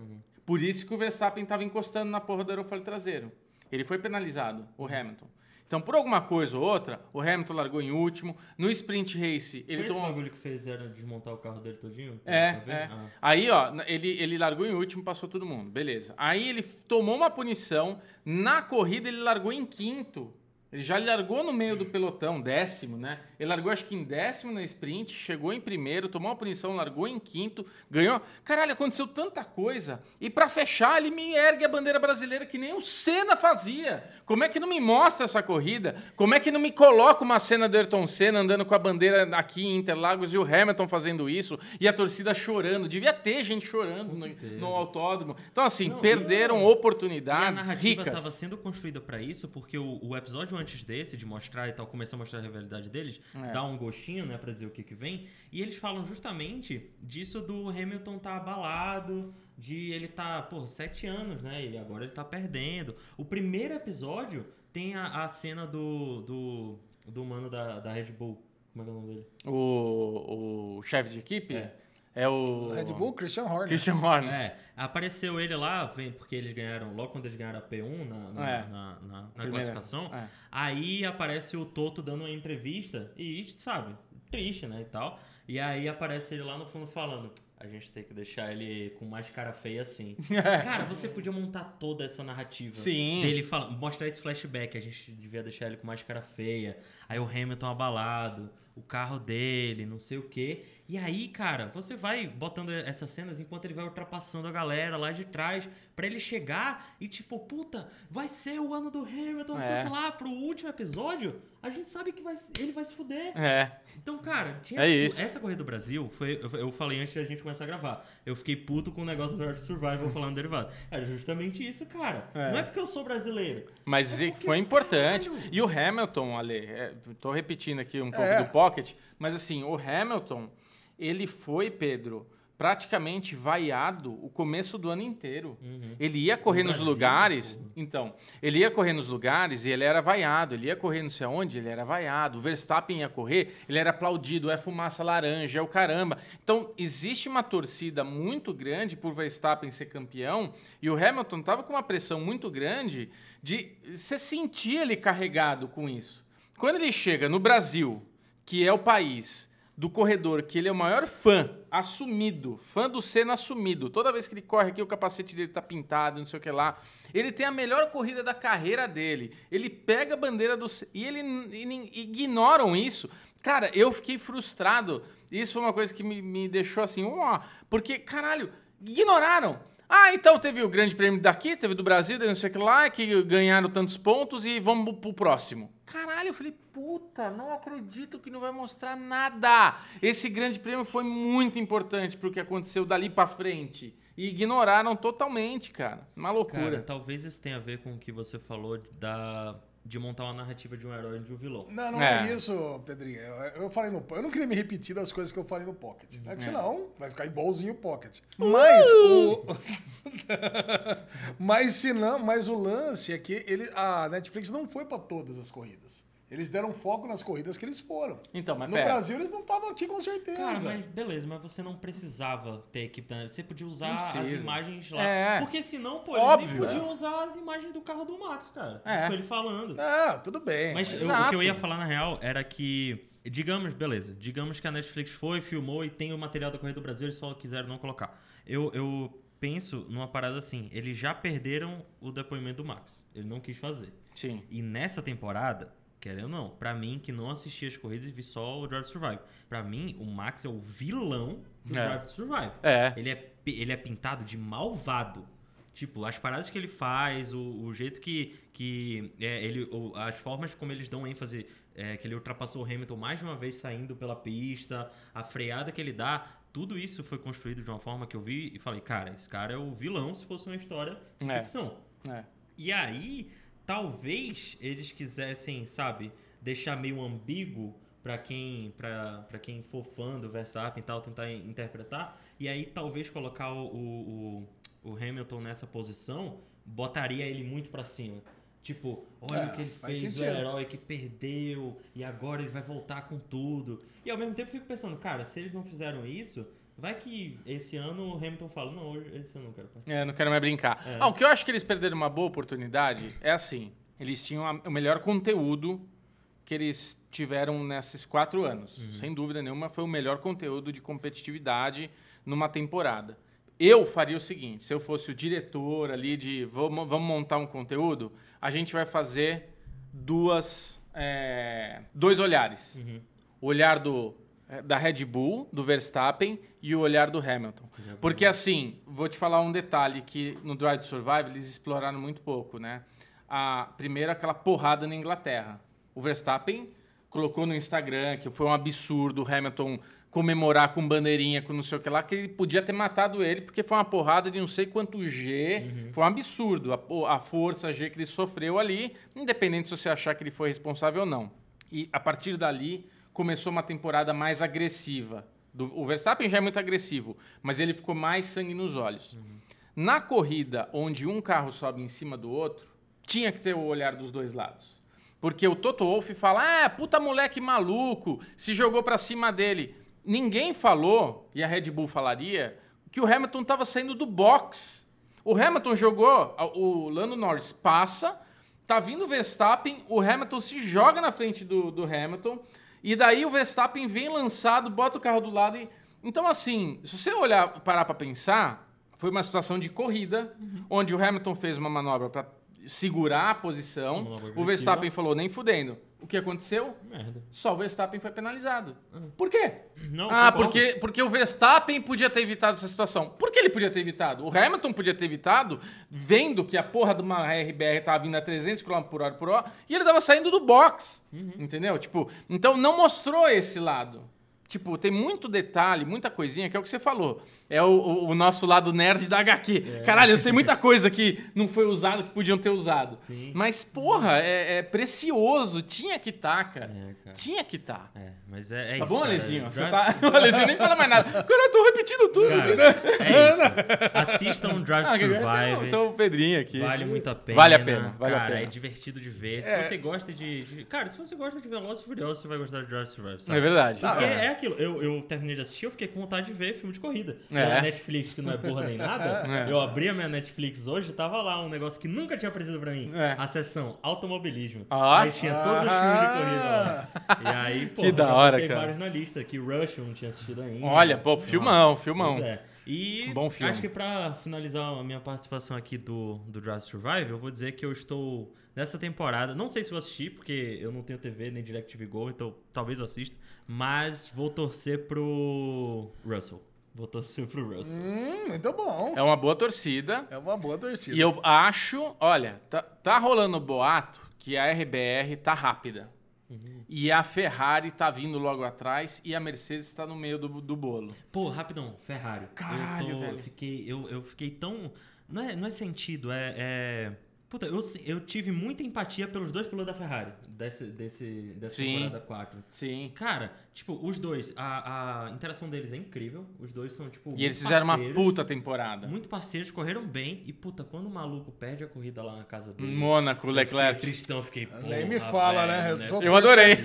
Por isso que o Verstappen estava encostando na porra do aerofólio traseiro. Ele foi penalizado, o Hamilton. Então, por alguma coisa ou outra, o Hamilton largou em último. No sprint race, ele Foi esse tomou. bagulho que fez era desmontar o carro dele todinho? É, é. Ah. Aí, ó, ele, ele largou em último, passou todo mundo. Beleza. Aí ele tomou uma punição. Na corrida, ele largou em quinto. Ele já largou no meio do pelotão, décimo, né? Ele largou acho que em décimo na sprint, chegou em primeiro, tomou uma punição, largou em quinto, ganhou. Caralho, aconteceu tanta coisa. E pra fechar, ele me ergue a bandeira brasileira que nem o Senna fazia. Como é que não me mostra essa corrida? Como é que não me coloca uma cena do Ayrton Senna andando com a bandeira aqui em Interlagos e o Hamilton fazendo isso e a torcida chorando? Devia ter gente chorando no, no autódromo. Então, assim, Não, perderam e- E a oportunidades narrativa ricas. estava sendo construída pra isso, porque o, o episódio antes desse, de mostrar e tal, começar a mostrar a rivalidade deles, É. dá um gostinho, né, pra dizer o que que vem. E eles falam justamente disso do Hamilton tá abalado, de ele tá, pô, sete anos, né, e agora ele tá perdendo. O primeiro episódio tem a, a cena do, do, do mano da, da Red Bull. Como é que é o nome dele? O, o chefe de equipe É. é, o. Red Bull, Christian Horner. Christian Horner. É, apareceu ele lá, vem- porque eles ganharam, logo quando eles ganharam a P1 na, na, É. na- na- na classificação, É. aí aparece o Toto dando uma entrevista, e sabe, triste, né, e tal. E aí aparece ele lá no fundo falando, a gente tem que deixar ele com mais cara feia assim. Cara, você podia montar toda essa narrativa Sim. dele fala, mostrar esse flashback, a gente devia deixar ele com mais cara feia. Aí o Hamilton abalado, o carro dele, não sei o quê. E aí, cara, você vai botando essas cenas enquanto ele vai ultrapassando a galera lá de trás, pra ele chegar e tipo, puta, vai ser o ano do Hamilton, não sei É. o que lá, pro último episódio, a gente sabe que vai, ele vai se fuder. É. Então, cara, tinha É isso. essa corrida do Brasil, foi, eu, eu falei antes da gente começar a gravar. Eu fiquei puto com o negócio do to Survival falando derivado. Era justamente isso, cara. É. Não é porque eu sou brasileiro. Mas É porque, foi importante. caralho. E o Hamilton, Ale, é, tô repetindo aqui um pouco É. do Pocket, mas assim, o Hamilton, ele foi, Pedro, praticamente vaiado o começo do ano inteiro. Uhum. Ele ia correr No nos Brasil, lugares, porra. então, ele ia correr nos lugares e ele era vaiado. Ele ia correr não sei aonde, ele era vaiado. O Verstappen ia correr, ele era aplaudido, é fumaça laranja, é o caramba. Então, existe uma torcida muito grande por Verstappen ser campeão e o Hamilton tava com uma pressão muito grande de você sentir ele carregado com isso. Quando ele chega no Brasil, que é o país do corredor, que ele é o maior fã, assumido, fã do Senna assumido. Toda vez que ele corre aqui, o capacete dele tá pintado, não sei o que lá. Ele tem a melhor corrida da carreira dele. Ele pega a bandeira do e ele e ignoram isso. Cara, eu fiquei frustrado. Isso foi uma coisa que me, me deixou assim, ó, porque, caralho, ignoraram. Ah, então teve o grande prêmio daqui, teve do Brasil, teve não sei o que lá, que ganharam tantos pontos e vamos pro próximo. Caralho, eu falei, puta, não acredito que não vai mostrar nada. Esse grande prêmio foi muito importante pro que aconteceu dali pra frente. E ignoraram totalmente, cara. Uma loucura. Cara, talvez isso tenha a ver com o que você falou da, de montar uma narrativa de um herói e de um vilão. Não, não é, É. isso, Pedrinho. Eu, eu falei no Eu não queria me repetir das coisas que eu falei no Pocket. Né? Porque senão vai ficar igualzinho o Pocket. Mas o. mas, se não, mas o lance é que ele, a Netflix não foi pra todas as corridas. Eles deram foco nas corridas que eles foram. Então, mas no pera. Brasil eles não estavam aqui com certeza. Cara, mas beleza, mas você não precisava ter equipe da Você podia usar as imagens lá. É. Porque senão, pô, eles Óbvio. nem podiam usar as imagens do carro do Max, cara. É. Com ele falando. Ah, tudo bem. Mas mas- eu- o que eu ia falar na real era que, digamos, beleza, digamos que a Netflix foi, filmou e tem o material da Corrida do Brasil, eles só quiseram não colocar. Eu, eu penso numa parada assim, eles já perderam o depoimento do Max. Ele não quis fazer. Sim. E nessa temporada, querendo ou não, pra mim que não assisti as corridas e vi só o Drive to Survive, pra mim o Max é o vilão do É. Drive to Survive. É. Ele é, ele é pintado de malvado. Tipo, as paradas que ele faz, o, o jeito que, que é, ele, o- as formas como eles dão ênfase, é, que ele ultrapassou o Hamilton mais de uma vez saindo pela pista, a freada que ele dá, tudo isso foi construído de uma forma que eu vi e falei, cara, esse cara é o vilão se fosse uma história de É. ficção. É. E aí, talvez eles quisessem, sabe, deixar meio ambíguo pra quem para para quem for fã do Verstappen e tal, tentar in- interpretar. E aí talvez colocar o, o, o- Hamilton nessa posição botaria ele muito pra cima. Tipo, olha É, o que ele fez, o herói que perdeu, e agora ele vai voltar com tudo. E ao mesmo tempo eu fico pensando, cara, se eles não fizeram isso, vai que esse ano o Hamilton fala, não, hoje esse eu não quero participar. É, não quero mais brincar. É. Ah, o que eu acho que eles perderam uma boa oportunidade é assim: eles tinham a- o melhor conteúdo que eles tiveram nesses quatro anos. Sem dúvida nenhuma, foi o melhor conteúdo de competitividade numa temporada. Eu faria o seguinte: se eu fosse o diretor ali de vamos, vamos montar um conteúdo, a gente vai fazer duas, é, dois olhares. O olhar do, da Red Bull, do Verstappen e o olhar do Hamilton. Porque assim, vou te falar um detalhe que no Drive to Survive eles exploraram muito pouco, né? A, primeiro aquela porrada na Inglaterra. O Verstappen colocou no Instagram que foi um absurdo o Hamilton comemorar com bandeirinha, com não sei o que lá, que ele podia ter matado ele, porque foi uma porrada de não sei quanto G. Foi um absurdo a, a força G que ele sofreu ali, independente se você achar que ele foi responsável ou não. E a partir dali começou uma temporada mais agressiva. Do- o Verstappen já é muito agressivo, mas ele ficou mais sangue nos olhos. Na corrida onde um carro sobe em cima do outro, tinha que ter o olhar dos dois lados. Porque o Toto Wolff fala, ah, puta moleque maluco, se jogou pra cima dele. Ninguém falou, e a Red Bull falaria, que o Hamilton estava saindo do box. O Hamilton jogou, o Lando Norris passa, tá vindo o Verstappen, o Hamilton se joga na frente do, do Hamilton, e daí o Verstappen vem lançado, bota o carro do lado e... Então, assim, se você olhar, parar pra pensar, foi uma situação de corrida, onde o Hamilton fez uma manobra pra segurar a posição, o. Verstappen falou, nem fudendo. O que aconteceu? Merda. Só o Verstappen foi penalizado. Por quê? Não, ah, concordo. porque, porque o Verstappen podia ter evitado essa situação. Por que ele podia ter evitado? O Hamilton podia ter evitado, vendo que a porra de uma RBR tava vindo a 300 km por hora por hora, e ele tava saindo do box. Entendeu? Tipo, então não mostrou esse lado. Tipo, tem muito detalhe, muita coisinha, que é o que você falou. É o, o- o nosso lado nerd da HQ. É. Caralho, eu sei muita coisa que não foi usado, que podiam ter usado. Sim. Mas, porra, é, é precioso. Tinha que tá, cara. É, cara. Tinha que tá. É, mas é, é Tá isso, bom, cara. Alezinho? Você tá... O Alezinho nem fala mais nada. Cara, eu tô repetindo tudo. Cara, é isso. Assistam Drive Ah, to Survive. Então o Pedrinho aqui. Vale muito a pena. Vale a pena, vale a cara, pena. é divertido de ver. Se É. você gosta de, de- Cara, se você gosta de Velozes e Furiosos, você vai gostar de Drive to Survive, sabe? É verdade. Porque é. Aquilo, eu, eu terminei de assistir, eu fiquei com vontade de ver filme de corrida. É. Pela Netflix, que não é porra nem nada, É. eu abri a minha Netflix hoje e tava lá um negócio que nunca tinha aparecido pra mim. É. A seção automobilismo. Ah. Aí tinha todos os filmes de corrida lá. E aí, pô, Que da hora, cara. vários na lista, que Rush eu não tinha assistido ainda. Olha, pô, filmão, filmão. Pois é. E Bom filme. acho que pra finalizar a minha participação aqui do, do Drive Survive, eu vou dizer que eu estou nessa temporada. Não sei se vou assistir, porque eu não tenho TV nem DirecTV Go, então talvez eu assista. Mas vou torcer pro Russell. Vou torcer pro Russell. Hum, muito bom. É uma boa torcida. É uma boa torcida. E eu acho, olha, tá, tá rolando boato que a RBR tá rápida. E a Ferrari tá vindo logo atrás e a Mercedes tá no meio do, do bolo. Pô, rapidão, Ferrari. Caralho, eu tô- velho. Fiquei, eu, eu fiquei tão. Não é, não é sentido, é. é- Puta, eu, eu tive muita empatia pelos dois pilotos da Ferrari, desse, desse, dessa Sim. temporada 4. Sim. Cara, tipo, os dois, a, a interação deles é incrível. Os dois são, tipo. E eles fizeram uma puta temporada. Muito parceiros, correram bem. E, puta, quando o maluco perde a corrida lá na casa dele. Mônaco, eu fiquei Leclerc. tristão, fiquei. Nem me fala, velho, né? Eu, sou Eu adorei.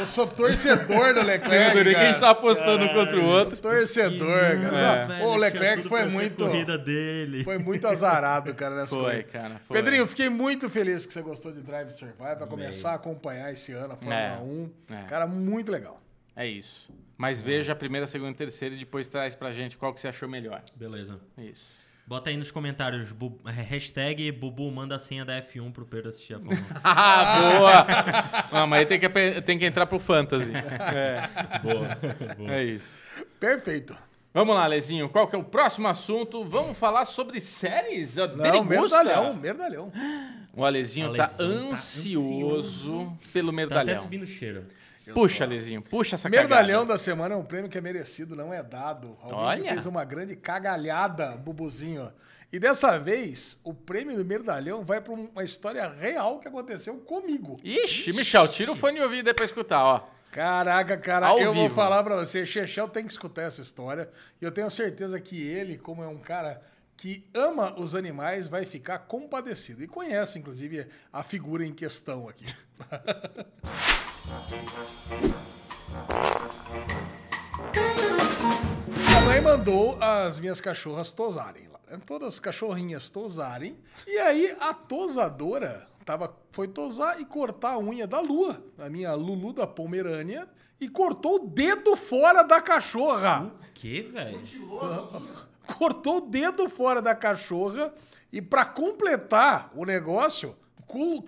Eu sou torcedor do Leclerc. Eu adorei que a gente apostando um contra o outro. Torcedor, É. cara. Velho, Ô, o Leclerc foi muito. corrida dele. Foi muito azarado, cara, nessa Foi, corrida. cara. Foi. Pedrinho, fiquei muito feliz que você gostou de Drive Survive. Vai começar a acompanhar esse ano a Fórmula É. 1. É. Cara, muito legal. É isso. Mas veja a primeira, segunda e terceira e depois traz pra gente qual que você achou melhor. Beleza. É Isso. Bota aí nos comentários, bu- hashtag Bubu manda a senha da F1 pro Pedro assistir a Fórmula 1. Ah, boa! Ah, mas aí tem que, tem que entrar pro Fantasy. É, Boa. é isso. Perfeito. Vamos lá, Lezinho. Qual que é o próximo assunto? Vamos falar sobre séries? Não, Derigusta? merdalhão, merdalhão. O Alezinho tá Alezinho tá ansioso pelo Tá até merdalhão. subindo o cheiro. Puxa, Alezinho, puxa essa Merdalhão cagada. da semana é um prêmio que é merecido, não é dado. Alguém Olha. fez uma grande cagalhada, Bubuzinho. E dessa vez, o prêmio do Merdalhão vai para uma história real que aconteceu comigo. Ixi, Michel, tira o fone de ouvido aí pra escutar, ó. Caraca, cara, Ao eu vou vivo. falar pra você, Chechel tem que escutar essa história. E eu tenho certeza que ele, como é um cara que ama os animais, vai ficar compadecido. E conhece, inclusive, a figura em questão aqui. Minha mãe mandou as minhas cachorras tosarem lá. né? Todas as cachorrinhas tosarem. E aí a tosadora tava, foi tosar e cortar a unha da Lua, a minha Lulu da Pomerânia, e cortou o dedo fora da cachorra. Que, velho? Cortou o dedo fora da cachorra e pra completar o negócio,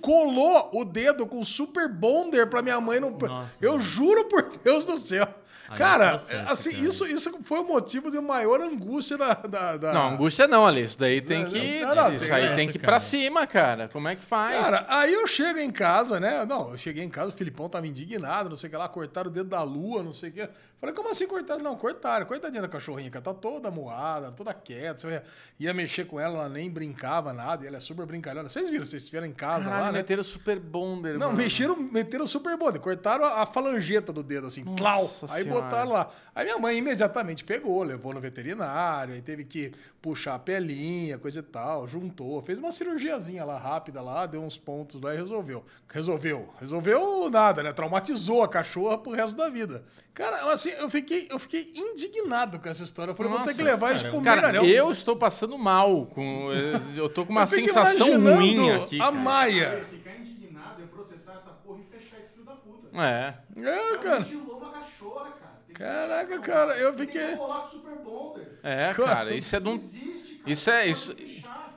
colou o dedo com super bonder pra minha mãe não. Nossa, Eu mano. juro por Deus do céu. Aí cara, tá certo, assim, cara. Isso, isso foi o motivo de maior angústia da. da, da- Não, angústia não, Ale. Isso daí tem Não, que. não, não, isso tem aí essa, tem que ir pra cima, cara. Como é que faz? Cara, aí eu chego em casa, né? Não, eu cheguei em casa, o Filipão tava indignado, não sei o que lá, cortaram o dedo da lua, não sei o que. Falei, como assim cortaram? Não, cortaram, coitadinha da cachorrinha, cara, tá toda moada, toda quieta. Você ia mexer com ela, ela nem brincava nada, e ela é super brincalhona. Vocês viram, vocês estiveram em casa Caralho, lá, né? meteram super bonder, Não, mano. mexeram, meteram super bonde, cortaram a, a falangeta do dedo, assim, clau. Aí botaram lá. Aí minha mãe imediatamente pegou, levou no veterinário, aí teve que puxar a pelinha, coisa e tal, juntou, fez uma cirurgiazinha lá rápida lá, deu uns pontos lá e resolveu. Resolveu. Resolveu nada, né? Traumatizou a cachorra pro resto da vida. Cara, assim, eu fiquei, eu fiquei indignado com essa história. Eu falei, vou ter que Nossa, levar isso cara, pro Cara, eu estou passando mal. Com, eu tô com uma sensação ruim aqui. A cara. Maia. Ficar indignado é processar essa porra e fechar esse filho da puta. É. É, cara. Mutilou uma cachorra, cara. Caraca, cara, eu Tem que fiquei- rolar com o Super Bonder. É, cara, isso é de um. Existe, cara. Isso é. Isso,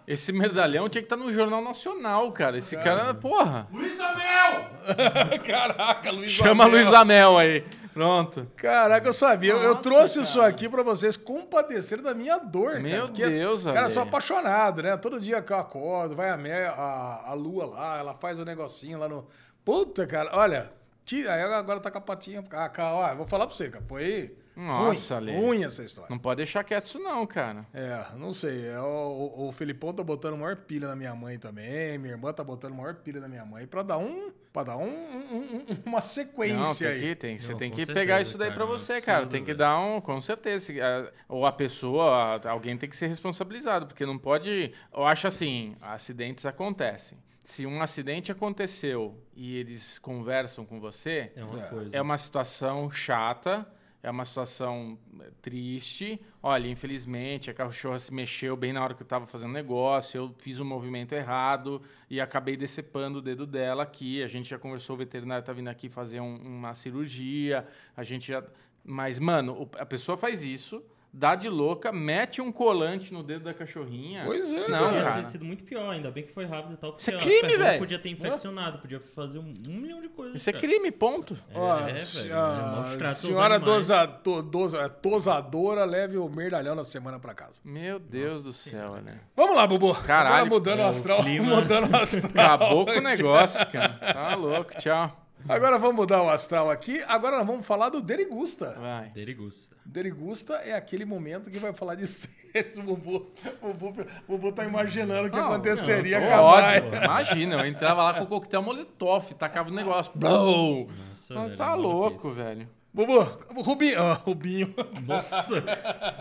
esse merdalhão tinha que estar no Jornal Nacional, cara. Esse cara, porra. Luiz Amel! Caraca, Luiz Chama Amel. Luiz Amel aí. Pronto. Caraca, eu sabia. Eu- eu Nossa, trouxe isso cara. aqui pra vocês compadecerem da minha dor, Meu cara. porque, Deus, Cara, eu sou apaixonado, né? Todo dia que eu acordo, vai a, me- a, a lua lá, ela faz o negocinho lá no. Puta, cara, olha, Que, aí agora tá com a patinha. Ah, cara, ó, vou falar pra você, cara. Foi Nossa, ruim, ruim essa história. Não pode deixar quieto isso não, cara. É, não sei. É, O, o, o Felipão tá botando maior pilha na minha mãe também. Minha irmã tá botando maior pilha na minha mãe pra dar um. para dar um, um- um- uma sequência Não, tem aí. que, tem, você Não, tem que certeza, pegar isso daí cara, pra você, cara. absurdo, Tem que velho. dar um, com certeza. Ou a pessoa, a- alguém tem que ser responsabilizado, porque não pode. Eu acho assim, acidentes acontecem. Se um acidente aconteceu e eles conversam com você, É uma É. coisa. é uma situação chata, é uma situação eh, triste. Olha, infelizmente, a cachorra se mexeu bem na hora que eu estava fazendo negócio, eu fiz um movimento errado e acabei decepando o dedo dela aqui. A gente já conversou, o veterinário tá vindo aqui fazer um- uma cirurgia, a gente já... Mas, mano, a pessoa faz isso, dá de louca, mete um colante no dedo da cachorrinha. Pois é, Não, Podia cara. ter sido muito pior, ainda bem que foi rápido e tal. Isso é crime, velho. Podia ter infeccionado, podia fazer um, um milhão de coisas. Isso é cara. crime, ponto. Ó, É, velho, a é senhora dosa, to- dosa- tosadora leve o merdalhão na semana pra casa. Meu Deus do céu, né? Vamos lá, Bubu. Caralho, Agora mudando é, o o astral. clima- Mudando o astral. Acabou com o negócio, cara. Tá louco, tchau. Agora vamos mudar o astral aqui. Agora nós vamos falar do Derigusta. Vai. Derigusta. Derigusta é aquele momento que vai falar de seres. O Bubu, tá imaginando o que Não, aconteceria Tô com a Mai. ódio. Imagina, eu entrava lá com o coquetel molotov, tacava o negócio. Blow. Nossa, Mas velho, tá louco, velho. Bubu, Rubinho. ah, Rubinho. Nossa!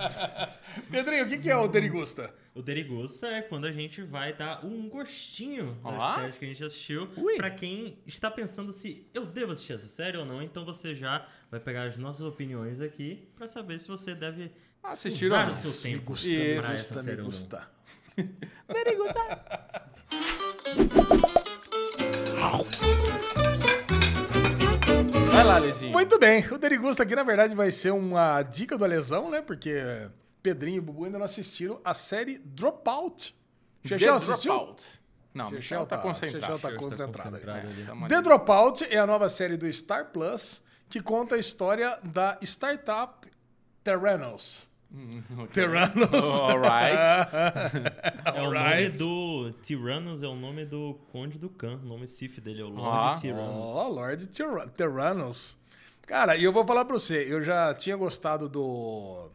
Pedrinho, o que, que é o Derigusta? o Derigusta é quando a gente vai dar um gostinho das séries que a gente assistiu Ui. pra quem está pensando se eu devo assistir essa série ou não. Então você já vai pegar as nossas opiniões aqui pra saber se você deve Assistiram? usar o seu Me tempo gusta, me pra essa gusta, me série ou não. gusta. Vai lá, Lezinho. Muito bem, o Derigusta aqui na verdade vai ser uma dica do Alesão, né? Porque Pedrinho e Bubu ainda não assistiram a série Dropout. Chechel assistiu? Dropout. Não, Chechel tá tá- concentrado. Chechel tá tá concentrado. aí. concentrado. Tamo The. Dropout é a nova série do Star Plus que conta a história da startup Terranos. Terranos. Alright. É o nome do Tyrannus, é o nome do Conde do Khan. O nome Sif dele é o Ah. Lord Tyrannus. Oh, Lord Tyra- Terranos. Cara, e eu vou falar pra você, eu já tinha gostado do,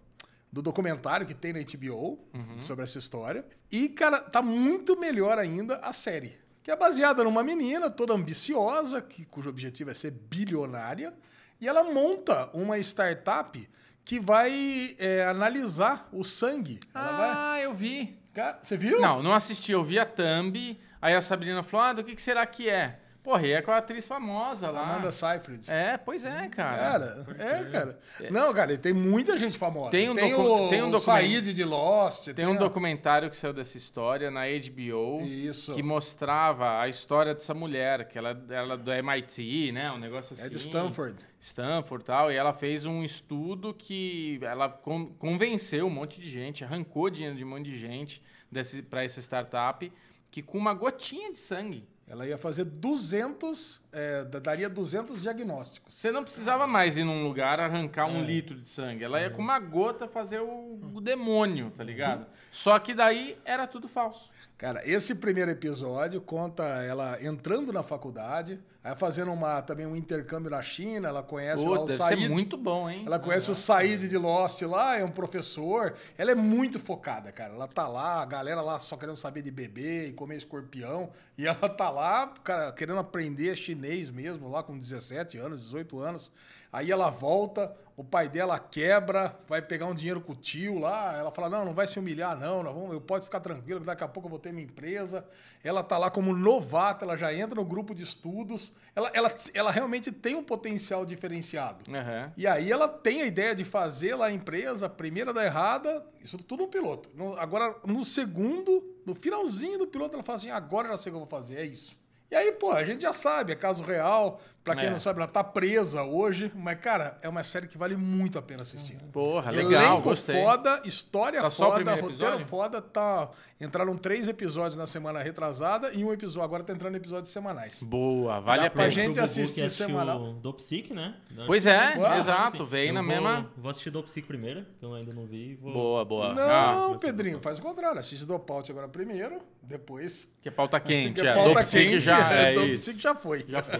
do documentário que tem na HBO Uhum. sobre essa história. E, cara, tá muito melhor ainda a série. Que é baseada numa menina toda ambiciosa, que, cujo objetivo é ser bilionária. E ela monta uma startup que vai é, analisar o sangue. Ela vai... Ah, eu vi. Cara, você viu? Não, não assisti. Eu vi a thumb. Aí a Sabrina falou, ah, do que, que será que é? Porra, e é com a atriz famosa lá. Amanda Seyfried. É, pois é, cara. Cara, é, cara. Não, cara, e tem muita gente famosa. Tem um tem o, tem um o documento- Said de Lost. Tem um a- documentário que saiu dessa história na HBO Isso. que mostrava a história dessa mulher, que ela, ela é do MIT, né? Um negócio assim. É de Stanford. Stanford e tal, e ela fez um estudo que ela con- convenceu um monte de gente, arrancou dinheiro de um monte de gente para essa startup, que com uma gotinha de sangue, Ela ia fazer 200, é, da- daria 200 diagnósticos. você não precisava mais ir num lugar arrancar um litro de sangue. Ela ia com uma gota fazer o, o demônio, tá ligado? Só que daí era tudo falso. Cara, esse primeiro episódio conta ela entrando na faculdade, aí fazendo uma, também um intercâmbio na China, ela conhece Pô, lá o Said. ser muito bom, hein? Ela conhece o Said de Lost lá, é um professor. Ela é muito focada, cara. Ela tá lá, a galera lá só querendo saber de beber e comer escorpião. E ela tá lá, cara, querendo aprender chinês mesmo, lá com 17 anos, 18 anos. Aí ela volta, o pai dela quebra, vai pegar um dinheiro com o tio lá. Ela fala: Não, não vai se humilhar, não. não vamos, eu pode ficar tranquilo, daqui a pouco eu vou ter minha empresa. Ela tá lá como novata, ela já entra no grupo de estudos. Ela, ela, ela realmente tem um potencial diferenciado. Aham. E aí ela tem a ideia de fazer lá a empresa, a primeira da errada, isso tudo no piloto. No- agora, no segundo, no finalzinho do piloto, ela fala assim, agora eu já sei o que eu vou fazer, é isso. E aí, pô, a gente já sabe, é caso real. Pra quem É. não sabe, ela tá presa hoje. Mas, cara, é uma série que vale muito a pena assistir. Porra, legal, Elenco gostei. foda, história Tá foda, roteiro episódio? foda. Tá... Entraram três episódios na semana retrasada e um episódio. Agora tá entrando episódios semanais. Boa, vale Dá a pra pena. gente Pro Bubu assistir semanal. Dopsic, né? Pois é, Uau. exato, veio Eu na vou, mesma... Vou assistir Dopsic primeiro, que eu ainda não vi. Vou... Boa, boa. Não, Ah, Pedrinho, faz o contrário. Assiste Dropout agora primeiro, Depois. Que é pauta quente. Porque é. pauta quente, já é isso. Sick já foi. Já foi.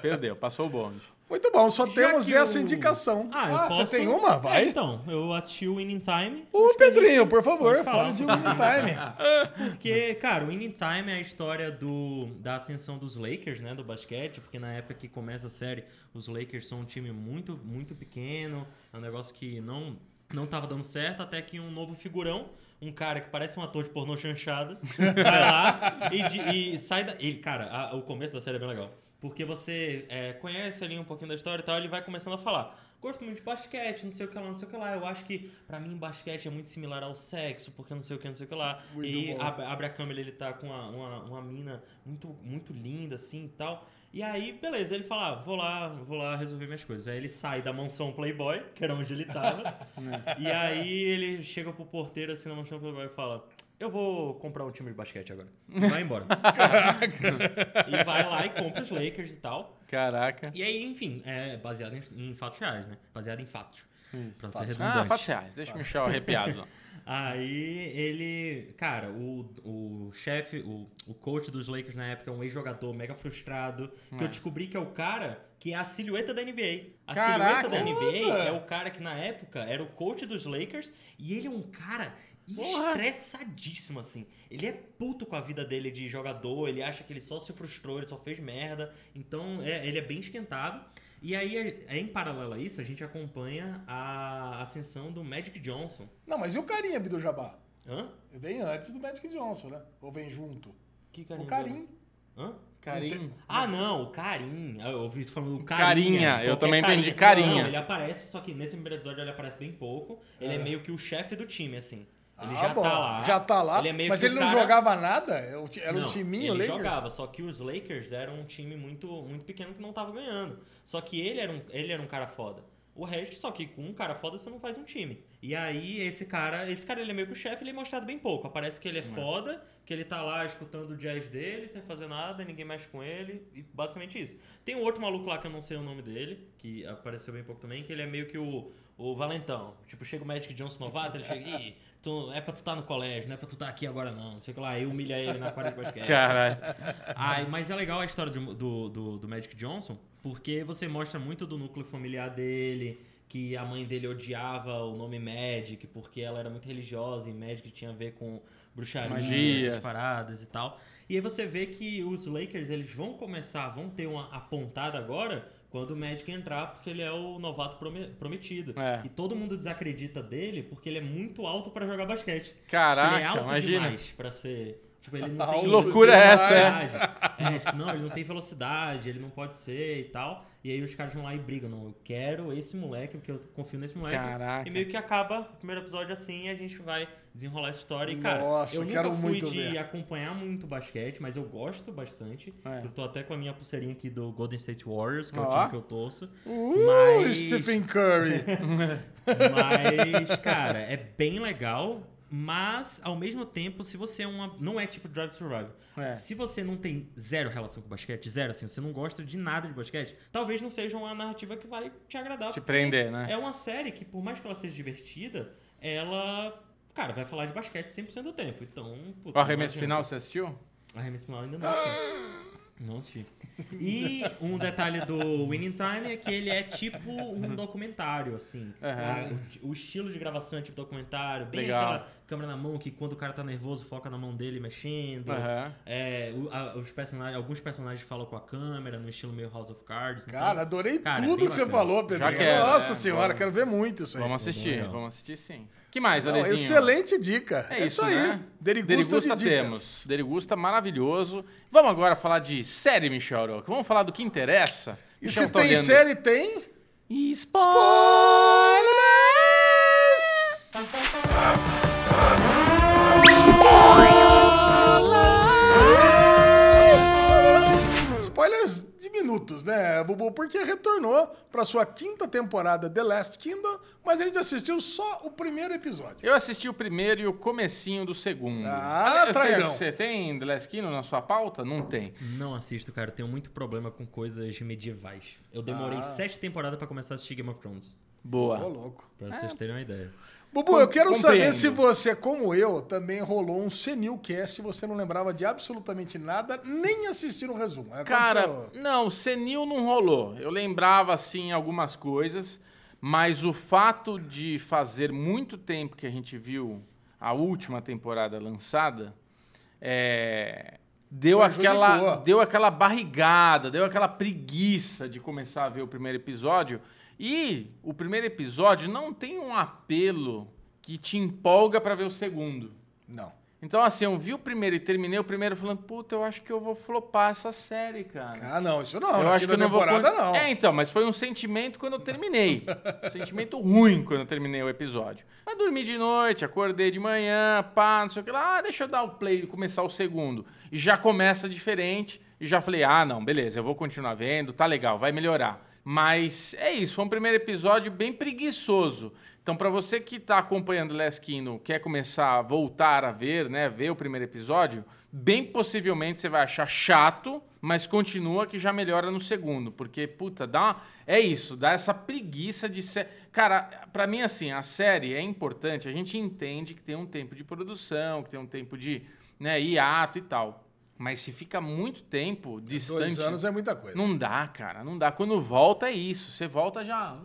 Perdeu, passou o bonde. Muito bom, só Já temos que essa o- indicação. Ah, eu posso... você tem uma? Vai. É, então, eu assisti o Winning Time. Ô, Pedrinho, por favor, fala de Winning Time. Porque, cara, o Winning Time é a história do, da ascensão dos Lakers, né? Do basquete, porque na época que começa a série, os Lakers são um time muito, muito pequeno, é um negócio que não, não tava dando certo, até que um novo figurão, um cara que parece um ator de pornô chanchada, vai lá e, de- e sai da. Ele, cara, a- o começo da série é bem legal. Porque você é, conhece ali um pouquinho da história e tal, ele vai começando a falar. Gosto muito de basquete, não sei o que lá, não sei o que lá. Eu acho que, pra mim, basquete é muito similar ao sexo, porque não sei o que, não sei o que lá. Muito e bom. ab- abre a câmera, ele tá com uma, uma, uma mina muito, muito linda, assim, e tal. E aí, beleza, ele fala, ah, vou lá, vou lá resolver minhas coisas. Aí ele sai da mansão Playboy, que era onde ele tava. e aí ele chega pro porteiro, assim, na mansão Playboy e fala... Eu vou comprar um time de basquete agora. E vai embora. e vai lá e compra os Lakers e tal. Caraca. E aí, enfim, é baseado em, em fatos reais, né? Baseado em fatos. Pra ser Ah, redundante. fatos reais. Deixa o Michel arrepiado. Aí ele. Cara, o, o chefe, o, o coach dos Lakers na época é um ex-jogador mega frustrado. Que eu descobri que é o cara que é a silhueta da NBA. A Caraca! silhueta da NBA é o cara que na época era o coach dos Lakers. E ele é um cara Porra! estressadíssimo, assim. Ele é puto com a vida dele de jogador. Ele acha que ele só se frustrou, ele só fez merda. Então é- ele é bem esquentado. E aí, é- em paralelo a isso, a gente acompanha a ascensão do Magic Johnson. Não, mas e o carinha, Bidu Jabá? Hã? Vem antes do Magic Johnson, né? Ou vem junto? Que O? Karim. Hã? Carinho. Ah, não, o Carim. Ah, Eu ouvi falando do Carinha, Carinha. eu também entendi, Carinha. Não, ele aparece, só que nesse primeiro episódio ele aparece bem pouco. Ele é, meio que o chefe do time, assim. Ele ah, já bom. tá lá. Já tá lá. Ele é meio mas ele não cara- jogava nada? Era um ti- Era um Não, timinho, ele Lakers? jogava, só que os Lakers eram um time muito, muito pequeno que não tava ganhando. Só que ele era um, ele era um cara foda. O resto, só que com um cara foda você não faz um time. E aí esse cara, esse cara ele é meio que o chefe, ele é mostrado bem pouco. Aparece que ele é foda, que ele tá lá escutando o jazz dele, sem fazer nada, ninguém mexe com ele, e basicamente isso. Tem um outro maluco lá que eu não sei o nome dele, que apareceu bem pouco também, que ele é meio que o, o valentão. Tipo, chega o Magic Johnson novato, ele chega, ih, tu, é pra tu tá no colégio, não é pra tu tá aqui agora não, não sei o que lá, aí humilha ele na quadra de basquete. Caralho. Ai, mas é legal a história do, do, do, do Magic Johnson, porque você mostra muito do núcleo familiar dele, que a mãe dele odiava o nome Magic, porque ela era muito religiosa e Magic tinha a ver com bruxaria, Magias. essas paradas e tal. E aí você vê que os Lakers, eles vão começar, vão ter uma apontada agora quando o Magic entrar, porque ele é o novato prome- prometido. É. E todo mundo desacredita dele porque ele é muito alto pra jogar basquete. Tipo, ele é Caraca, alto imagina. demais pra ser... Tipo, ele não Alto tem Que loucura é essa, é? É, tipo, não, ele não tem velocidade, ele não pode ser e tal. E aí os caras vão lá e brigam. Não, eu quero esse moleque, porque eu confio nesse moleque. Caraca. E meio que acaba o primeiro episódio assim e a gente vai desenrolar essa história. E, cara, Nossa, eu nunca quero fui muito de ver. acompanhar muito basquete, mas eu gosto bastante. É. Eu tô até com a minha pulseirinha aqui do Golden State Warriors, que é o time que eu torço. Uh, Mas- Stephen Curry. Mas, cara, é bem legal. Mas, ao mesmo tempo, se você é uma. Não é tipo Drive to Survive. É. Se você não tem zero relação com basquete, zero, assim, você não gosta de nada de basquete, talvez não seja uma narrativa que vai te agradar. Te prender, né? É uma série que, por mais que ela seja divertida, ela. Cara, vai falar de basquete 100% do tempo. Então. puta, O arremesso final, você assistiu? Arremesso final ainda não assisti. Não assisti. E um detalhe do Winning Time é que ele é tipo um documentário, assim. Aham. O, o estilo de gravação é tipo documentário, bem Legal. aquela câmera na mão que quando o cara tá nervoso foca na mão dele mexendo. Aham. É, os personagens, alguns personagens falam com a câmera no estilo meio House of Cards. então- Cara, adorei Cara, é tudo bem que você falou, Pedro. Já quero, Nossa né? senhora, Vamos- quero ver muito isso aí. Vamos assistir, legal. vamos assistir sim. que mais, Não, Alezinho? excelente dica. É isso, aí. né? Derigusta, Derigusta de dicas. temos. Derigusta maravilhoso. Vamos agora falar de série, Michel. Vamos falar do que interessa. E Michel, se tô tem olhando. série, tem... Spoilers! Diminutos, né, Bubu? Porque retornou pra sua quinta temporada The Last Kingdom, mas a gente assistiu só o primeiro episódio. Eu assisti o primeiro e o comecinho do segundo. Ah, eu sei, traidão. Você tem The Last Kingdom na sua pauta? Não tem. Não assisto, cara. Eu tenho muito problema com coisas medievais. Eu demorei Ah. sete temporadas pra começar a assistir Game of Thrones. Boa. Ô, louco. Pra vocês terem uma ideia. Bubu, eu quero compreendo. saber se você, como eu, também rolou um senilcast e você não lembrava de absolutamente nada, nem assistir um resumo. É, Cara, não, senil não rolou. Eu lembrava, assim, algumas coisas, mas o fato de fazer muito tempo que a gente viu a última temporada lançada, é, deu, Prejudicou. aquela, deu aquela barrigada, deu aquela preguiça de começar a ver o primeiro episódio. E o primeiro episódio não tem um apelo que te empolga pra ver o segundo. Não. Então, assim, eu vi o primeiro e terminei o primeiro falando, puta, eu acho que eu vou flopar essa série, cara. Ah, não, isso não. eu acho que eu não vou. temporada, con- não. É, então, mas foi um sentimento quando eu terminei. um sentimento ruim quando eu terminei o episódio. Mas dormi de noite, acordei de manhã, pá, não sei o que lá. Ah, deixa eu dar o play e começar o segundo. E já começa diferente. E já falei, ah, não, beleza, eu vou continuar vendo, tá legal, vai melhorar. Mas é isso, foi um primeiro episódio bem preguiçoso. Então, pra você que tá acompanhando Last Kingdom, quer começar a voltar a ver, né, ver o primeiro episódio, bem possivelmente você vai achar chato, mas continua que já melhora no segundo, porque puta, dá uma... é isso, dá essa preguiça de ser, cara, pra mim assim, a série é importante, a gente entende que tem um tempo de produção, que tem um tempo de, né, hiato e tal. Mas se fica muito tempo distante, Dois anos é muita coisa. não dá, cara, não dá. Quando volta é isso. Você volta já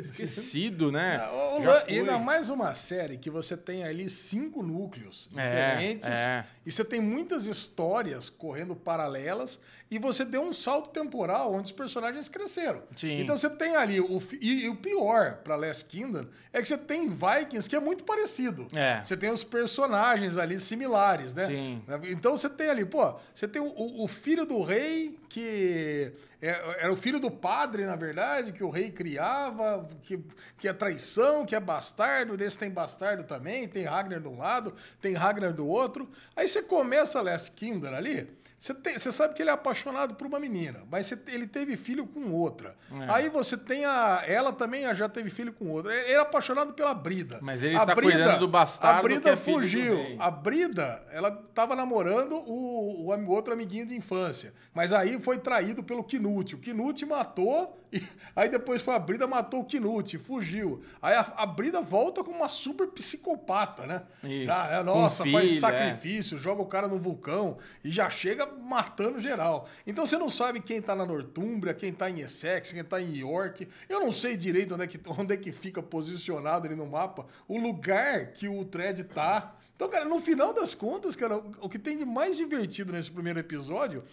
esquecido, né? O Já Lan- foi. e ainda mais uma série que você tem ali cinco núcleos É, diferentes é. e você tem muitas histórias correndo paralelas e você deu um salto temporal onde os personagens cresceram. Sim. Então você tem ali o e, e o pior para Last Kingdom é que você tem Vikings que é muito parecido. É. Você tem os personagens ali similares, né? Sim. Então você tem ali, pô, você tem o- o filho do rei, que é- era o filho do padre, na verdade, que o rei criava, que, que é traição, que é bastardo, desse tem bastardo também, tem Ragnar de um lado, tem Ragnar do outro. Aí você começa Last Kingdom ali, você, tem- você sabe que ele é apaixonado por uma menina, mas você- ele teve filho com outra. É. Aí você tem a. Ela também já teve filho com outra. Ele é apaixonado pela Brida. Mas ele a tá cuidando do bastardo A Brida é fugiu. A Brida, ela tava namorando o, o outro amiguinho de infância. Mas aí foi traído pelo Knut. O Knut matou, e aí depois foi a Brida, matou o Knut, fugiu. Aí a, a Brida volta como uma super psicopata, né? Isso. Já, é, nossa, filho, faz é. sacrifício, joga o cara no vulcão e já chega matando geral. Então você não sabe quem tá na Nortúmbria, quem tá em Essex, quem tá em York. Eu não sei direito onde é que, onde é que fica posicionado ali no mapa, o lugar que o Thread tá. Então, cara, no final das contas, cara, o que tem de mais divertido nesse primeiro episódio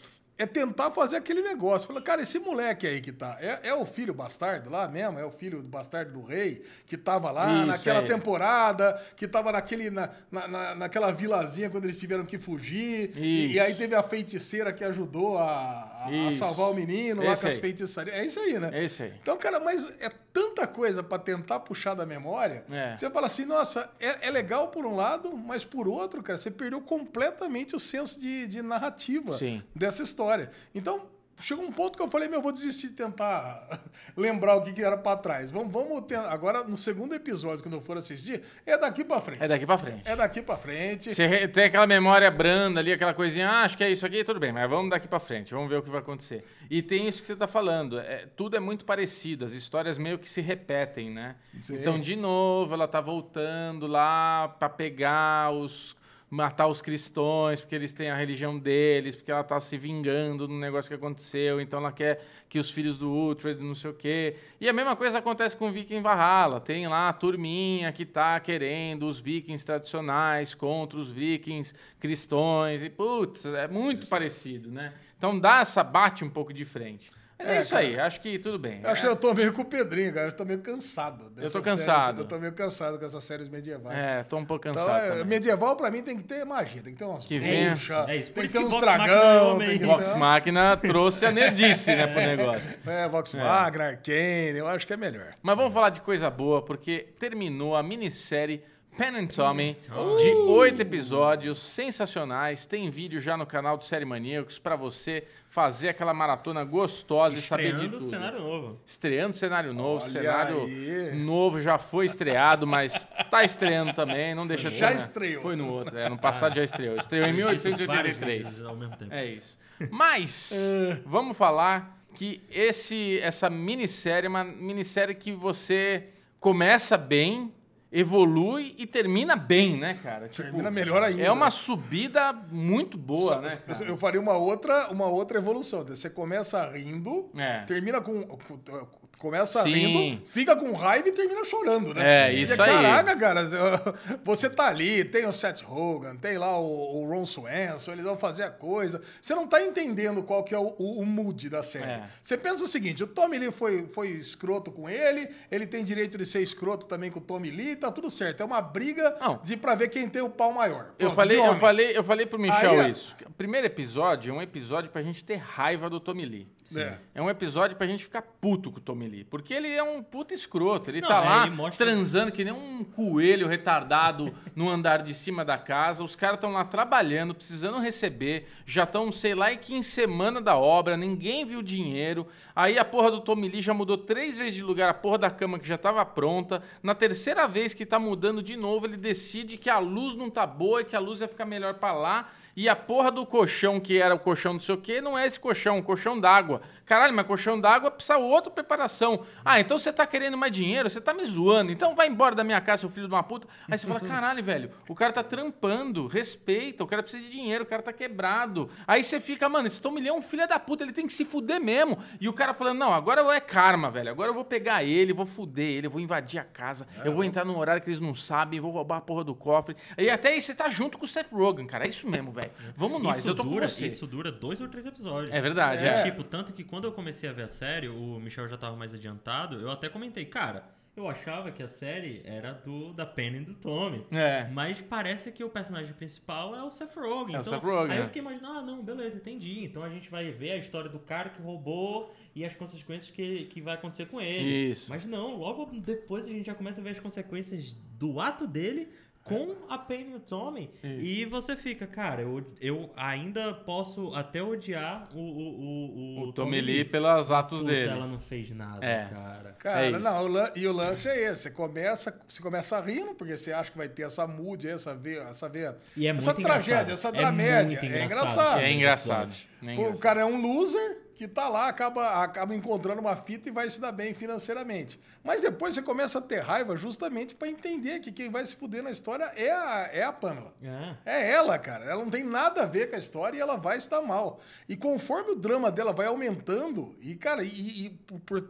é tentar fazer aquele negócio. Fala, cara, esse moleque aí que tá, é, é o filho bastardo lá mesmo? É o filho do bastardo do rei que tava lá Isso, naquela é. temporada, que tava naquele, na, na, na- naquela vilazinha quando eles tiveram que fugir. E, Isso. e aí teve a feiticeira que ajudou a, a- a Isso. salvar o menino lá Esse com as feitiçarias. É isso aí, né? É esse aí. Então, cara, mas é tanta coisa pra tentar puxar da memória. É. Você fala assim, nossa, é, é legal por um lado, mas por outro, cara, você perdeu completamente o senso de, de narrativa Sim. dessa história. Então, chegou um ponto que eu falei, meu, eu vou desistir de tentar lembrar o que, que era pra trás. Vamos, vamos ter, agora no segundo episódio, quando eu for assistir, é daqui pra frente. É daqui pra frente. É daqui pra frente. Você tem aquela memória branda ali, aquela coisinha, ah, acho que é isso aqui, tudo bem, mas vamos daqui pra frente, vamos ver o que vai acontecer. E tem isso que você tá falando, é, tudo é muito parecido, as histórias meio que se repetem, né? Sim. Então, de novo, ela tá voltando lá pra pegar os matar os cristãos, porque eles têm a religião deles, porque ela tá se vingando do negócio que aconteceu, então ela quer que os filhos do Uhtred, não sei o quê. E a mesma coisa acontece com o Viking Valhalla, tem lá a turminha que tá querendo os vikings tradicionais contra os vikings cristãos, e putz, é muito parecido, né? Então dá essa, bate um pouco de frente. Mas é, É, isso cara. aí, acho que tudo bem. Eu acho que eu tô meio com o Pedrinho, cara. Eu tô meio cansado. dessas tô séries- cansado. eu tô meio cansado com essas séries medievais. É, tô um pouco Então, cansado é, também. medieval pra mim tem que ter magia, tem que ter umas Que bruxas, É isso, por tem que ter que uns dragão, homem. tem que Vox. Máquina trouxe a nerdice, né, pro negócio. É, Vox Machina, Arcane, eu acho que é melhor. Mas vamos falar de coisa boa, porque terminou a minissérie Pen and Tommy, de oito episódios sensacionais. Tem vídeo já no canal do Série Maníacos pra você fazer aquela maratona gostosa e saber de Estreando tudo. cenário novo. Estreando cenário novo, Olha cenário aí. novo já foi estreado, mas tá estreando também, não deixa de Já ser, né? estreou. Foi no outro, é, no passado já estreou. Estreou em Vários 1883. vídeos ao mesmo tempo. É isso. Mas vamos falar que esse essa minissérie é uma minissérie que você começa bem evolui e termina bem, né, cara? Tipo, Termina melhor ainda. É uma subida muito boa, Só- né, cara? Eu faria uma outra, uma outra evolução. Você começa rindo, É. termina com. com- Começa Sim. rindo, fica com raiva e termina chorando, né? É, isso Porque, aí. Caraca, cara, você tá ali, tem o Seth Rogen, tem lá o, o Ron Swanson, eles vão fazer a coisa. Você não tá entendendo qual que é o, o- o mood da série. É. Você pensa o seguinte, o Tommy Lee foi, foi escroto com ele, ele tem direito de ser escroto também com o Tommy Lee, tá tudo certo. É uma briga Não. de pra ver quem tem o pau maior. Eu Pronto, falei, de eu falei, eu falei pro Michel Aí é- isso. O primeiro episódio é um episódio pra gente ter raiva do Tommy Lee. É. É um episódio pra gente ficar puto com o Tommy Lee. Porque ele é um puta escroto. Ele Não, tá é, lá ele mostra- transando que nem um coelho retardado no andar de cima da casa. Os caras estão lá trabalhando, precisando receber. Já estão, sei lá, e que em semana da obra, ninguém viu dinheiro. Aí a porra do Tommy Lee já mudou três vezes de lugar, a porra da cama que já tava pronta. Na terceira vez que tá mudando de novo, ele decide que a luz não tá boa e que a luz vai ficar melhor pra lá. E a porra do colchão, que era o colchão não sei o quê, não é esse colchão, um colchão d'água. Caralho, mas colchão d'água precisa outra preparação. Ah, então você tá querendo mais dinheiro, você tá me zoando. Então vai embora da minha casa, seu filho de uma puta. Aí você fala, caralho, velho, o cara tá trampando, respeita, o cara precisa de dinheiro, o cara tá quebrado. Aí você fica, mano, esse Tom Milhão é um filho da puta, ele tem que se fuder mesmo. E o cara falando, não, agora é karma, velho. Agora eu vou pegar ele, vou fuder ele, eu vou invadir a casa, eu vou entrar num horário que eles não sabem, vou roubar a porra do cofre. E até aí você tá junto com o Seth Rogen, cara. É isso mesmo, velho. Vamos nós, isso eu tô dura, com você. Isso dura dois ou três episódios. É verdade, É, é. tipo, tanto que quando eu comecei a ver a série, o Michel já tava mais adiantado, eu até comentei, cara, eu achava que a série era do da Penny e do Tommy. É. Mas parece que o personagem principal é o Seth Rogen. É o então, Seth Rogen, Aí é. eu fiquei imaginando, ah, não, beleza, entendi. Então a gente vai ver a história do cara que roubou e as consequências que, que vai acontecer com ele. Isso. Mas não, logo depois a gente já começa a ver as consequências do ato dele com a Penny e o Tommy. E você fica, cara, eu, eu ainda posso até odiar o, o, o, O Tommy Lee pelos atos Puta, dele. ela não fez nada, É. cara. Cara, É não, o e o lance é esse. Você começa, você começa rindo, porque você acha que vai ter essa mood, essa essa veia, E é essa muito tragédia, engraçado. essa É dramédia. muito É engraçado. engraçado. É engraçado. É Pô, engraçado. o cara é um loser que tá lá, acaba, acaba encontrando uma fita e vai se dar bem financeiramente. Mas depois você começa a ter raiva justamente pra entender que quem vai se fuder na história é a, é a Pamela. É. É ela, cara. Ela não tem nada a ver com a história e ela vai estar mal. E conforme o drama dela vai aumentando, e, cara, e, e por,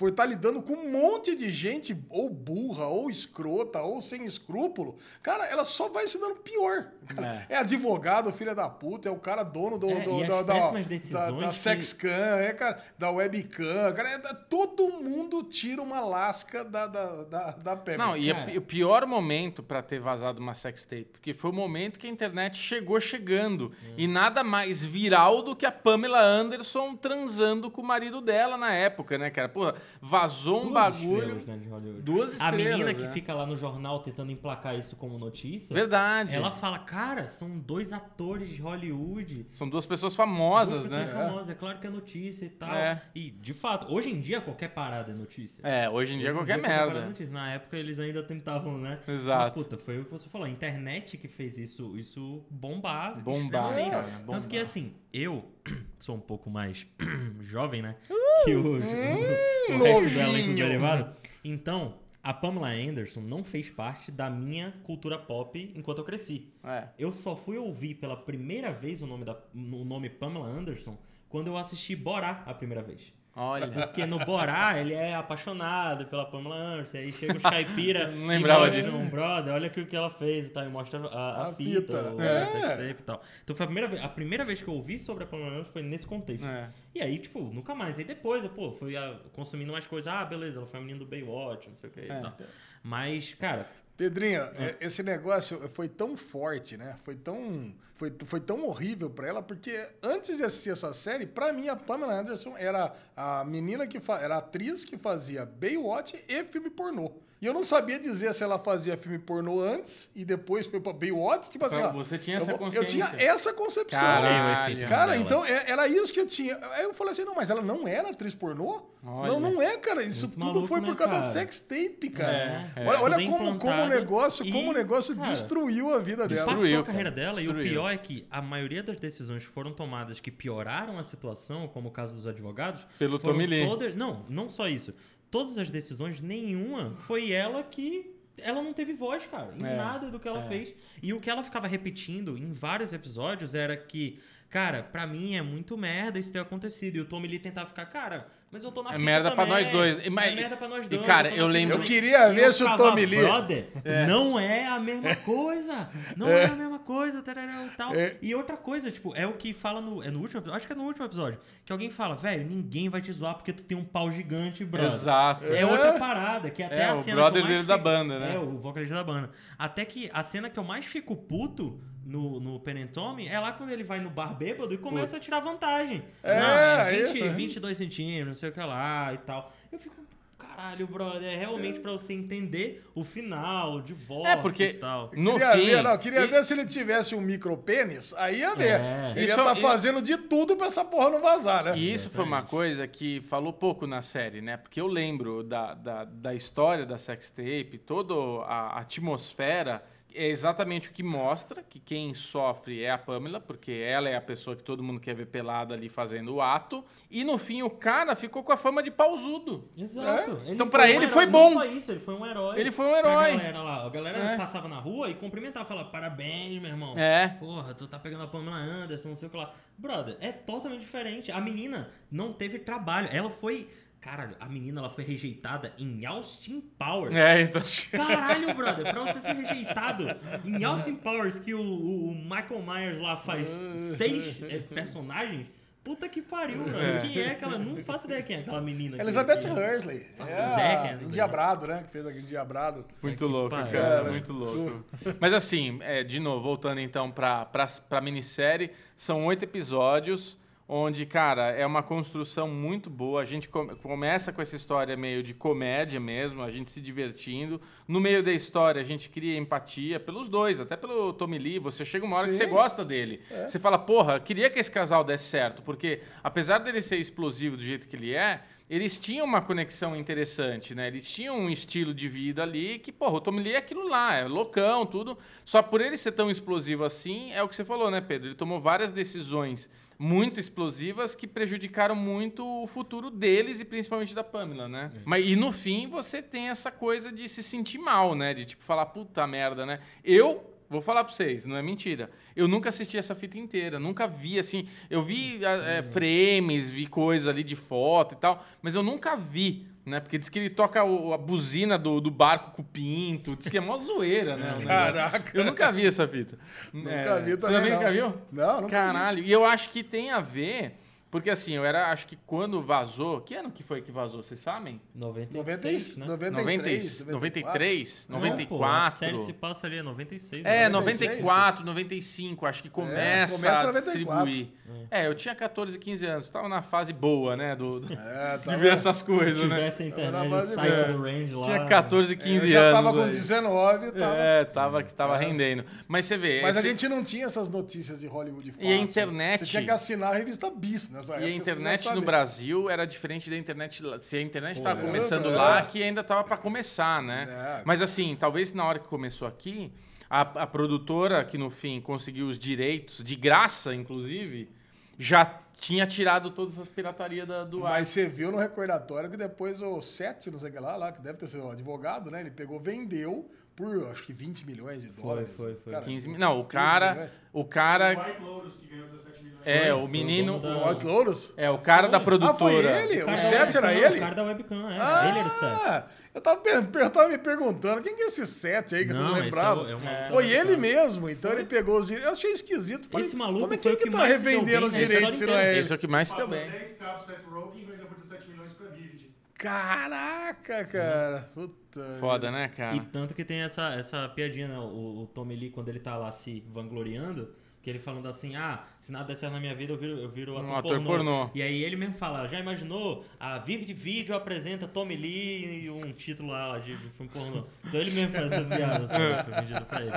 por estar lidando com um monte de gente, ou burra, ou escrota, ou sem escrúpulo, cara, ela só vai se dando pior. cara. É, advogado, filha da puta, é o cara dono do, É, do- e da, da, da, que- sexcam, é, cara, da webcam, cara, é todo mundo tira uma lasca da, da, da, da Pamela. Não, e pi- o pior momento pra ter vazado uma sextape, porque foi o momento que a internet chegou chegando. E nada mais viral do que a Pamela Anderson transando com o marido dela na época, né, cara? Porra, vazou um Duas bagulho. estrelas, né, de Hollywood. Duas A menina estrelas, que é. fica lá no jornal tentando emplacar isso como notícia. Verdade. Ela fala, cara, são dois atores de Hollywood. São duas pessoas famosas, duas né? pessoas famosas, é claro que é notícia e tal. É. E, de fato, hoje em dia qualquer parada é notícia. É, hoje em dia é Hoje qualquer é merda. notícia. Na época eles ainda tentavam, né? Exato. Mas, puta, foi o que você falou. A internet que fez isso, isso bombar. Bombar, extremamente. cara, Tanto bombar. que assim, eu sou um pouco mais jovem, né? que o, o, o resto do elenco derivado. Então, a Pamela Anderson não fez parte da minha cultura pop enquanto eu cresci. É. Eu só fui ouvir pela primeira vez o nome, da, o nome Pamela Anderson quando eu assisti Borá a primeira vez. Olha. Porque no Borá ele é apaixonado pela Pamela Anderson, aí chega os caipira Não lembrava e disso. um brother, olha aqui o que ela fez e tal, e mostra a, a A fita, fita, o é. e tal. Então foi a primeira, vez, a primeira vez que eu ouvi sobre a Pamela Anderson foi nesse contexto. É. E aí, tipo, nunca mais. Aí depois, eu, pô, fui ah, consumindo mais coisas. Ah, beleza, ela foi a menina do Baywatch, não sei o que É. e tal. Mas, cara, Pedrinho, Ah. é, esse negócio foi tão forte, né? Foi tão, foi, foi tão horrível pra ela, porque antes de assistir essa série, pra mim a Pamela Anderson era a menina que fa- era a atriz que fazia Baywatch e filme pornô. E eu não sabia dizer se ela fazia filme pornô antes e depois foi pra Baywatch, tipo assim, Então, ó, você tinha eu essa vou- Eu tinha essa concepção. Caralho. Cara, então é- era isso que eu tinha. Aí eu falei assim, não, mas ela não era atriz pornô? Olha. Não, não é, cara. Isso tudo maluco, foi por né, causa da cara? sex tape, cara. É, é. Olha, como, como o negócio, e, como o negócio cara, destruiu a vida dela. Destruiu, a carreira dela Destruiu. e o pior é que a maioria das decisões que foram tomadas que pioraram a situação, como o caso dos advogados, Pelo Tommy Lee. todas- não, não só isso. Todas as decisões, nenhuma foi ela que ela não teve voz, cara, em É, nada do que ela é. fez. E o que ela ficava repetindo em vários episódios era que, cara, pra mim é muito merda isso ter acontecido. E o Tommy Lee tentava ficar, cara, mas eu tô na É fita merda pra também. nós dois. E, mas- é merda pra nós e, dois. cara, tô eu fita lembro- Eu queria E ver eu se o Tommy Lee. Brother, não é a mesma coisa. Não é, a mesma coisa, tarará, e tal. É. E outra coisa, tipo, é o que fala no. É no último episódio? Acho que é no último episódio. Que alguém fala, velho, ninguém vai te zoar porque tu tem um pau gigante, brother. Exato. É outra parada, que até É, a o cena brother que eu mais dele da fico- banda, né? É, o vocalista da banda. Até que a cena que eu mais fico puto no, no Pen and Tommy é lá quando ele vai no bar bêbado e começa a tirar vantagem. É, não, é é, 20, é. 22 centímetros, não sei o que lá e tal. Eu fico, caralho, brother, é realmente pra você entender o final, de volta É, porque e tal. no queria fim... ver, não, queria e- ver se ele tivesse um micropênis, aí ia ver. É. Ele Isso- ia estar e- fazendo de tudo pra essa porra não vazar, né? E isso foi uma coisa que falou pouco na série, né? Porque eu lembro da, da, da história da sextape, toda a atmosfera é exatamente o que mostra que quem sofre é a Pamela, porque ela é a pessoa que todo mundo quer ver pelada ali fazendo o ato. E no fim o cara ficou com a fama de pausudo. Exato. Então, foi pra um ele herói. foi Não bom. só isso, ele foi um herói. Ele foi um herói. galera lá. A galera É. passava na rua e cumprimentava, falava, parabéns, meu irmão. É. Porra, tu tá pegando a Pamela Anderson, não sei o que lá. Brother, é totalmente diferente. A menina não teve trabalho. Ela foi. Caralho, a menina ela foi rejeitada em Austin Powers. É, então. Caralho, brother, pra você ser rejeitado em Austin Powers, que o, o- o Michael Myers lá faz seis é, personagens. Puta que pariu, brother. Quem é aquela. Não faço ideia quem é aquela menina. Elizabeth que- Hursley. Faço É ideia quem é Endiabrado, né? Que fez aquele Endiabrado. Muito louco, pariu. cara. Cara, Muito louco. Mas assim, é, de novo, voltando então pra, pra, pra minissérie, são oito episódios. Onde, cara, é uma construção muito boa. A gente come- começa com essa história meio de comédia mesmo, a gente se divertindo. No meio da história, a gente cria empatia pelos dois, até pelo Tommy Lee. Você chega uma hora que Sim. você gosta dele. Você fala, porra, queria que esse casal desse certo, porque apesar dele ser explosivo do jeito que ele é, eles tinham uma conexão interessante, né? Eles tinham um estilo de vida ali que, porra, o Tommy Lee é aquilo lá, é loucão, tudo. Só por ele ser tão explosivo assim, é o que você falou, né, Pedro? Ele tomou várias decisões muito explosivas que prejudicaram muito o futuro deles e principalmente da Pamela, né? Mas e no fim você tem essa coisa de se sentir mal, né? De tipo falar puta merda, né? Eu Vou falar pra vocês, não é mentira. Eu nunca assisti essa fita inteira, nunca vi assim. Eu vi é, frames, vi coisa ali de foto e tal, mas eu nunca vi, né? Porque diz que ele toca o- a buzina do, do barco com o pinto, diz que é mó zoeira, né? Caraca. Eu nunca vi essa fita. Nunca vi Você também, também não. nunca viu? Não, nunca vi. Caralho. E eu acho que tem a ver, porque assim, eu era, acho que quando vazou, que ano que foi que vazou, vocês sabem? 96, né? 93, 93, 93, Não, pô, a 94. série se passa ali, é 96. É, 96? 94, 95, acho que começa, começa a 94. distribuir. É, eu tinha 14, 15 anos, tava na fase boa, né, do, do- É, de tava- ver essas coisas, Se né? tivesse a internet, o site boa. do Range lá. Tinha 14, É, 15 eu já anos. tava com aí. 19 e tava... É, tava, que tava rendendo. Mas você vê... Mas a esse- gente não tinha essas notícias de Hollywood fácil. E a internet- Você tinha que assinar a revista Bis nessa E época. a se quiser internet no. Brasil era diferente da internet. Se a internet estava Pô, começando é. lá, que ainda estava para começar, né? É. Mas assim, talvez na hora que começou aqui, a, a produtora que no fim conseguiu os direitos, de graça inclusive, já tinha tirado todas as piratarias do ar. Mas você viu no recordatório que depois o Sete, não sei o que lá, lá, que deve ter sido o advogado, né? Ele pegou, vendeu por acho que 20 milhões de dólares. foi, foi. Cara, 15 mil. Não, o 15 cara. milhões. O cara. White Lotus, que ganhou 17 milhões. É, Foi, o foi o menino. dono O White Lotus? É, o cara da Ah, produtora. foi ele? O Sete da era webcam, ele? O cara da webcam, é. Ah, ele era o Seth. eu tava, eu tava me perguntando, quem que é esse Sete aí que eu não Não, esse lembrava? é o- é o Foi webcam. ele mesmo, então ele pegou os direitos. Eu achei esquisito. Falei, Esse maluco como é foi que, o que, que tá revendendo bem os nessa direitos se não é ele? Esse é o que mais se deu bem. 10 cabos Seth Rogen e vendeu por 17 milhões pra Vivid. Caraca, cara. Puta. Foda, né, cara? E tanto que tem essa, essa piadinha, né? O, o Tommy Lee, quando ele tá lá se vangloriando, que ele falando assim, ah, se nada der certo na minha vida, eu viro, eu viro ator, Um ator pornô. E aí ele mesmo fala, já imaginou? A Vivid Video apresenta Tommy Lee e um título lá de, de filme pornô. Então ele mesmo faz essa piada, assim, foi vendido pra ele.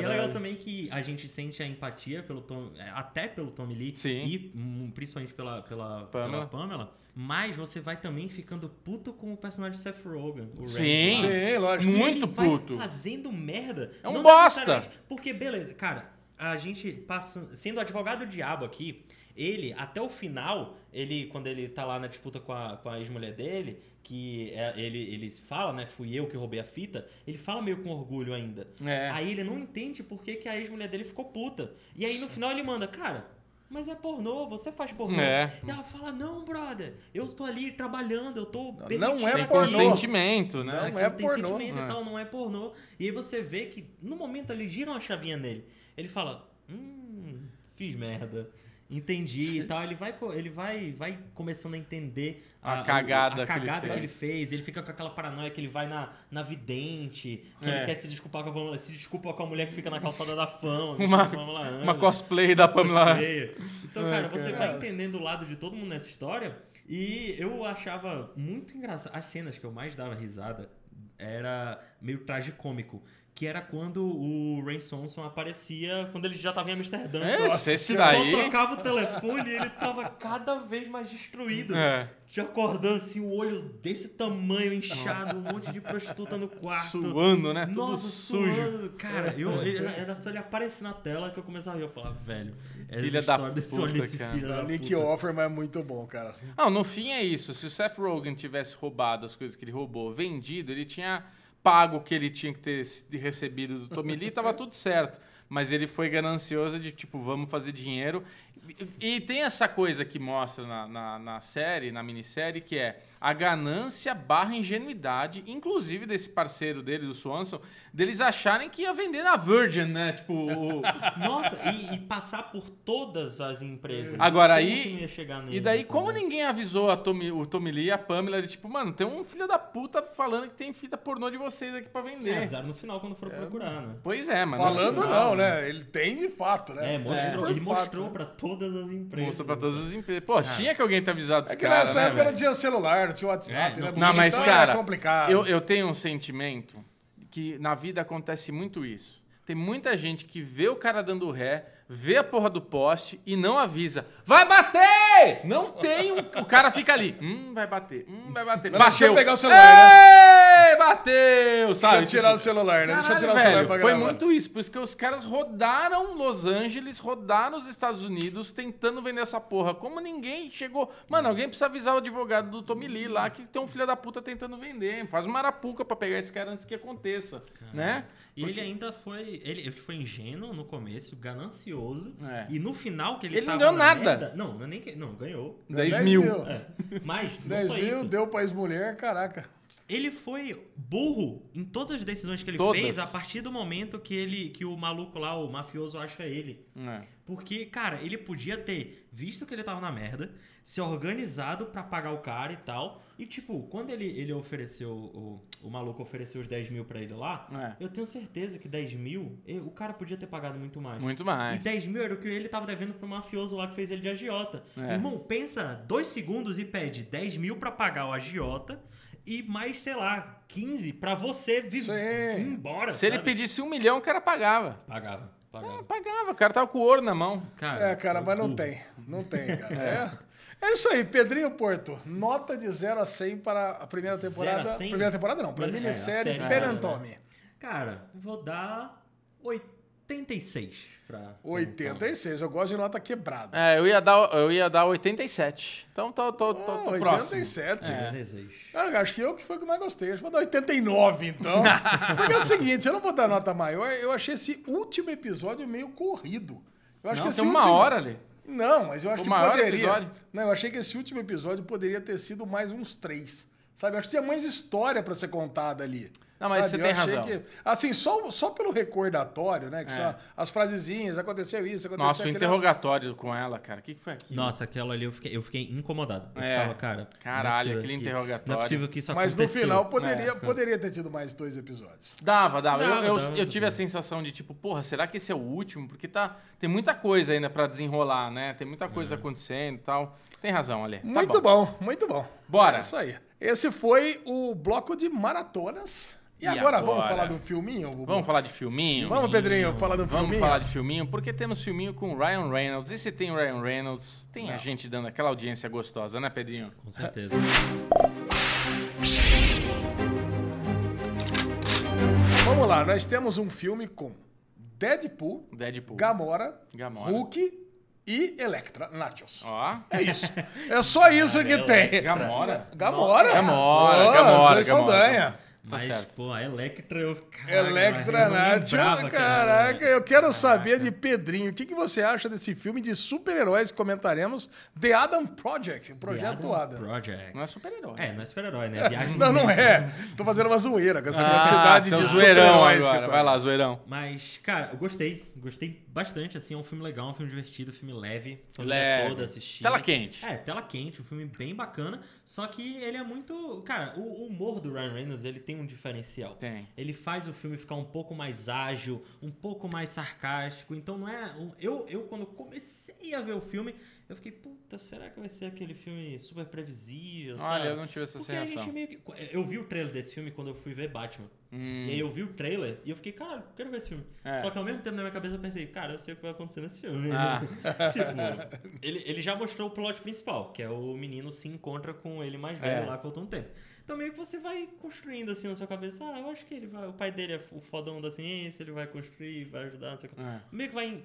E é legal também que a gente sente a empatia pelo Tom, até pelo Tommy Lee Sim. e hum, principalmente pela, pela, Pamela. pela Pamela, mas você vai também ficando puto com o personagem de Seth Rogen. o Sim. Lá. Sim, lógico. E Muito ele vai puto. fazendo merda. É um Não bosta. necessariamente- Porque, beleza, cara, a gente passando, sendo advogado do diabo aqui, ele, até o final, ele, quando ele tá lá na disputa com a, com a ex-mulher dele, que é- ele, ele fala, né? Fui eu que roubei a fita, ele fala meio com orgulho ainda. É. Aí ele não entende por que, que a ex-mulher dele ficou puta. E aí no final ele manda, cara, mas é pornô, você faz pornô. É. E ela fala, não, brother, eu tô ali trabalhando, eu tô Não é Tem pornô. consentimento, né? Não é tem pornô. sentimento É. e tal, não é pornô. E aí você vê que no momento ele gira uma chavinha nele. Ele fala, hum, fiz merda. Entendi e tal. Ele vai, ele vai, vai começando a entender A cagada a, que ele cagada que fez. ele fez. Ele fica com aquela paranoia que ele vai na, na vidente, que É. ele quer se desculpar com a mulher, se desculpa com a mulher que fica na calçada da fama. Uma- a Uma cosplay da Pamela. Então, É, cara, você cara. vai entendendo o lado de todo mundo nessa história. E eu achava muito engraçado. As cenas que eu mais dava risada era meio tragicômico. Que era quando o Ray Sonson aparecia quando ele já tava em Amsterdã. Esse- Nossa, esse daí- só tocava o telefone e ele tava cada vez mais destruído. É. Já acordando assim, o olho desse tamanho, inchado, um monte de prostituta no quarto. Suando, né? Tudo Nossa, sujo. suando. Cara, eu, ele- era só ele aparecer na tela que eu começava a rir. Eu falava, velho, essa Filha da desse olho puta, desse cara. filho da Nick. Offerman é muito bom, cara. Não, no fim é isso. Se o Seth Rogen tivesse roubado as coisas que ele roubou, vendido, ele tinha pago o que ele tinha que ter recebido do Tommy Lee, tava tudo certo. Mas ele foi ganancioso de, tipo, vamos fazer dinheiro. E, e tem essa coisa que mostra na, na, na série, na minissérie, que é a ganância barra ingenuidade, inclusive desse parceiro dele, do Swanson, deles acharem que ia vender na Virgin, né? Tipo, o, Nossa, e, e passar por todas as empresas. Agora, aí- que não ia chegar nele, E daí, como entendeu? ninguém avisou a Tommy, o Tommy Lee e a Pamela, de tipo, mano, tem um filho da puta falando que tem fita pornô de vocês aqui pra É, vender. avisaram no final quando foram procurar, né? pois é, mano. Falando final, não, né? Ele tem de fato, né? É, mostrou, Por ele fato, mostrou né? pra todas as empresas. Mostrou pra todas as empresas. Pô, tinha que alguém ter avisado É esse que cara, nessa né, época não tinha celular, não tinha WhatsApp, É, né? Não, mas, Então cara, é complicado. Eu, eu tenho um sentimento que na vida acontece muito isso. Tem muita gente que vê o cara dando ré, vê a porra do poste e não avisa. Vai bater! Não tem um... O cara fica ali. Hum, vai bater. Hum, vai bater. Não, Bateu. deixa eu pegar o celular, Ei, bateu! Sabe? Deixa eu tirar Tipo, o celular, né? Deixa eu Caralho, tirar o velho, celular pra Foi gravar. muito isso. Por isso que os caras rodaram Los Angeles, rodaram os Estados Unidos tentando vender essa porra. Como ninguém chegou. Mano, alguém precisa avisar o advogado do Tommy Lee lá que tem um filho da puta tentando vender. Faz uma arapuca pra pegar esse cara antes que aconteça. Né? E ele ainda foi. Ele, ele foi ingênuo no começo, ganancioso. É. E no final que ele Ele não ganhou na nada. merda- não, não, é nem que, não, ganhou. 10 10 mil. mil. Mas não 10 só mil, isso. deu pra ex-mulher, caraca. Ele foi burro em todas as decisões que ele Todas. fez a partir do momento que ele que o maluco lá, o mafioso, acha ele. É. Porque, cara, ele podia ter visto que ele tava na merda, se organizado pra pagar o cara e tal. E, tipo, quando ele, ele ofereceu, o, o maluco ofereceu os 10 mil pra ele lá, É. eu tenho certeza que 10 mil, e- o cara podia ter pagado muito mais. Muito E mais. 10 mil era o que ele tava devendo pro mafioso lá que fez ele de agiota. É. Irmão, pensa dois segundos e pede 10 mil pra pagar o agiota e mais, sei lá, 15 pra você vir embora. Se ele sabe? pedisse um milhão, o cara pagava. Pagava, pagava. É, pagava. O cara tava com ouro na mão. Cara, É, cara, mas não burro. tem. Não tem, cara. É. é isso aí, Pedrinho Porto. Nota de 0 a 100 para a primeira temporada. 0 a 100? Primeira temporada não, para a É, a minissérie série Penantome. Cara, vou dar 86 pra. 86, eu gosto de nota quebrada. É, eu ia dar, eu ia dar 87. Então tô, tô, tô, tô Ah, próximo. 87. É. 86. Cara, acho que eu que foi o que mais gostei. Acho que vou dar 89, então. Porque é o seguinte, se eu não botar nota maior, eu achei esse último episódio meio corrido. Eu acho Não, que tem esse uma último... hora ali. Não, mas eu acho O que maior poderia. episódio? Não, eu achei que esse último episódio poderia ter sido mais uns três. Sabe? Eu acho que tinha mais história pra ser contada ali. Não, mas sabe? você Eu tem achei razão. que- assim, só, só pelo recordatório, né? Que É. são as frasezinhas, aconteceu isso, aconteceu Nossa, o interrogatório com ela, cara. O que, que foi aquilo? Nossa, aquela ali eu fiquei, eu fiquei incomodado. Eu É. ficava, cara. é Caralho, aquele que- interrogatório. Não é possível que isso Mas no aconteceu. final poderia, É. poderia ter tido mais dois episódios. Dava, dava. Dava, eu, eu, dava, eu tive dava. a sensação de tipo, porra, será que esse é o último? Porque tá, tem muita coisa ainda pra desenrolar, né? Tem muita coisa acontecendo e tal. Tem razão, Ale. Tá muito bom. muito bom. Bora. É isso aí. Esse foi o bloco de maratonas. E, E agora, vamos agora? falar de um filminho? Bubu? Vamos falar de filminho? Vamos, Pedrinho, falar de um Vamos filminho? falar de filminho, porque temos filminho com Ryan Reynolds. E se tem Ryan Reynolds, tem a gente dando aquela audiência gostosa, né, Pedrinho? Com certeza. Vamos lá, nós temos um filme com Deadpool, Deadpool. Gamora, Gamora. Hulk e Electra Nachos. Ó. É isso. É só isso que tem. Gamora. Gamora. Gamora, Ah, Gamora, Zoe Saldanha. Mas, certo. pô, a Electra, eu... Caraca, Electra era caraca, ela. eu quero saber de Pedrinho. O que, que você acha desse filme de super-heróis que comentaremos? The Adam Project, o projeto The Adam. Project. Não é super-herói. É, não é super-herói, né? Viagem Não, não é. Tô fazendo uma zoeira com essa Ah, quantidade de super-heróis que tá. Vai lá, zoeirão. Mas, cara, eu gostei. Gostei bastante, assim. É um filme legal, um filme divertido, um filme leve. Família Leve. toda assistir. Tela quente. É, tela quente, um filme bem bacana. Só que ele é muito... Cara, o o humor do Ryan Reynolds, ele tem um diferencial. Tem. Ele faz o filme ficar um pouco mais ágil, um pouco mais sarcástico. Então não é. Eu, eu quando comecei a ver o filme, eu fiquei, puta, será que vai ser aquele filme super previsível? Olha, sabe? eu não tive essa Porque sensação. meio. Eu vi o trailer desse filme quando eu fui ver Batman. Hum. E aí eu vi o trailer e eu fiquei, cara, quero ver esse filme. É. Só que ao mesmo tempo na minha cabeça eu pensei, cara, eu sei o que vai acontecer nesse filme. Ah. tipo, ele, ele já mostrou o plot principal, que é o menino se encontra com ele mais velho É. lá voltou um tempo. Então meio que você vai construindo assim na sua cabeça, ah, eu acho que ele vai. O pai dele é o fodão da ciência, ele vai construir, vai ajudar, não sei o que. É. Meio que vai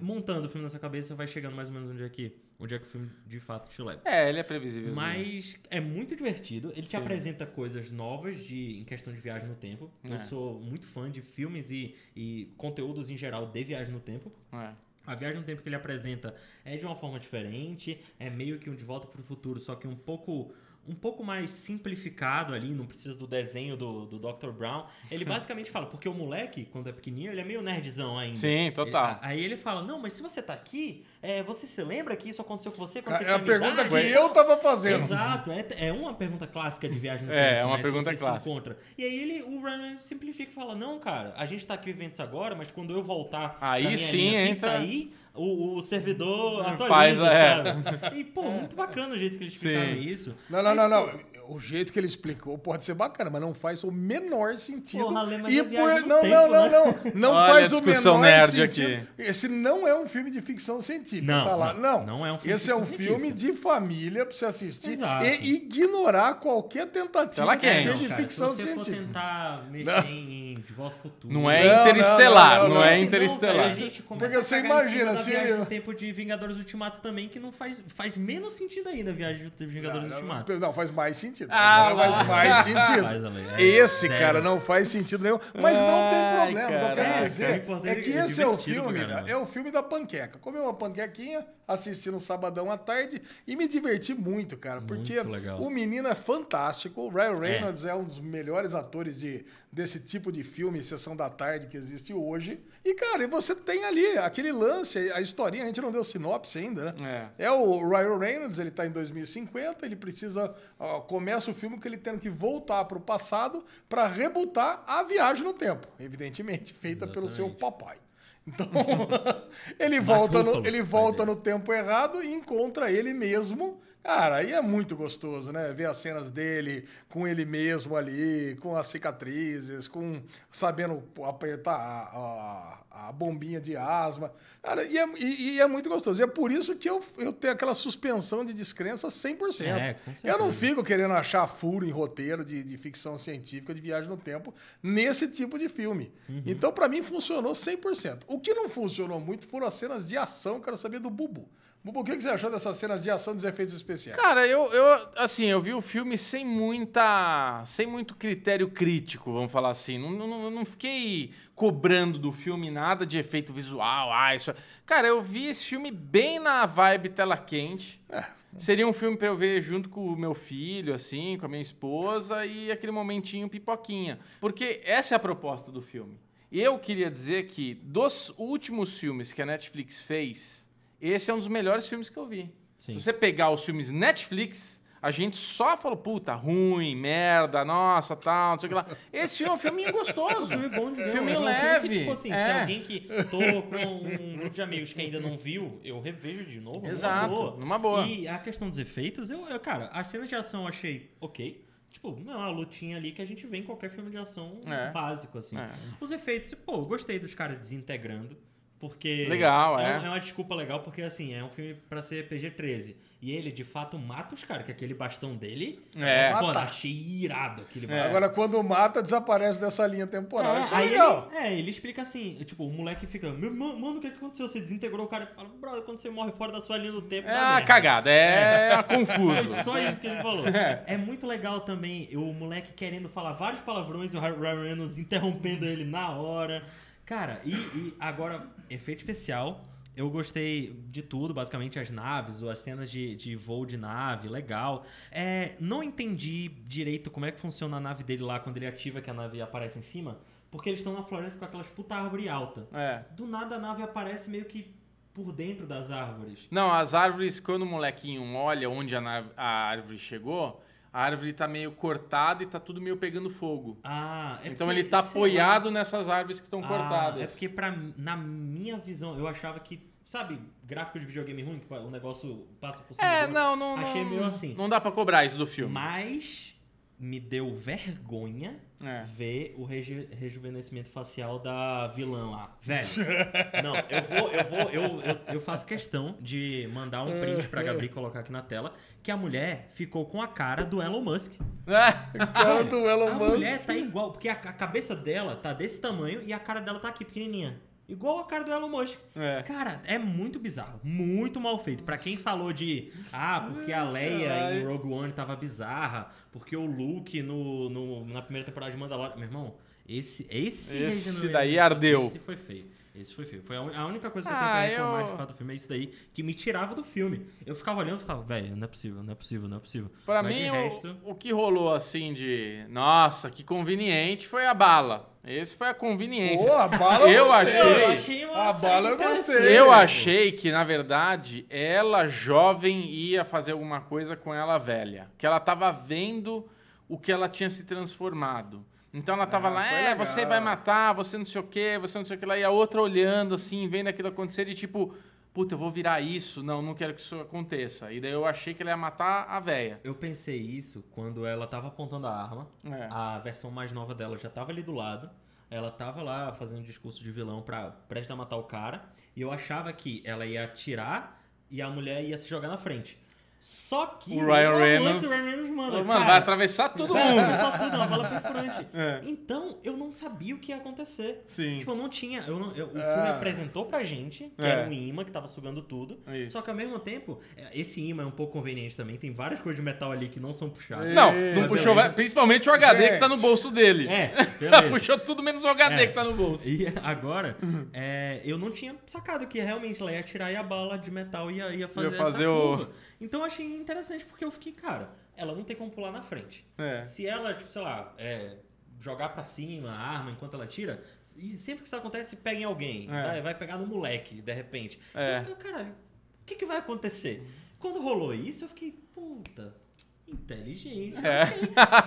montando o filme na sua cabeça, vai chegando mais ou menos onde é que, onde é que o filme de fato te leva. É, ele é previsível. Mas é muito divertido. Ele te Sim. apresenta coisas novas de, em questão de viagem no tempo. É. Eu sou muito fã de filmes e, e conteúdos em geral de viagem no tempo. É. A viagem no tempo que ele apresenta é de uma forma diferente, é meio que um De Volta para o Futuro, só que um pouco um pouco mais simplificado ali, não precisa do desenho do, do Dr. Brown. Ele basicamente fala, porque o moleque, quando é pequenininho, ele é meio nerdzão ainda. Sim, total. Ele- aí ele fala, não, mas se você tá aqui, é, você se lembra que isso aconteceu com você quando você É a pergunta minha que idade?" eu tava fazendo. Exato, é, é uma pergunta clássica de viagem no É, tempo. é uma né, pergunta clássica. Se encontra. E aí ele, o Ryan simplifica e fala: Não, cara, a gente tá aqui vivendo isso agora, mas quando eu voltar Aí sim linha entra- aí, o, o servidor atualiza, Faz, é. sabe? E, pô, muito bacana o jeito que eles explicaram Sim. isso. Não, não, não, não. O jeito que ele explicou pode ser bacana, mas não faz o menor sentido. Porra, Lê, mas e é no não, tempo, não, não, né? não, não Olha faz a o discussão menor nerd sentido. aqui. Esse não é um filme de ficção científica, Não, tá lá. não, Não, não é um filme de Esse é um ficção filme de família pra você assistir Exato. e ignorar qualquer tentativa ser Não, de cara, ficção se você for científica. tentar mexer em De Volta ao Futuro... Não é Não, interestelar, não, não, não, é interestelar. Senão, gente Porque você imagina, se viagem no tempo de Vingadores Ultimatos também, que não faz, faz menos sentido ainda a viagem de Vingadores Não, Ultimatos. não, faz mais sentido. Ah, faz lá. mais sentido. Faz, é Esse, sério. cara, não faz sentido nenhum. Mas não tem Ai, problema. O que eu quero dizer O importante é que é esse é o filme, é o filme da panqueca. Comi uma panquequinha, assisti no sabadão à tarde e me diverti muito, cara. Porque Muito legal. o menino é fantástico. O Ryan Reynolds é. um dos melhores atores de, desse tipo de filme, Sessão da Tarde, que existe hoje. E, cara, e você tem ali aquele lance, a historinha, a gente não deu sinopse ainda, né? É o Ryan Reynolds, ele tá em 2050, ele precisa. ó, começa o filme com ele tendo que voltar para o passado para rebutar a viagem no tempo, evidentemente, feita pelo seu papai. Então, ele volta, no, ele volta no tempo errado e encontra ele mesmo. Cara, aí é muito gostoso, né? Ver as cenas dele com ele mesmo ali, com as cicatrizes, com sabendo apertar a, a- a bombinha de asma. Cara, e é, e- e é muito gostoso. E é por isso que eu, eu tenho aquela suspensão de descrença 100%. É, eu não fico querendo achar furo em roteiro de, de ficção científica, de viagem no tempo, nesse tipo de filme. Uhum. Então, pra mim, funcionou 100%. O que não funcionou muito foram as cenas de ação. Quero saber do Bubu. Bubu, o que que você achou dessas cenas de ação dos efeitos especiais? Cara, eu, eu assim, eu vi o filme sem muita, sem muito critério crítico, vamos falar assim. Não, não, não fiquei cobrando do filme nada de efeito visual, ah, isso. Cara, eu vi esse filme bem na vibe tela quente. Seria um filme pra eu ver junto com o meu filho, assim, com a minha esposa e aquele momentinho pipoquinha. Porque essa é a proposta do filme. Eu queria dizer que dos últimos filmes que a Netflix fez, esse é um dos melhores filmes que eu vi. Sim. Se você pegar os filmes Netflix, a gente só falou, puta, ruim, merda, nossa, tal, não sei o que lá. Esse filme é um filminho gostoso. filme bom de ver. Filminho é um leve. Filme que, tipo assim, se é. alguém que tô com um grupo de amigos que ainda não viu, eu revejo de novo. numa Exato, boa. numa boa. E a questão dos efeitos, eu, eu, cara, as cenas de ação eu achei ok. Tipo, não é uma lutinha ali que a gente vê em qualquer filme de ação É. básico, assim. É. Os efeitos, pô, eu gostei dos caras desintegrando. Porque Legal, é. é. um- é uma desculpa legal, porque assim, é um filme pra ser PG-13. E ele, de fato, mata os caras, que aquele bastão dele É. foda, Matar. achei irado aquele É. bastão. Agora, quando mata, desaparece dessa linha temporal. É, Isso é legal. ele, é, ele explica assim, tipo, o moleque fica, "Meu, mano, mano, o que que aconteceu? Você desintegrou o cara e fala, brother, quando você morre fora da sua linha do tempo, É uma merda." cagada, é, uma Foi confuso. só isso que ele falou. É muito legal também o moleque querendo falar vários palavrões e o Ryan Reynolds interrompendo ele na hora. Cara, e, e agora, efeito especial. Eu gostei de tudo, basicamente as naves, as cenas de, de voo de nave, legal. É, não entendi direito como é que funciona a nave dele lá quando ele ativa que a nave aparece em cima, porque eles estão na floresta com aquelas puta árvore alta. É. Do nada a nave aparece meio que por dentro das árvores. Não, as árvores, quando o molequinho olha onde a, na- a árvore chegou, a árvore tá meio cortada e tá tudo meio pegando fogo. Ah, é então porque, ele tá sei lá, apoiado nessas árvores que estão Ah, cortadas. É porque pra, mim- na minha visão, eu achava que, sabe, gráfico de videogame ruim, que o negócio passa por cima. É, não, não. Achei não- meio assim. Não dá pra cobrar isso do filme. Mas me deu vergonha É. ver o reju- rejuvenescimento facial da vilã lá. Velho, não, eu vou, eu vou, eu, eu, eu faço questão de mandar um print pra Gabi colocar aqui na tela, que a mulher ficou com a cara do Elon Musk. Cara do Elon a Musk. mulher tá igual, porque a, a cabeça dela tá desse tamanho e a cara dela tá aqui, pequenininha. Igual a cara do Elon Musk. É. Cara, é muito bizarro. Muito mal feito. Pra quem falou de. Ah, porque a Leia em Rogue One tava bizarra. Porque o Luke no, no- na primeira temporada de Mandalorian. Meu irmão, esse. Esse, Esse daí ardeu. Esse foi feio. Esse foi feio. Foi a única coisa que eu Ah, tenho pra reclamar eu- de fato do filme. É isso daí que me tirava do filme. Eu ficava olhando e ficava, velho, não é possível, não é possível, não é possível. Pra Mas mim, de o, resto, o que rolou assim de. Nossa, que conveniente foi a bala. Esse foi a conveniência. Pô, a bala eu Eu gostei. achei- eu achei A bala eu interessante. gostei. Eu achei que, na verdade, ela jovem ia fazer alguma coisa com ela velha. Que ela tava vendo o que ela tinha se transformado. Então ela tava Ah, lá, é, legal. você vai matar, você não sei o quê, você não sei o que lá. E a outra olhando assim, vendo aquilo acontecer e tipo, puta, eu vou virar isso. Não, não quero que isso aconteça. E daí eu achei que ela ia matar a véia. Eu pensei isso quando ela tava apontando a arma. É. A versão mais nova dela já tava ali do lado. Ela tava lá fazendo um discurso de vilão pra prestes a matar o cara. E eu achava que ela ia atirar e a mulher ia se jogar na frente. Só que O Ryan Reynolds- o Ryan Reynolds manda. Mano, cara, vai atravessar todo vai mundo. atravessar tudo, uma bala perfurante. É. Então, eu não sabia o que ia acontecer. Sim. Tipo, eu não tinha. Eu não- eu- o filme Ah. apresentou pra gente que É. era um imã que tava sugando tudo. Isso. Só que ao mesmo tempo, é, esse imã é um pouco conveniente também. Tem várias coisas de metal ali que não são puxadas. Não, não puxou, beleza. principalmente o HD que tá no Gente. bolso dele. É. Puxou tudo menos o HD É. que tá no bolso. E agora, é, eu não tinha sacado que realmente ela ia tirar e a bala de metal ia, ia fazer, fazer essa o- curva. Então eu achei interessante porque eu fiquei, cara, ela não tem como pular na frente. É. Se ela, tipo, sei lá, é, jogar pra cima a arma enquanto ela tira, e sempre que isso acontece, pega em alguém. É. Vai, vai pegar no moleque, de repente. É. Então eu fiquei, caralho, o que, que vai acontecer? Quando rolou isso, eu fiquei, puta. Inteligente. É.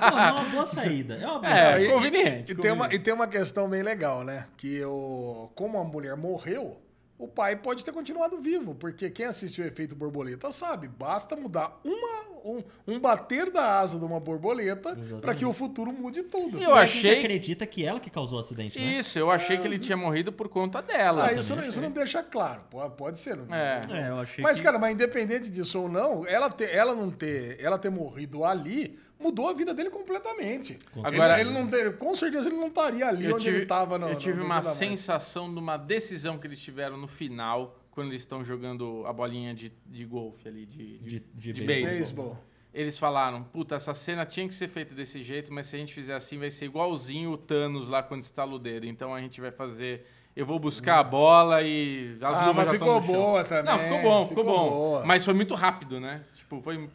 Pô, é uma boa saída. É uma boa É, saída. conveniente. E tem, uma, conveniente. e tem uma questão bem legal, né? Que o, como a mulher morreu, o pai pode ter continuado vivo. Porque quem assistiu o efeito borboleta sabe, basta mudar uma, um, um bater da asa de uma borboleta para que o futuro mude tudo. Eu E a achei- gente acredita que ela que causou o acidente, né? Isso, eu achei que ele tinha morrido por conta dela. Ah, isso, não, achei. isso não deixa claro. Pode, pode ser. Não, É. É, eu achei Mas, que... cara, mas independente disso ou não, ela, ter, ela não ter, ela ter morrido ali mudou a vida dele completamente. Com Ele- certeza. ele, não ter- com certeza ele não estaria ali onde tive, ele estava eu tive no uma sensação de uma decisão que eles tiveram no final, quando eles estão jogando a bolinha de, de golfe ali, de, de, De- de beisebol. Beisebol. Eles falaram, puta, essa cena tinha que ser feita desse jeito, mas se a gente fizer assim, vai ser igualzinho o Thanos lá quando estala o dedo. Então a gente vai fazer... Eu vou buscar a bola e as Ah, mas já ficou boa também, Não, ficou bom, ficou, ficou bom. boa. Mas foi muito rápido, né? Tipo, foi...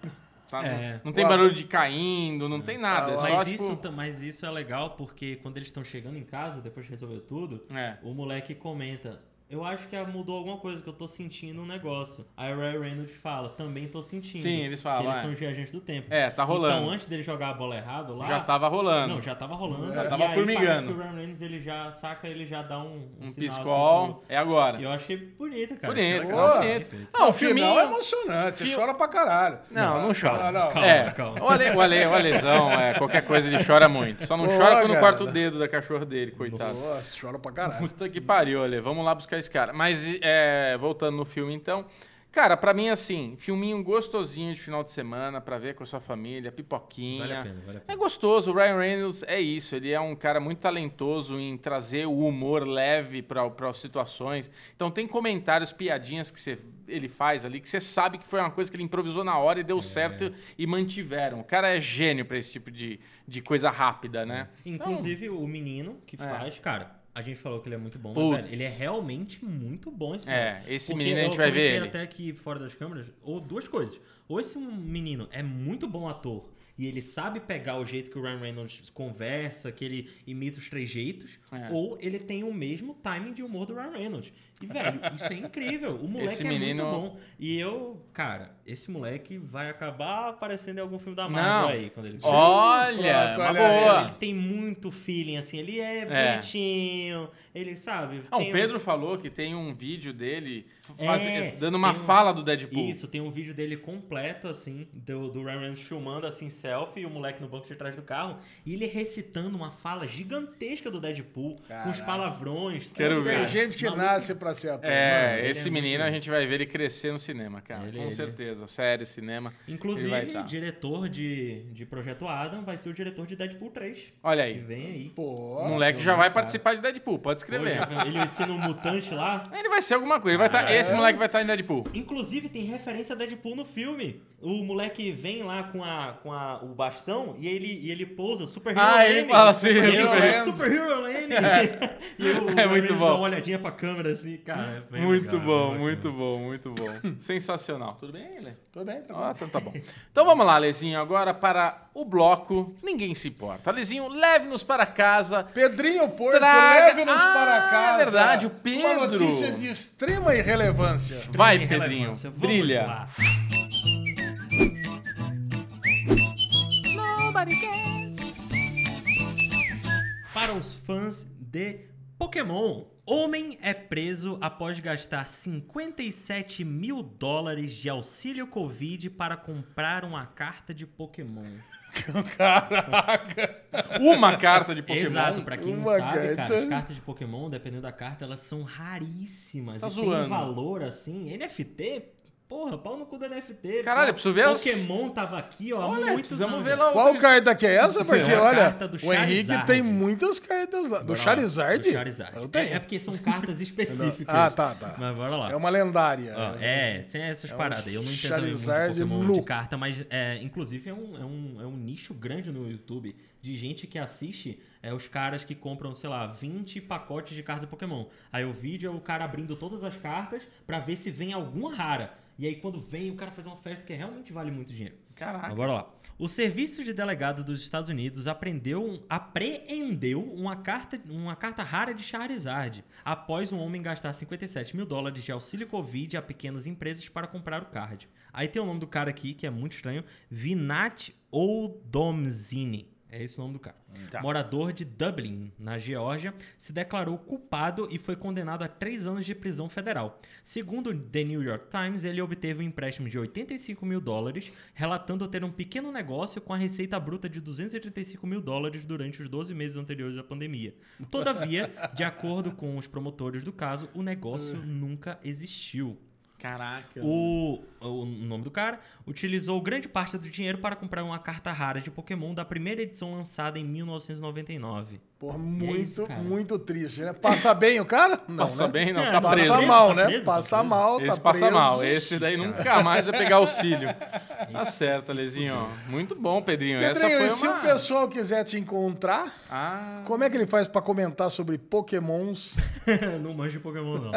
tá, não- É. Não tem Ué. barulho de caindo, não tem nada. É só, Mas, tipo... isso, ta- mas isso é legal porque quando eles estão chegando em casa, depois de resolver tudo, É. o moleque comenta. Eu acho que mudou alguma coisa, que eu tô sentindo um negócio. Aí o Ryan Reynolds fala, também tô sentindo. Sim, eles falam, Que eles é. são os viajantes do tempo. É, tá rolando. Então, antes dele jogar a bola errado lá... Já tava rolando. Não, já tava rolando. Já E tava aí formigando. parece que o Ryan Reynolds, ele já saca, ele já dá um, Um sinal, piscol. assim, É agora. pro- E eu achei bonito, cara. Bonito, cara, bonito. Bonito. Não, o filminho... é emocionante, você Fil- chora pra caralho. Não, não chora. Não, não. Calma, é, calma. O, Ale, o, Ale, o Alezão, é, qualquer coisa ele chora muito. Só não Pô, chora quando corta o dedo da cachorra dele, coitado. Nossa, chora pra caralho. Puta que pariu, Ale. Vamos lá buscar esse cara. Mas, é, voltando no filme, então. Cara, pra mim, assim, filminho gostosinho de final de semana pra ver com a sua família, pipoquinha. Vale a pena, vale a É pena. gostoso, o Ryan Reynolds é isso, ele é um cara muito talentoso em trazer o humor leve para as situações. Então tem comentários, piadinhas que você- ele faz ali, que você sabe que foi uma coisa que ele improvisou na hora e É. deu certo e mantiveram. O cara é gênio pra esse tipo de, de coisa rápida, né? Inclusive, o menino que É. faz, cara, a gente falou que ele é muito bom, mas, velho, ele é realmente muito bom esse É, esse Porque menino a gente eu vai ver ele. até aqui fora das câmeras, ou duas coisas. Ou esse menino é muito bom ator e ele sabe pegar o jeito que o Ryan Reynolds conversa, que ele imita os trejeitos, É. ou ele tem o mesmo timing de humor do Ryan Reynolds. E, velho, isso é incrível. O moleque Esse é menino- muito bom. E eu, cara, esse moleque vai acabar aparecendo em algum filme da Não. Marvel aí, quando ele Olha, Pronto, uma olha aí. boa. ele tem muito feeling, assim, ele é, É. bonitinho, ele sabe. Ah, o um- Pedro falou que tem um vídeo dele É, faz- dando uma tem um- fala do Deadpool. Isso, tem um vídeo dele completo, assim, do, do Ryan Reynolds filmando, assim, selfie, e o moleque no banco de trás do carro, e ele recitando uma fala gigantesca do Deadpool, com os Caraca. palavrões. Quero tudo, ver. Tem gente que Maluco. nasce pra ser ator. É, Mano, esse é muito menino a gente vai ver ele crescer no cinema, cara. Ele- com ele- certeza. Série, cinema. Inclusive, vai tá. diretor de, de Projeto Adam vai ser o diretor de Deadpool 3. Olha Que aí. vem aí. Pô, O moleque já vai participar de Deadpool, pode Pô, escrever. já- ele ensina um mutante lá. Ele vai ser alguma coisa. Ele vai tá, É. Esse moleque vai estar em Deadpool. Inclusive, tem referência a Deadpool no filme. O moleque vem lá com, a, com a, o bastão e ele, e ele pousa Super Hero Ah, ele Lane. fala assim, Super Hero Super Lane. Hero. Super Hero Lane. E o É muito Reynolds bom. dá uma olhadinha pra câmera assim, cara. é bem Muito legal, bom, bem muito bom, muito bom. Sensacional. Tudo bem, Lê? Tô bem, tô Ah, então tá bom. Então vamos lá, Lezinho, agora para o bloco Ninguém Se Importa. Lezinho, leve-nos para casa. Pedrinho Porto, Traga- leve-nos Ah, para casa. verdade, o Uma Pedro. notícia de extrema irrelevância. Vai, Tem Pedrinho. Vamos brilha. lá. Para os fãs de Pokémon, homem é preso após gastar 57 mil dólares de auxílio Covid para comprar uma carta de Pokémon. Caraca. Uma carta de Pokémon. Exato, pra quem não Uma sabe, cara, carta. as cartas de Pokémon, dependendo da carta, elas são raríssimas. Tá e tem zoando. um valor assim. NFT, porra, pau no cu do NFT. Caralho, pô. preciso ver as- Pokémon tava aqui, ó, há Olha, muitos precisamos anos. ver lá o... Qual carta que é essa? Porque, É a olha, carta do o Henrique tem muitas cartas lá. Do Bora lá, Charizard? do Charizard. Eu É, tenho. é porque são cartas específicas. Ah, tá, tá. Mas bora lá. É uma lendária. Ó, é, sem essas É um paradas. Eu não entendo muito de Charizard Pokémon nu. de carta, mas é, inclusive é um, é, um, é um nicho grande no YouTube de gente que assiste é, os caras que compram, sei lá, 20 pacotes de cartas Pokémon. Aí o vídeo é o cara abrindo todas as cartas pra ver se vem alguma rara. E aí quando vem, o cara faz uma festa que realmente vale muito dinheiro. Caraca. Mas bora lá. O Serviço de Delegado dos Estados Unidos apreendeu, um- apreendeu uma, carta, uma carta rara de Charizard após um homem gastar 57 mil dólares de auxílio Covid a pequenas empresas para comprar o card. Aí tem o nome do cara aqui, que é muito estranho, Vinat Oldomzini. É esse o nome do cara. Tá. Morador de Dublin, na Geórgia, se declarou culpado e foi condenado a três anos de prisão federal. Segundo o The New York Times, ele obteve um empréstimo de 85 mil dólares, relatando ter um pequeno negócio com a receita bruta de 235 mil dólares durante os 12 meses anteriores à pandemia. Todavia, de acordo com os promotores do caso, o negócio nunca existiu. Caraca. O, o nome do cara utilizou grande parte do dinheiro para comprar uma carta rara de Pokémon da primeira edição lançada em 1999. Porra, é muito, isso, cara. muito triste, né? Passa bem o cara? Não, Passa né? bem, não, É, tá não, preso. Passa Tá mal, preso, né? tá preso, tá passa preso. mal, Esse tá passa preso. mal. Esse daí nunca mais vai pegar auxílio. Tá certo, Lezinho. ó. Muito bom, Pedrinho. Essa Pedrinho, foi e se uma... o pessoal quiser te encontrar, Ah, como é que ele faz pra comentar sobre pokémons? não manjo de Pokémon, não.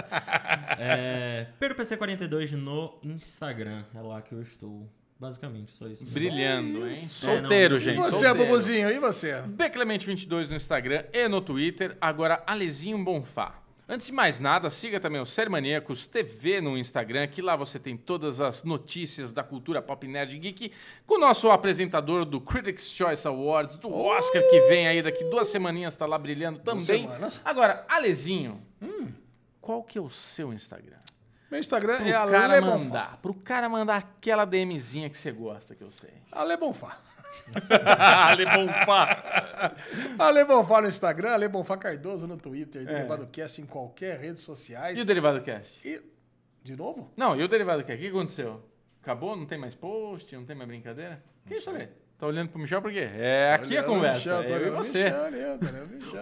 é, PeroPC42 no Instagram. É lá que eu estou. Basicamente, só isso. brilhando, hein? Solteiro, É, não. gente. e você. Bubuzinho? E você? Bclemente22 no Instagram e no Twitter. Agora, Alezinho Bonfá. Antes de mais nada, siga também o Ser Maníacos TV no Instagram, que lá você tem todas as notícias da cultura pop nerd geek, com o nosso apresentador do Critics' Choice Awards, do Oscar, que vem aí daqui duas semaninhas, tá lá brilhando também. semanas. Agora, Alezinho, qual que é o seu Instagram? Meu Instagram Pro é cara Ale Bonfá. mandar, pro cara mandar aquela DMzinha que você gosta, que eu sei. Ale Bonfá. Ale Bonfá. Ale Bonfá no Instagram, Ale Bonfá Cardoso no Twitter, Derivado Cast em qualquer rede sociais. E o Derivado Cast? E- De novo? Não, e o Derivado Cast? O que aconteceu? Acabou? Não tem mais post? Não tem mais brincadeira? Que isso ali? Tá olhando pro Michel por quê? É aqui a conversa. Michel, tô é eu e você. Michel tô olhando o Michel.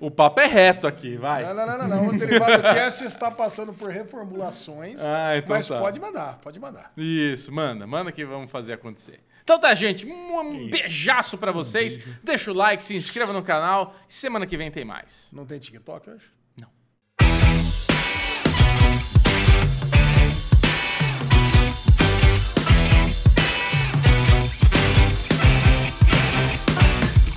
O papo, é reto aqui, vai. Não, não, não, não, não. O Derivado Cast está passando por reformulações. Ah, então mas tá. pode mandar, pode mandar. Isso, manda, manda que vamos fazer acontecer. Então tá, gente, um beijaço pra vocês. Deixa o like, se inscreva no canal. Semana que vem tem mais. Não tem TikTok hoje?